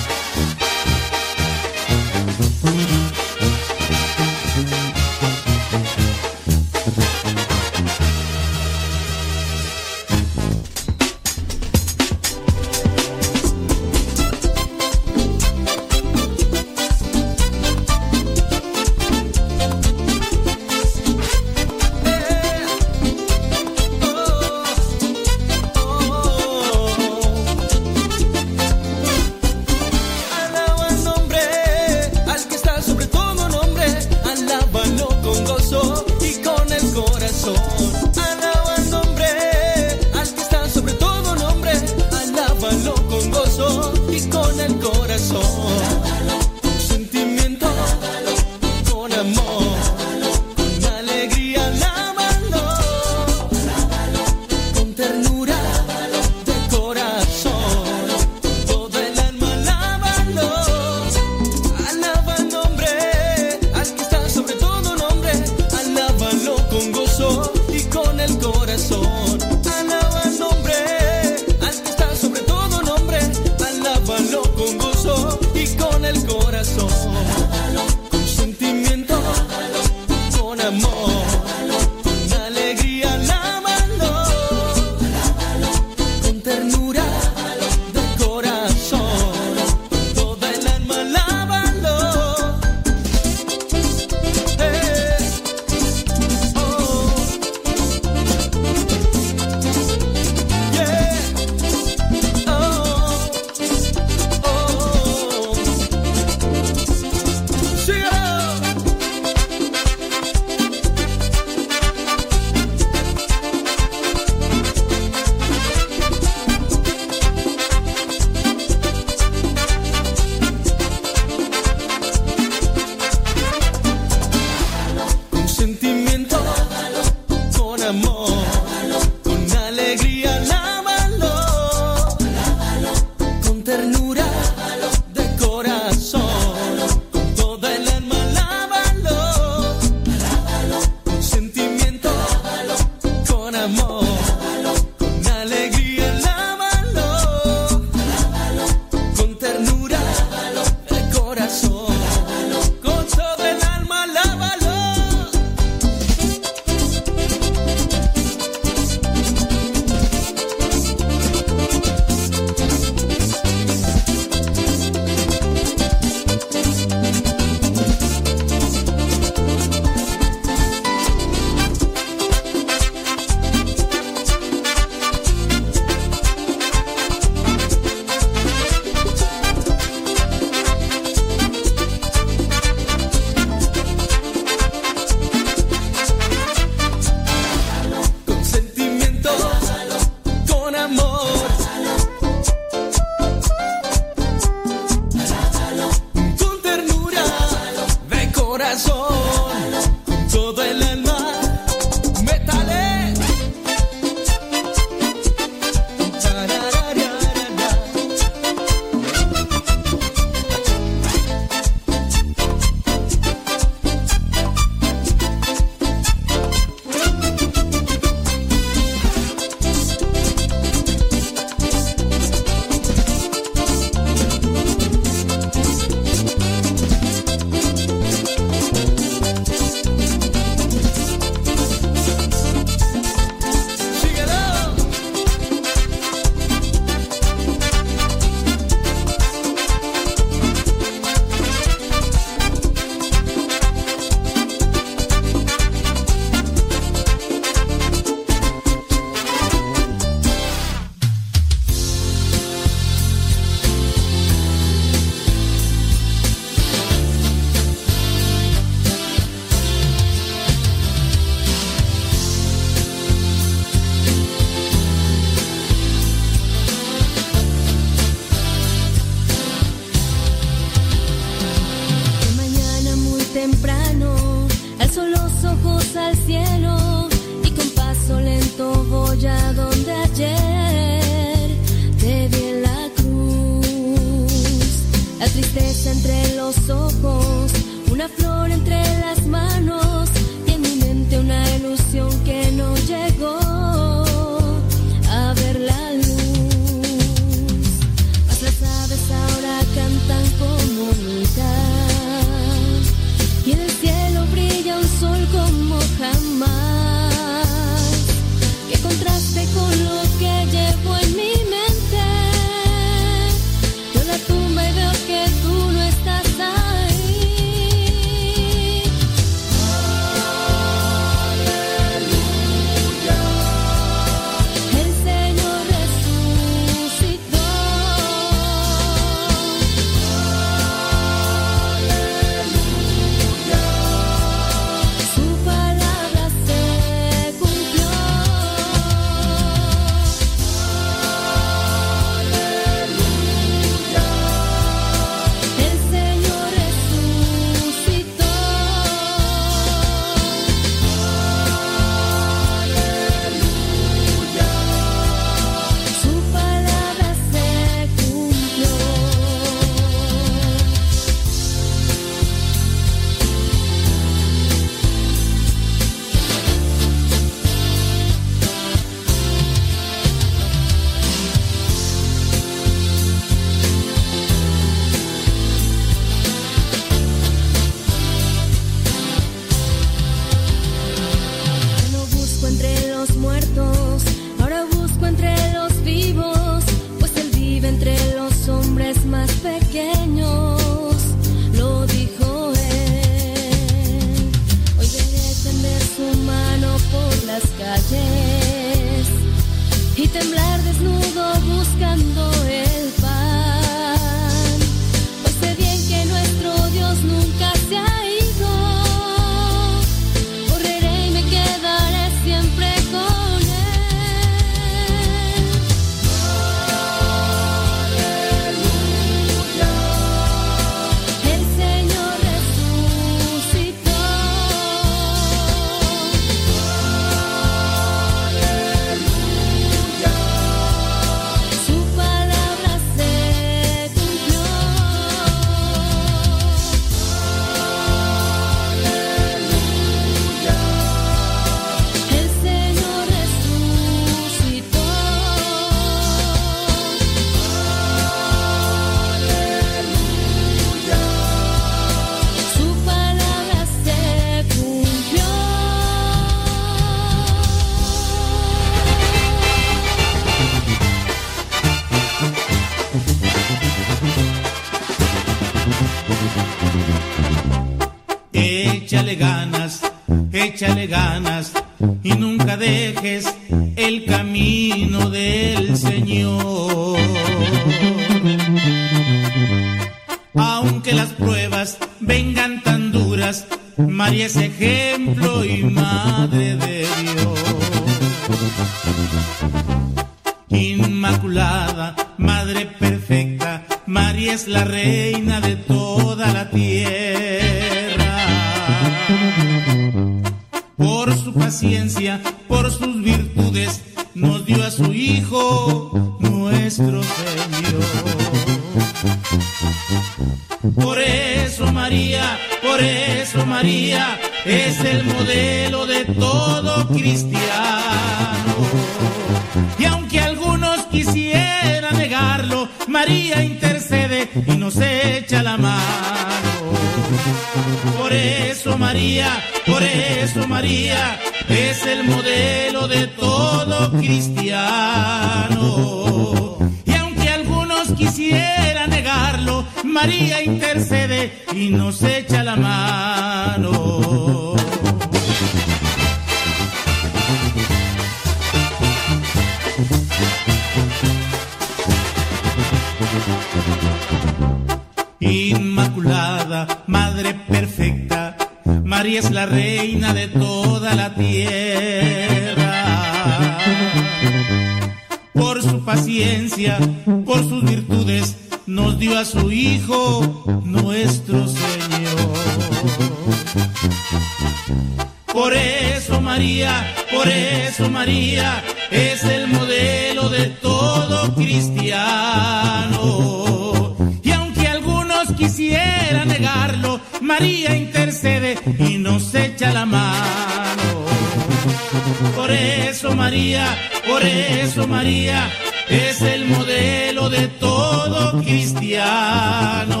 todo cristiano.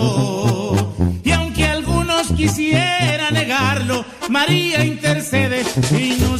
Y aunque algunos quisieran negarlo, María intercede y no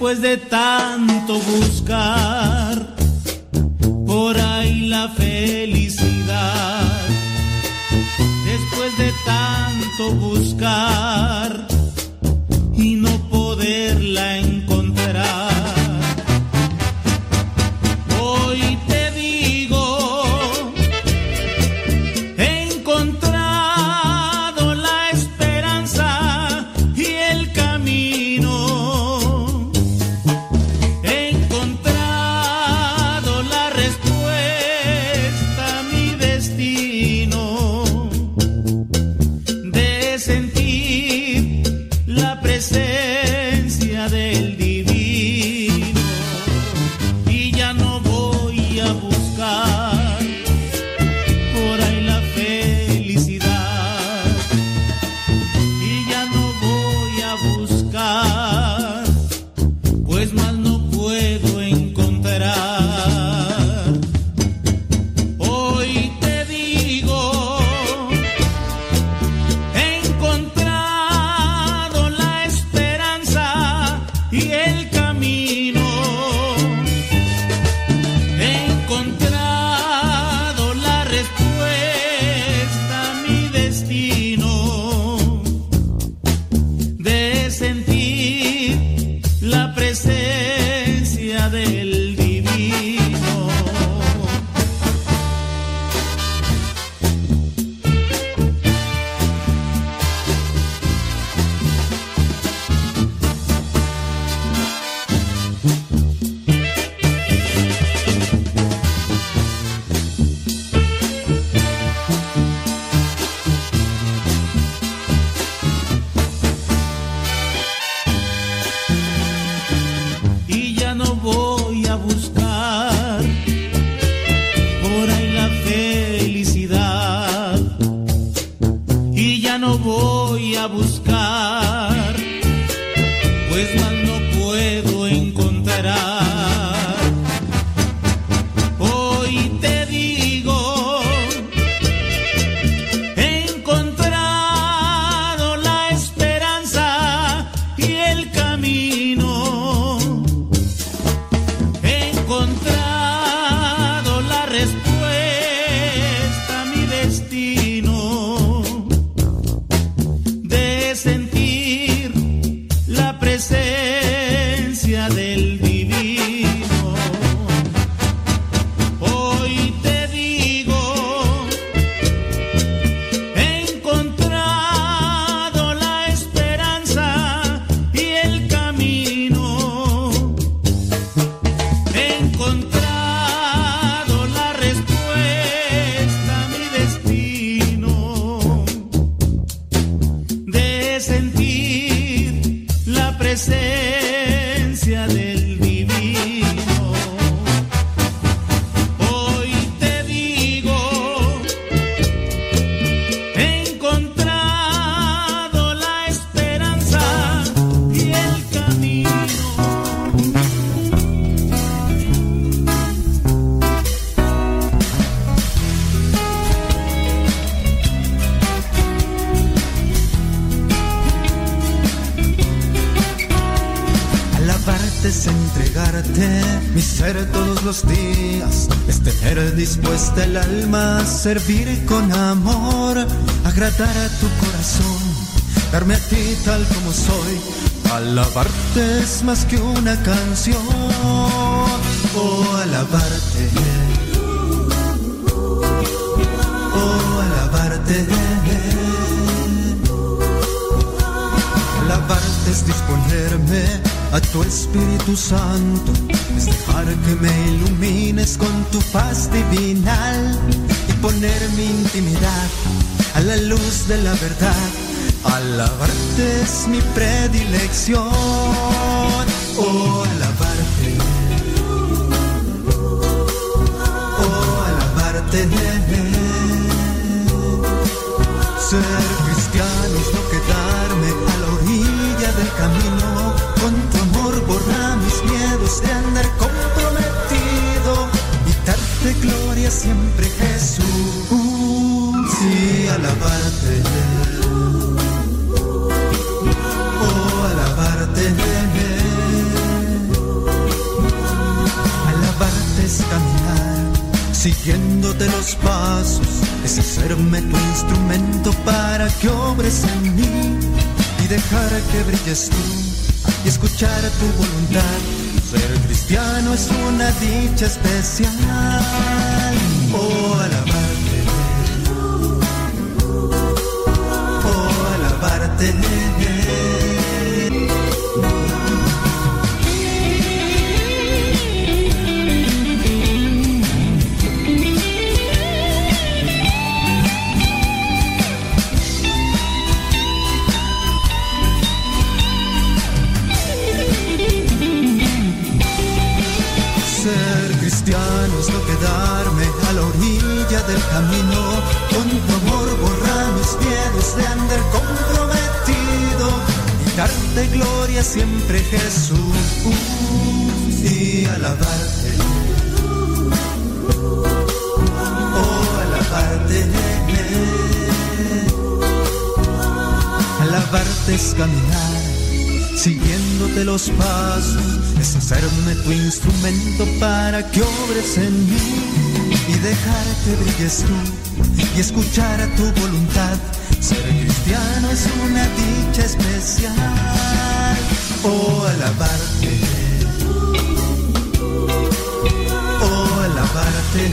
Después de tanto servir con amor, agradar a tu corazón, darme a ti tal como soy. Alabarte es más que una canción, verdad. Alabarte es mi predilección, brilles tú y escuchar tu voluntad. Ser cristiano es una dicha especial. Oh, alabarte. Oh, alabarte. Los pasos, es hacerme tu instrumento para que obres en mí y dejar que brilles tú y escuchar a tu voluntad. Ser cristiano es una dicha especial. Oh, alabarte. Oh, alabarte.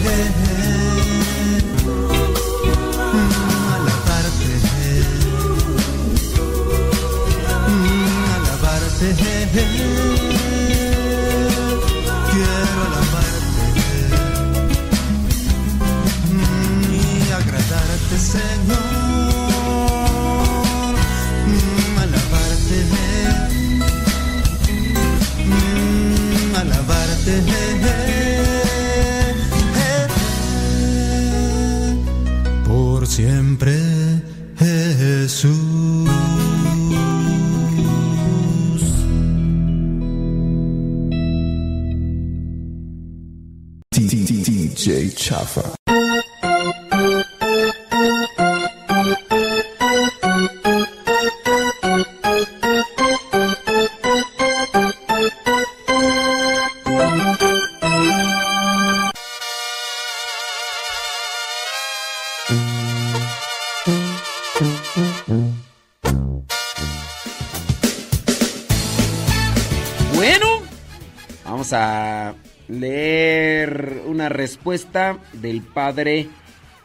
Respuesta del padre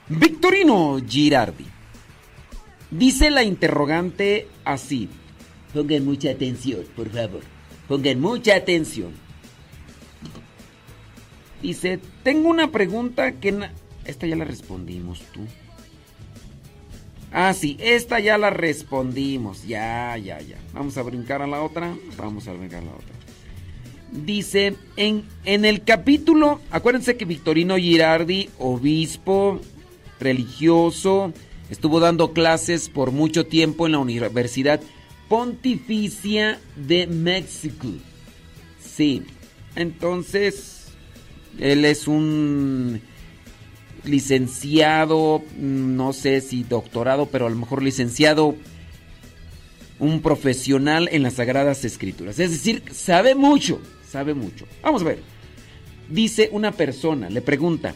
Victorino Girardi. Dice la interrogante así. Pongan mucha atención, por favor. Pongan mucha atención. Dice, tengo una pregunta que... Esta ya la respondimos tú. Ah, sí, esta ya la respondimos. Ya, ya, ya. Vamos a brincar a la otra. Vamos a brincar a la otra. Dice, en, en el capítulo, acuérdense que Victorino Girardi, obispo, religioso, estuvo dando clases por mucho tiempo en la Universidad Pontificia de México. Sí, entonces, él es un licenciado, no sé si doctorado, pero a lo mejor licenciado, un profesional en las Sagradas Escrituras. Es decir, sabe mucho, sabe mucho. Vamos a ver. Dice una persona, le pregunta,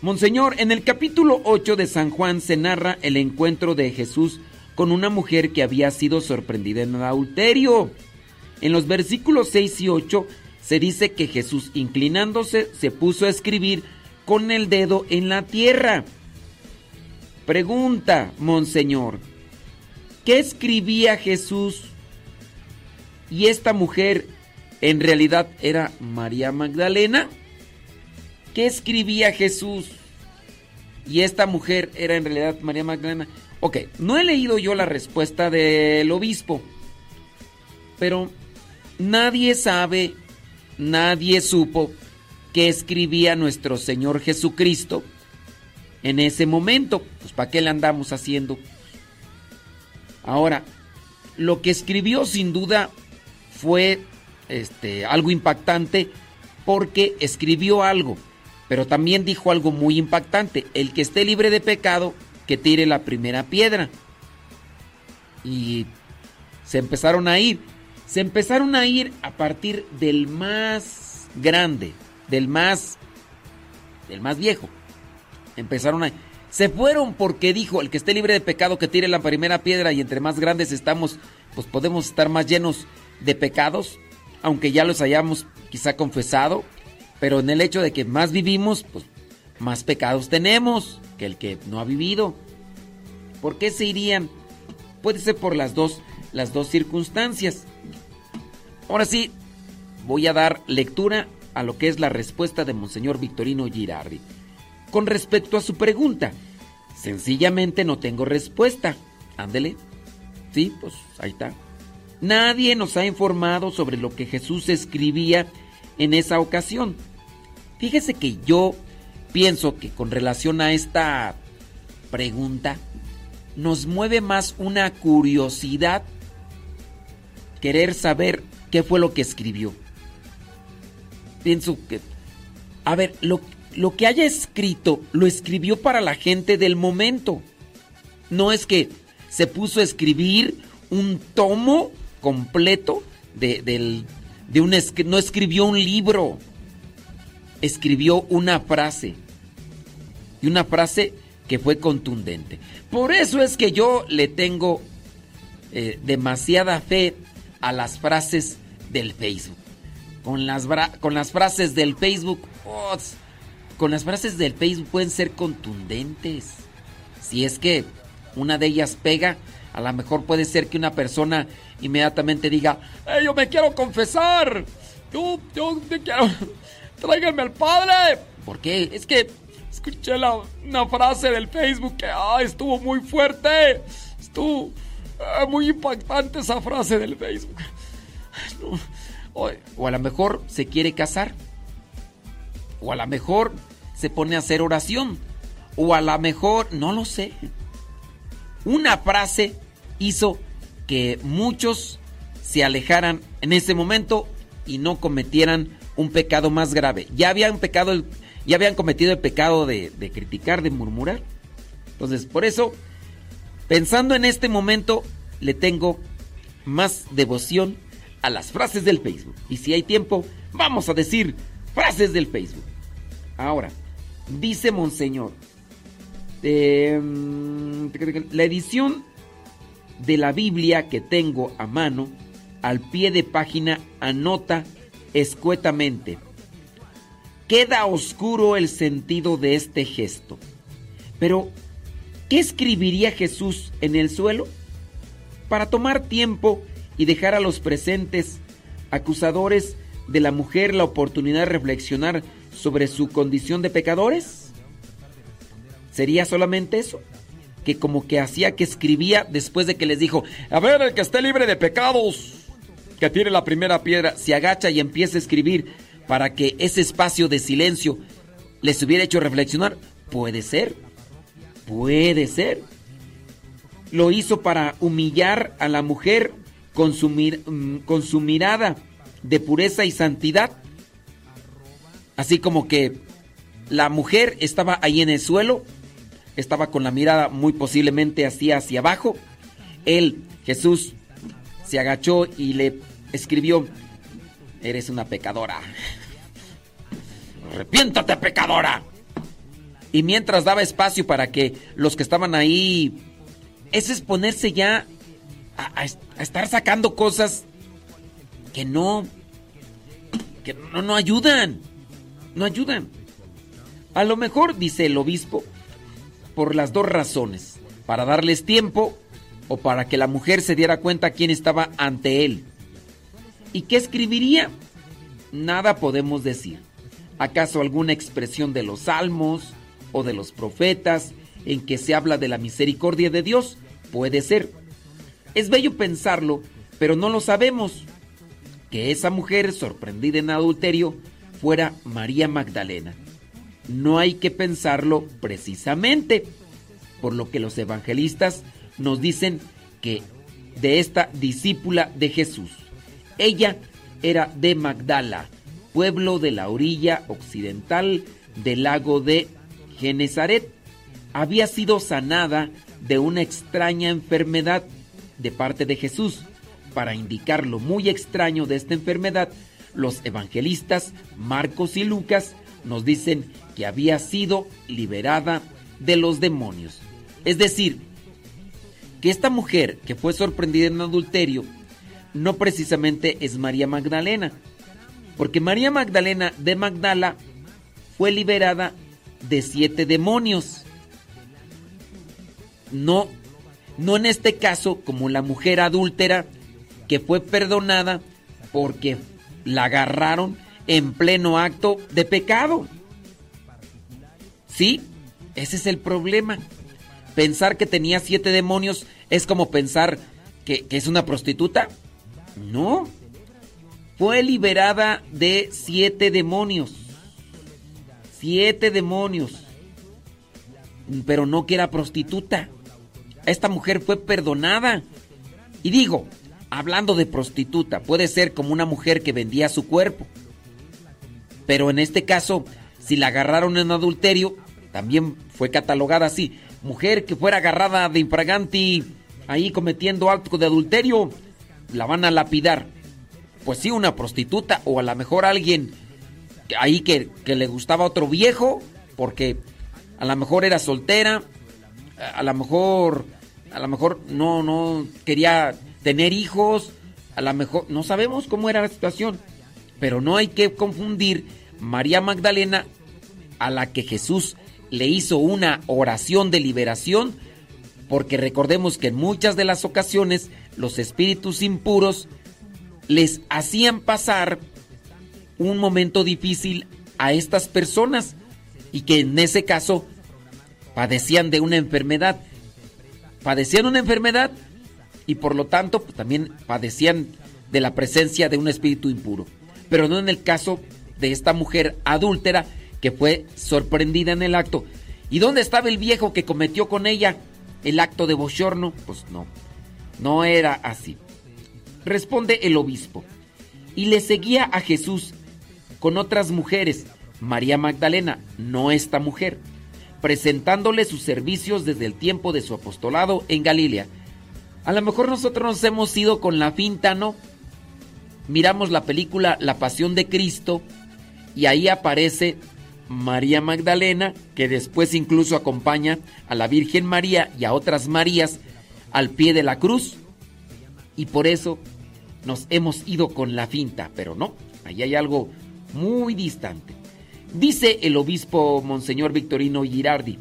Monseñor, en el capítulo 8 de San Juan se narra el encuentro de Jesús con una mujer que había sido sorprendida en adulterio. En los versículos 6 y 8 se dice que Jesús, inclinándose, se puso a escribir con el dedo en la tierra. Pregunta, Monseñor, ¿qué escribía Jesús? ¿Y esta mujer en realidad era María Magdalena? ¿Qué escribía Jesús? ¿Y esta mujer era en realidad María Magdalena? Ok, no he leído yo la respuesta del obispo, pero nadie sabe, nadie supo qué escribía nuestro Señor Jesucristo en ese momento. Pues ¿para qué le andamos haciendo? Ahora, lo que escribió sin duda fue este, algo impactante porque escribió algo, pero también dijo algo muy impactante. El que esté libre de pecado, que tire la primera piedra. Y se empezaron a ir. Se empezaron a ir a partir del más grande, del más, del más viejo. Empezaron a... Se fueron porque dijo, el que esté libre de pecado, que tire la primera piedra y entre más grandes estamos, pues podemos estar más llenos de pecados, aunque ya los hayamos quizá confesado, pero en el hecho de que más vivimos, pues más pecados tenemos que el que no ha vivido. ¿Por qué se irían? Puede ser por las dos, las dos circunstancias. Ahora sí, voy a dar lectura a lo que es la respuesta de Monseñor Victorino Girardi. Con respecto a su pregunta, sencillamente no tengo respuesta. Ándele. Sí, pues ahí está. Nadie nos ha informado sobre lo que Jesús escribía en esa ocasión. Fíjese que yo pienso que con relación a esta pregunta nos mueve más una curiosidad querer saber qué fue lo que escribió. Pienso que, a ver, lo, lo que haya escrito lo escribió para la gente del momento. No es que se puso a escribir un tomo completo de, del, de un... No escribió un libro, escribió una frase. Y una frase que fue contundente. Por eso es que yo le tengo eh, demasiada fe a las frases del Facebook. Con las, con las frases del Facebook, oh, con las frases del Facebook pueden ser contundentes. Si es que una de ellas pega, a lo mejor puede ser que una persona inmediatamente diga, yo me quiero confesar. Yo, yo te quiero. Tráiganme al padre. ¿Por qué? Es que escuché la, una frase del Facebook que estuvo muy fuerte. Estuvo eh, muy impactante esa frase del Facebook. O, o a lo mejor se quiere casar. O a lo mejor se pone a hacer oración. O a lo mejor, no lo sé. Una frase hizo que muchos se alejaran en ese momento y no cometieran un pecado más grave. Ya habían pecado, ya habían cometido el pecado de, criticar, de murmurar. Entonces, por eso, pensando en este momento, le tengo más devoción a las frases del Facebook. Y si hay tiempo, vamos a decir frases del Facebook. Ahora, dice Monseñor, eh, la edición de la Biblia que tengo a mano, al pie de página anota escuetamente. Queda oscuro el sentido de este gesto. Pero, ¿qué escribiría Jesús en el suelo? Para tomar tiempo y dejar a los presentes acusadores de la mujer la oportunidad de reflexionar sobre su condición de pecadores? ¿Sería solamente eso? Que como que hacía que escribía después de que les dijo, a ver, el que esté libre de pecados, que tire la primera piedra, se agacha y empieza a escribir para que ese espacio de silencio les hubiera hecho reflexionar. Puede ser, puede ser. Lo hizo para humillar a la mujer con su, mm, con su mirada de pureza y santidad. Así como que la mujer estaba ahí en el suelo estaba con la mirada muy posiblemente así hacia abajo. Él, Jesús, se agachó y le escribió, Eres una pecadora. Arrepiéntate, pecadora. Y mientras daba espacio para que los que estaban ahí, ese es ponerse ya a, a- estar sacando cosas que no, que no, no ayudan, no ayudan. A lo mejor, dice el obispo, por las dos razones, para darles tiempo o para que la mujer se diera cuenta quién estaba ante él. ¿Y qué escribiría? Nada podemos decir. ¿Acaso alguna expresión de los salmos o de los profetas en que se habla de la misericordia de Dios? Puede ser. Es bello pensarlo, pero no lo sabemos. Que esa mujer sorprendida en adulterio fuera María Magdalena. No hay que pensarlo precisamente, por lo que los evangelistas nos dicen que de esta discípula de Jesús. Ella era de Magdala, pueblo de la orilla occidental del lago de Genezaret. Había sido sanada de una extraña enfermedad de parte de Jesús. Para indicar lo muy extraño de esta enfermedad, los evangelistas Marcos y Lucas nos dicen que había sido liberada de los demonios. Es decir, que esta mujer que fue sorprendida en adulterio no precisamente es María Magdalena, porque María Magdalena de Magdala fue liberada de siete demonios. No, no en este caso como la mujer adúltera que fue perdonada porque la agarraron en pleno acto de pecado. Sí, ese es el problema. Pensar que tenía siete demonios es como pensar que, es una prostituta. No. Fue liberada de siete demonios. Siete demonios. Pero no que era prostituta. Esta mujer fue perdonada. Y digo, hablando de prostituta, puede ser como una mujer que vendía su cuerpo. Pero en este caso, si la agarraron en adulterio, también fue catalogada así. Mujer que fuera agarrada de infraganti ahí cometiendo acto de adulterio, la van a lapidar. Pues sí, una prostituta o a lo mejor alguien ahí que, que le gustaba otro viejo, porque a lo mejor era soltera, a lo mejor, a lo mejor no, no quería tener hijos, a lo mejor, no sabemos cómo era la situación, pero no hay que confundir María Magdalena a la que Jesús le hizo una oración de liberación, porque recordemos que en muchas de las ocasiones los espíritus impuros les hacían pasar un momento difícil a estas personas y que en ese caso padecían de una enfermedad. Padecían una enfermedad y por lo tanto pues, también padecían de la presencia de un espíritu impuro. Pero no en el caso de esta mujer adúltera que fue sorprendida en el acto. ¿Y dónde estaba el viejo que cometió con ella el acto de bochorno? Pues no, no era así. Responde el obispo. Y le seguía a Jesús con otras mujeres, María Magdalena, no esta mujer, presentándole sus servicios desde el tiempo de su apostolado en Galilea. A lo mejor nosotros nos hemos ido con la finta, ¿no? Miramos la película La Pasión de Cristo y ahí aparece María Magdalena, que después incluso acompaña a la Virgen María y a otras Marías al pie de la cruz. Y por eso nos hemos ido con la finta, pero no, ahí hay algo muy distante. Dice el obispo Monseñor Victorino Girardi,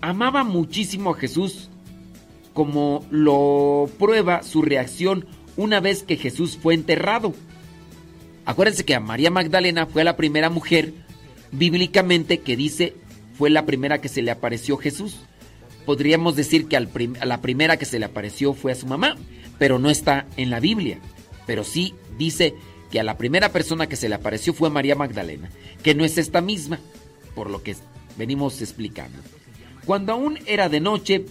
amaba muchísimo a Jesús como lo prueba su reacción una vez que Jesús fue enterrado. Acuérdense que María Magdalena fue la primera mujer bíblicamente que dice fue la primera que se le apareció Jesús. Podríamos decir que a la primera que se le apareció fue a su mamá, pero no está en la Biblia. Pero sí dice que a la primera persona que se le apareció fue María Magdalena, que no es esta misma, por lo que venimos explicando. Cuando aún era de noche,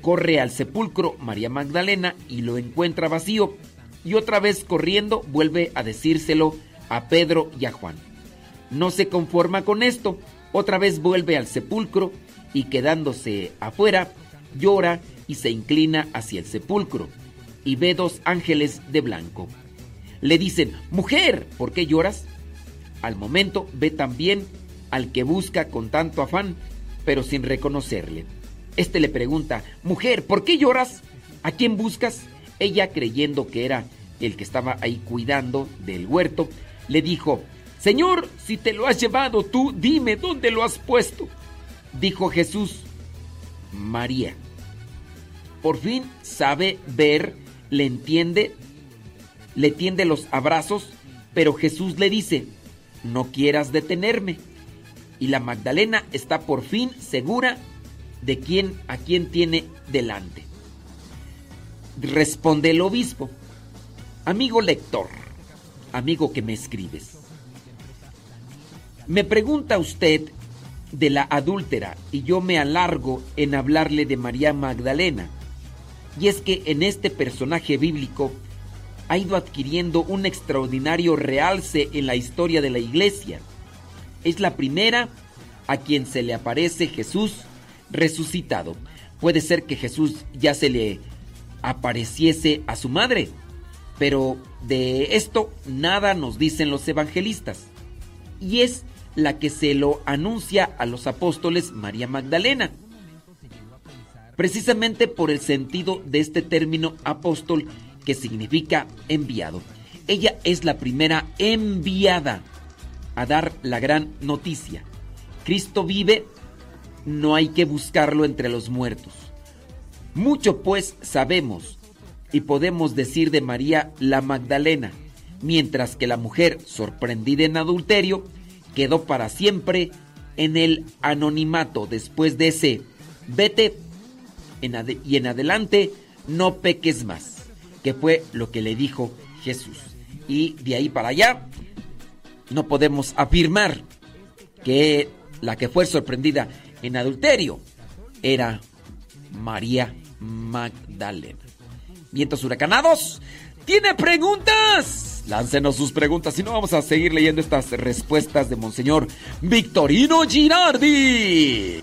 corre al sepulcro María Magdalena y lo encuentra vacío, y otra vez corriendo vuelve a decírselo a Pedro y a Juan. No se conforma con esto, otra vez vuelve al sepulcro y quedándose afuera, llora y se inclina hacia el sepulcro y ve dos ángeles de blanco. Le dicen, mujer, ¿por qué lloras? Al momento ve también al que busca con tanto afán, pero sin reconocerle. Este le pregunta, mujer, ¿por qué lloras? ¿A quién buscas? Ella, creyendo que era el que estaba ahí cuidando del huerto, le dijo, Señor, si te lo has llevado tú, dime dónde lo has puesto. Dijo Jesús, María. Por fin sabe ver, le entiende, le tiende los abrazos, pero Jesús le dice, no quieras detenerme. Y la Magdalena está por fin segura de quién a quién tiene delante. Responde el obispo, amigo lector, amigo que me escribes. Me pregunta usted de la adúltera y yo me alargo en hablarle de María Magdalena. Y es que en este personaje bíblico ha ido adquiriendo un extraordinario realce en la historia de la iglesia. Es la primera a quien se le aparece Jesús resucitado. Puede ser que Jesús ya se le apareciese a su madre, pero de esto nada nos dicen los evangelistas. Y es la que se lo anuncia a los apóstoles María Magdalena. Precisamente por el sentido de este término apóstol que significa enviado. Ella es la primera enviada a dar la gran noticia. Cristo vive, no hay que buscarlo entre los muertos. Mucho pues sabemos y podemos decir de María la Magdalena, mientras que la mujer sorprendida en adulterio quedó para siempre en el anonimato después de ese vete y en adelante no peques más, que fue lo que le dijo Jesús. Y de ahí para allá no podemos afirmar que la que fue sorprendida en adulterio era María Magdalena. Vientos huracanados. ¿Tiene preguntas? Láncenos sus preguntas y no vamos a seguir leyendo estas respuestas de Monseñor Victorino Girardi.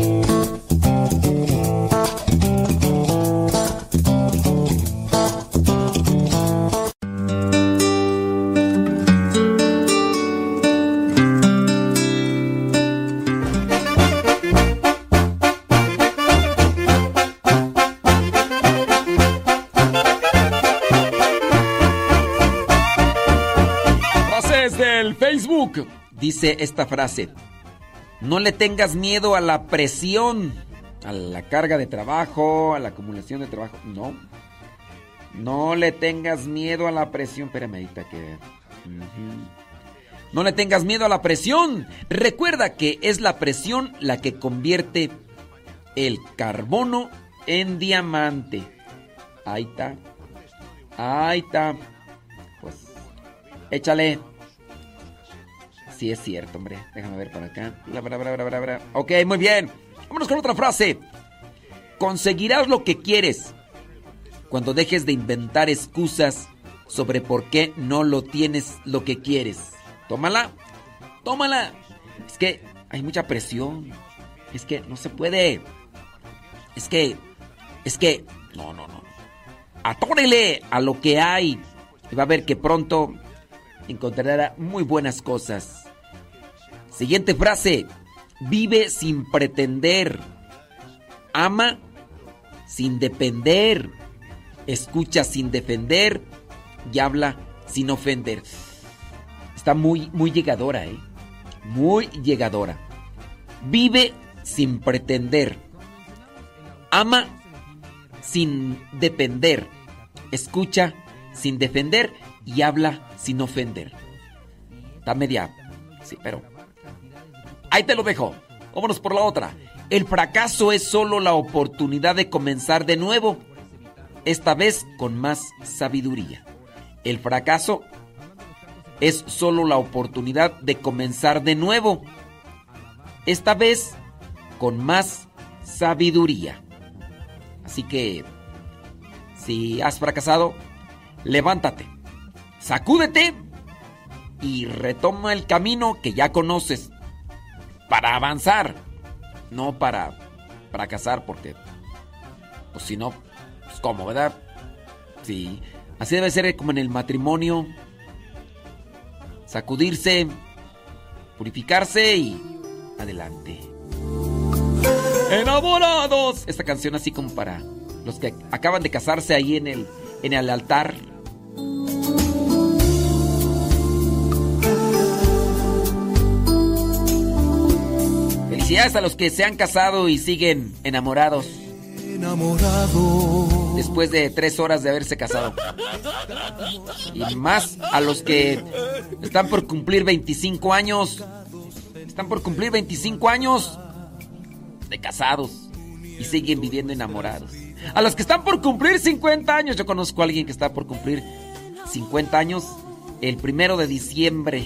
Dice esta frase, no le tengas miedo a la presión, a la carga de trabajo, a la acumulación de trabajo, no. No le tengas miedo a la presión, espérame ahorita que... No le tengas miedo a la presión. Recuerda que es la presión la que convierte el carbono en diamante. Ahí está. Ahí está. Pues échale. Sí es cierto, hombre. Déjame ver para acá. Ok, muy bien. Vámonos con otra frase. Conseguirás lo que quieres cuando dejes de inventar excusas sobre por qué no lo tienes lo que quieres. Tómala. Tómala. Es que hay mucha presión. Es que no se puede. Es que. Es que. No, no, no. Atórele a lo que hay. Y va a ver que pronto encontrará muy buenas cosas. Siguiente frase. Vive sin pretender. Ama sin depender. Escucha sin defender. Y habla sin ofender. Está muy, muy llegadora, ¿eh? Muy llegadora. Vive sin pretender. Ama sin depender. Escucha sin defender y habla sin ofender. Está media. Sí, pero. Ahí te lo dejo. Vámonos por la otra. El fracaso es solo la oportunidad de comenzar de nuevo. Esta vez con más sabiduría. El fracaso es solo la oportunidad de comenzar de nuevo. esta vez con más sabiduría. Así que, si has fracasado, levántate, sacúdete y retoma el camino que ya conoces para avanzar, no para fracasar, porque, pues si no, pues cómo, ¿verdad? Sí, así debe ser como en el matrimonio, sacudirse, purificarse y adelante. Enamorados. Esta canción así como para los que acaban de casarse ahí en el en el altar. Felicidades a los que se han casado y siguen enamorados. Enamorado. Después de tres horas de haberse casado. Y más a los que están por cumplir 25 años. Están por cumplir 25 años de casados y siguen viviendo enamorados. A los que están por cumplir 50 años. Yo conozco a alguien que está por cumplir 50 años el primero de diciembre.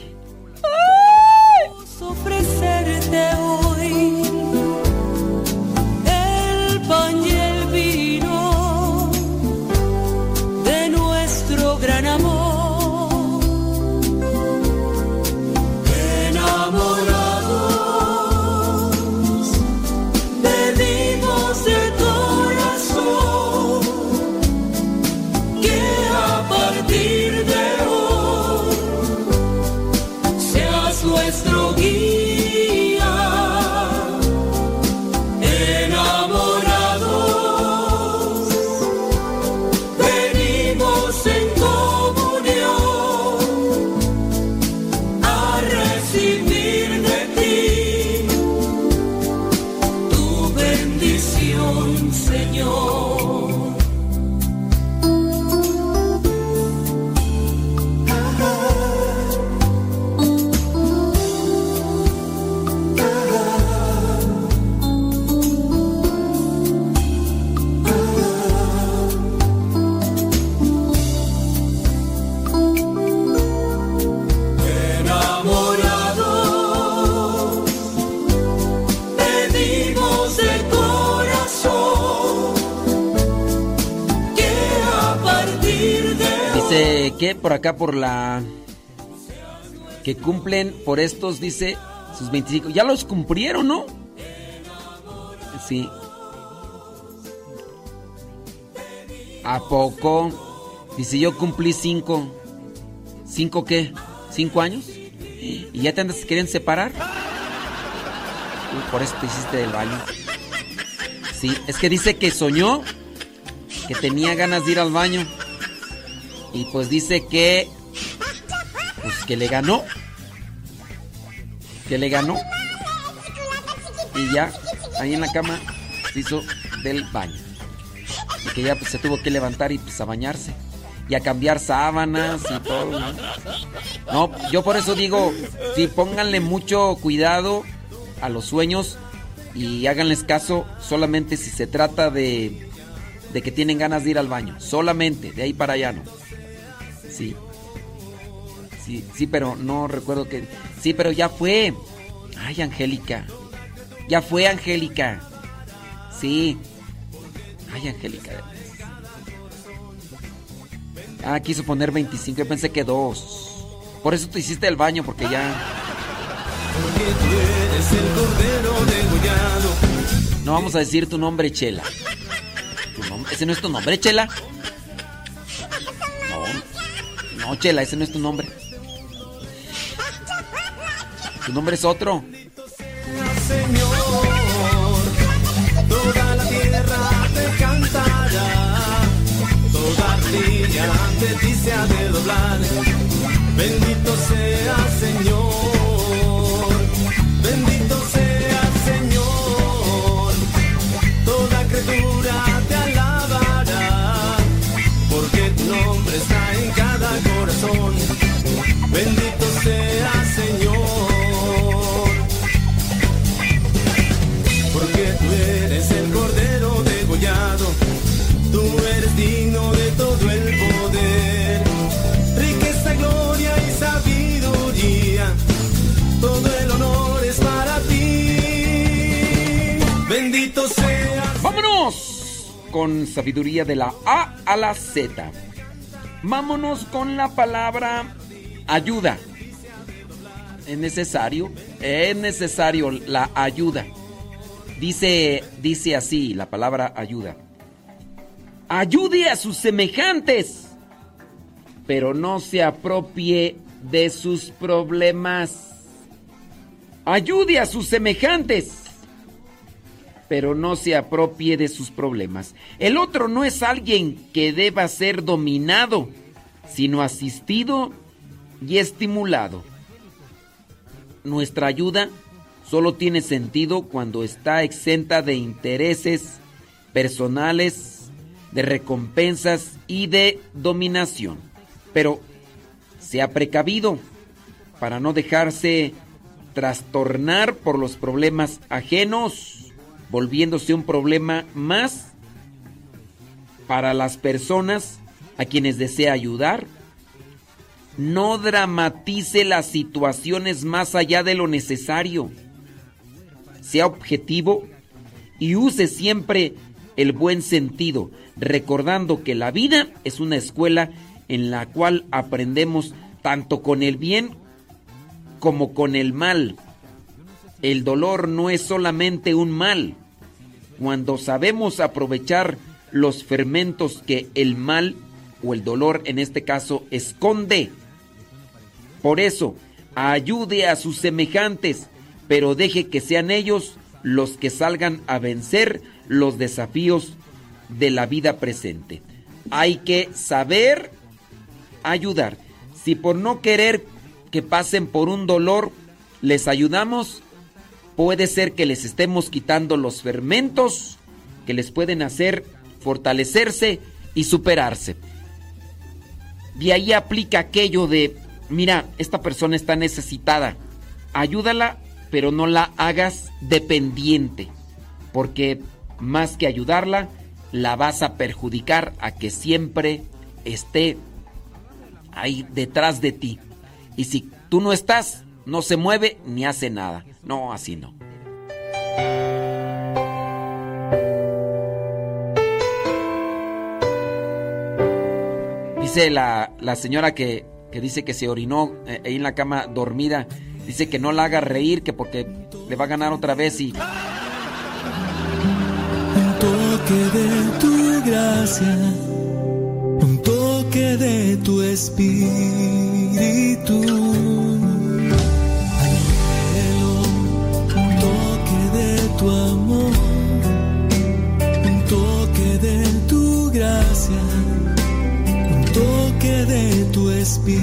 Por acá por la que cumplen por estos dice sus 25. Ya los cumplieron, ¿no? Sí. ¿A poco? Dice, yo cumplí cinco. ¿Cinco qué? ¿Cinco años? ¿Y ya te andas queriendo separar? Uy, por eso te hiciste del baño. Sí, es que dice que soñó que tenía ganas de ir al baño. Y pues dice que. Pues que le ganó. Que le ganó. Y ya, ahí en la cama, se hizo del baño. Y que ya pues se tuvo que levantar y pues a bañarse. Y a cambiar sábanas y todo. ¿no? No, yo por eso digo, sí, pónganle mucho cuidado a los sueños y háganles caso solamente si se trata de, de que tienen ganas de ir al baño. Solamente, de ahí para allá no. Sí. Sí, sí, pero no recuerdo que... Sí, pero ya fue. Ay, Angélica. Ya fue, Angélica. Sí. Ay, Angélica. Ah, quiso poner 25. Yo pensé que dos. Por eso te hiciste el baño, porque ya... Porque eres el cordero degollado. No vamos a decir tu nombre, Chela. ¿Tu nom- ¿Ese no es tu nombre, Chela? No. Chela, ese no es tu nombre. Tu nombre es otro. Señor, toda la tierra te cantará, toda ante ti se ha de doblar. Bendito sea Señor, Bendito sea Señor. Porque tú eres el cordero degollado, tú eres digno de todo el poder, riqueza, gloria y sabiduría, todo el honor es para ti. Bendito seas. Vámonos con sabiduría de la A a la Z. Vámonos con la palabra ayuda. Es necesario, es necesario la ayuda. Dice, dice así la palabra ayuda. Ayude a sus semejantes, pero no se apropie de sus problemas. Ayude a sus semejantes, pero no se apropie de sus problemas. El otro no es alguien que deba ser dominado, sino asistido y estimulado. Nuestra ayuda solo tiene sentido cuando está exenta de intereses personales, de recompensas y de dominación. Pero sea precavido para no dejarse trastornar por los problemas ajenos, volviéndose un problema más para las personas a quienes desea ayudar. No dramatice las situaciones más allá de lo necesario. Sea objetivo y use siempre el buen sentido, recordando que la vida es una escuela en la cual aprendemos tanto con el bien como con el mal. El dolor no es solamente un mal. Cuando sabemos aprovechar los fermentos que el mal o el dolor en este caso esconde. Por eso, ayude a sus semejantes, pero deje que sean ellos los que salgan a vencer los desafíos de la vida presente. Hay que saber ayudar. Si por no querer que pasen por un dolor les ayudamos, puede ser que les estemos quitando los fermentos que les pueden hacer fortalecerse y superarse. De ahí aplica aquello de, mira, esta persona está necesitada, ayúdala, pero no la hagas dependiente, porque más que ayudarla, la vas a perjudicar a que siempre esté ahí detrás de ti. Y si tú no estás, no se mueve ni hace nada. No, así no. Dice la, la señora que, que, dice que se orinó eh, ahí en la cama dormida. Dice que no la haga reír, que porque le va a ganar otra vez y... Un toque de tu gracia, un toque de tu espíritu. Tu amor, un toque de tu gracia, un toque de tu espíritu.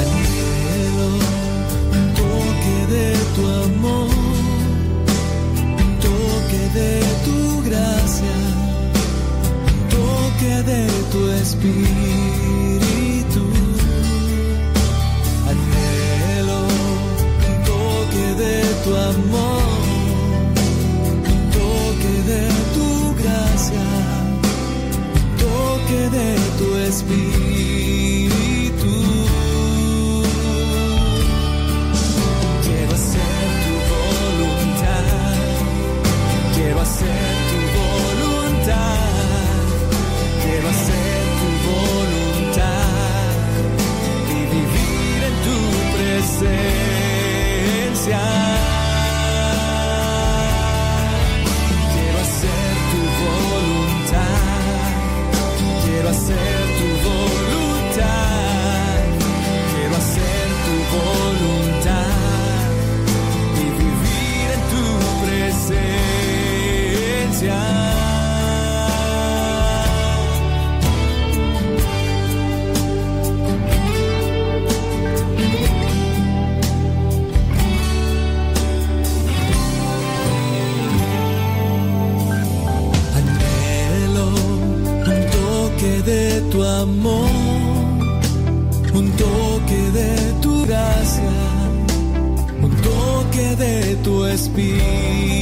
Anhelo un toque de tu amor, un toque de tu gracia, un toque de tu espíritu. Tu amor, un toque de tu gracia, un toque de tu espíritu. Quiero hacer tu voluntad, quiero hacer tu voluntad, quiero hacer tu voluntad y vivir en tu presencia. Amor, un toque de tu gracia, un toque de tu espíritu.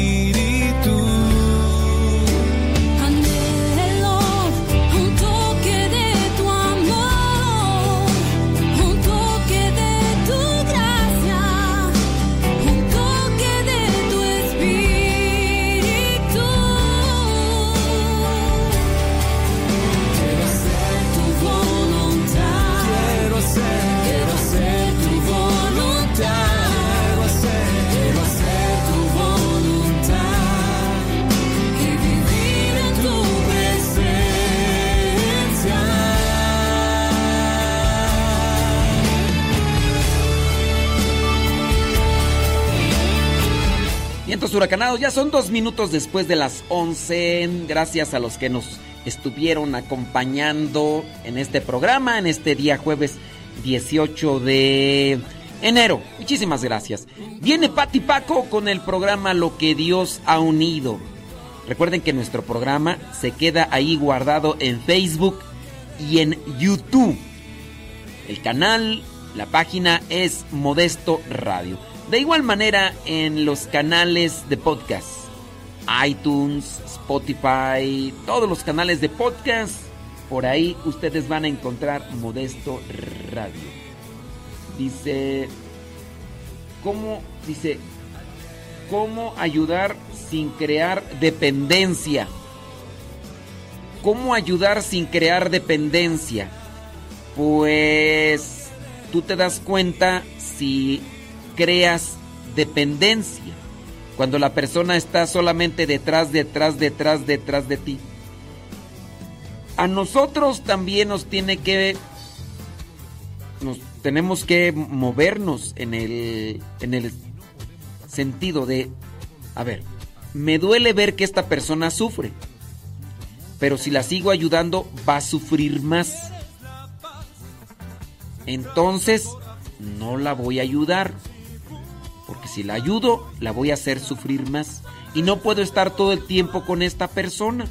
Vientos huracanados, ya son dos minutos después de las 11. Gracias a los que nos estuvieron acompañando en este programa, en este día jueves 18 de enero. Muchísimas gracias. Viene Pati Paco con el programa Lo que Dios ha unido. Recuerden que nuestro programa se queda ahí guardado en Facebook y en YouTube. El canal, la página es Modesto Radio. De igual manera en los canales de podcast, iTunes, Spotify, todos los canales de podcast, por ahí ustedes van a encontrar Modesto Radio. Dice, ¿cómo? Dice, ¿cómo ayudar sin crear dependencia? ¿Cómo ayudar sin crear dependencia? Pues tú te das cuenta si creas dependencia. Cuando la persona está solamente detrás, detrás, detrás, detrás de ti. A nosotros también nos tiene que nos tenemos que movernos en el en el sentido de a ver, me duele ver que esta persona sufre. Pero si la sigo ayudando va a sufrir más. Entonces, no la voy a ayudar. Porque si la ayudo, la voy a hacer sufrir más. Y no puedo estar todo el tiempo con esta persona.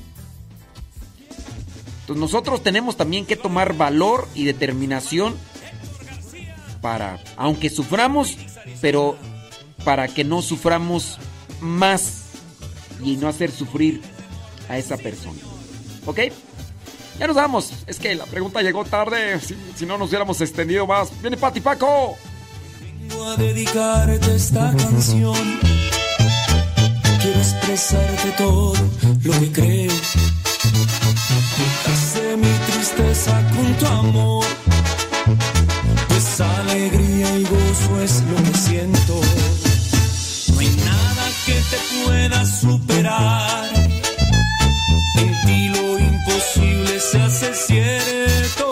Entonces nosotros tenemos también que tomar valor y determinación para, aunque suframos, pero para que no suframos más y no hacer sufrir a esa persona. ¿Ok? Ya nos vamos. Es que la pregunta llegó tarde. Si, no nos hubiéramos extendido más. Viene Pati Paco. Vengo a dedicarte esta canción. Quiero expresarte todo lo que creo. Hace mi tristeza con tu amor. Pues alegría y gozo es lo que siento. No hay nada que te pueda superar. En ti lo imposible se hace cierto.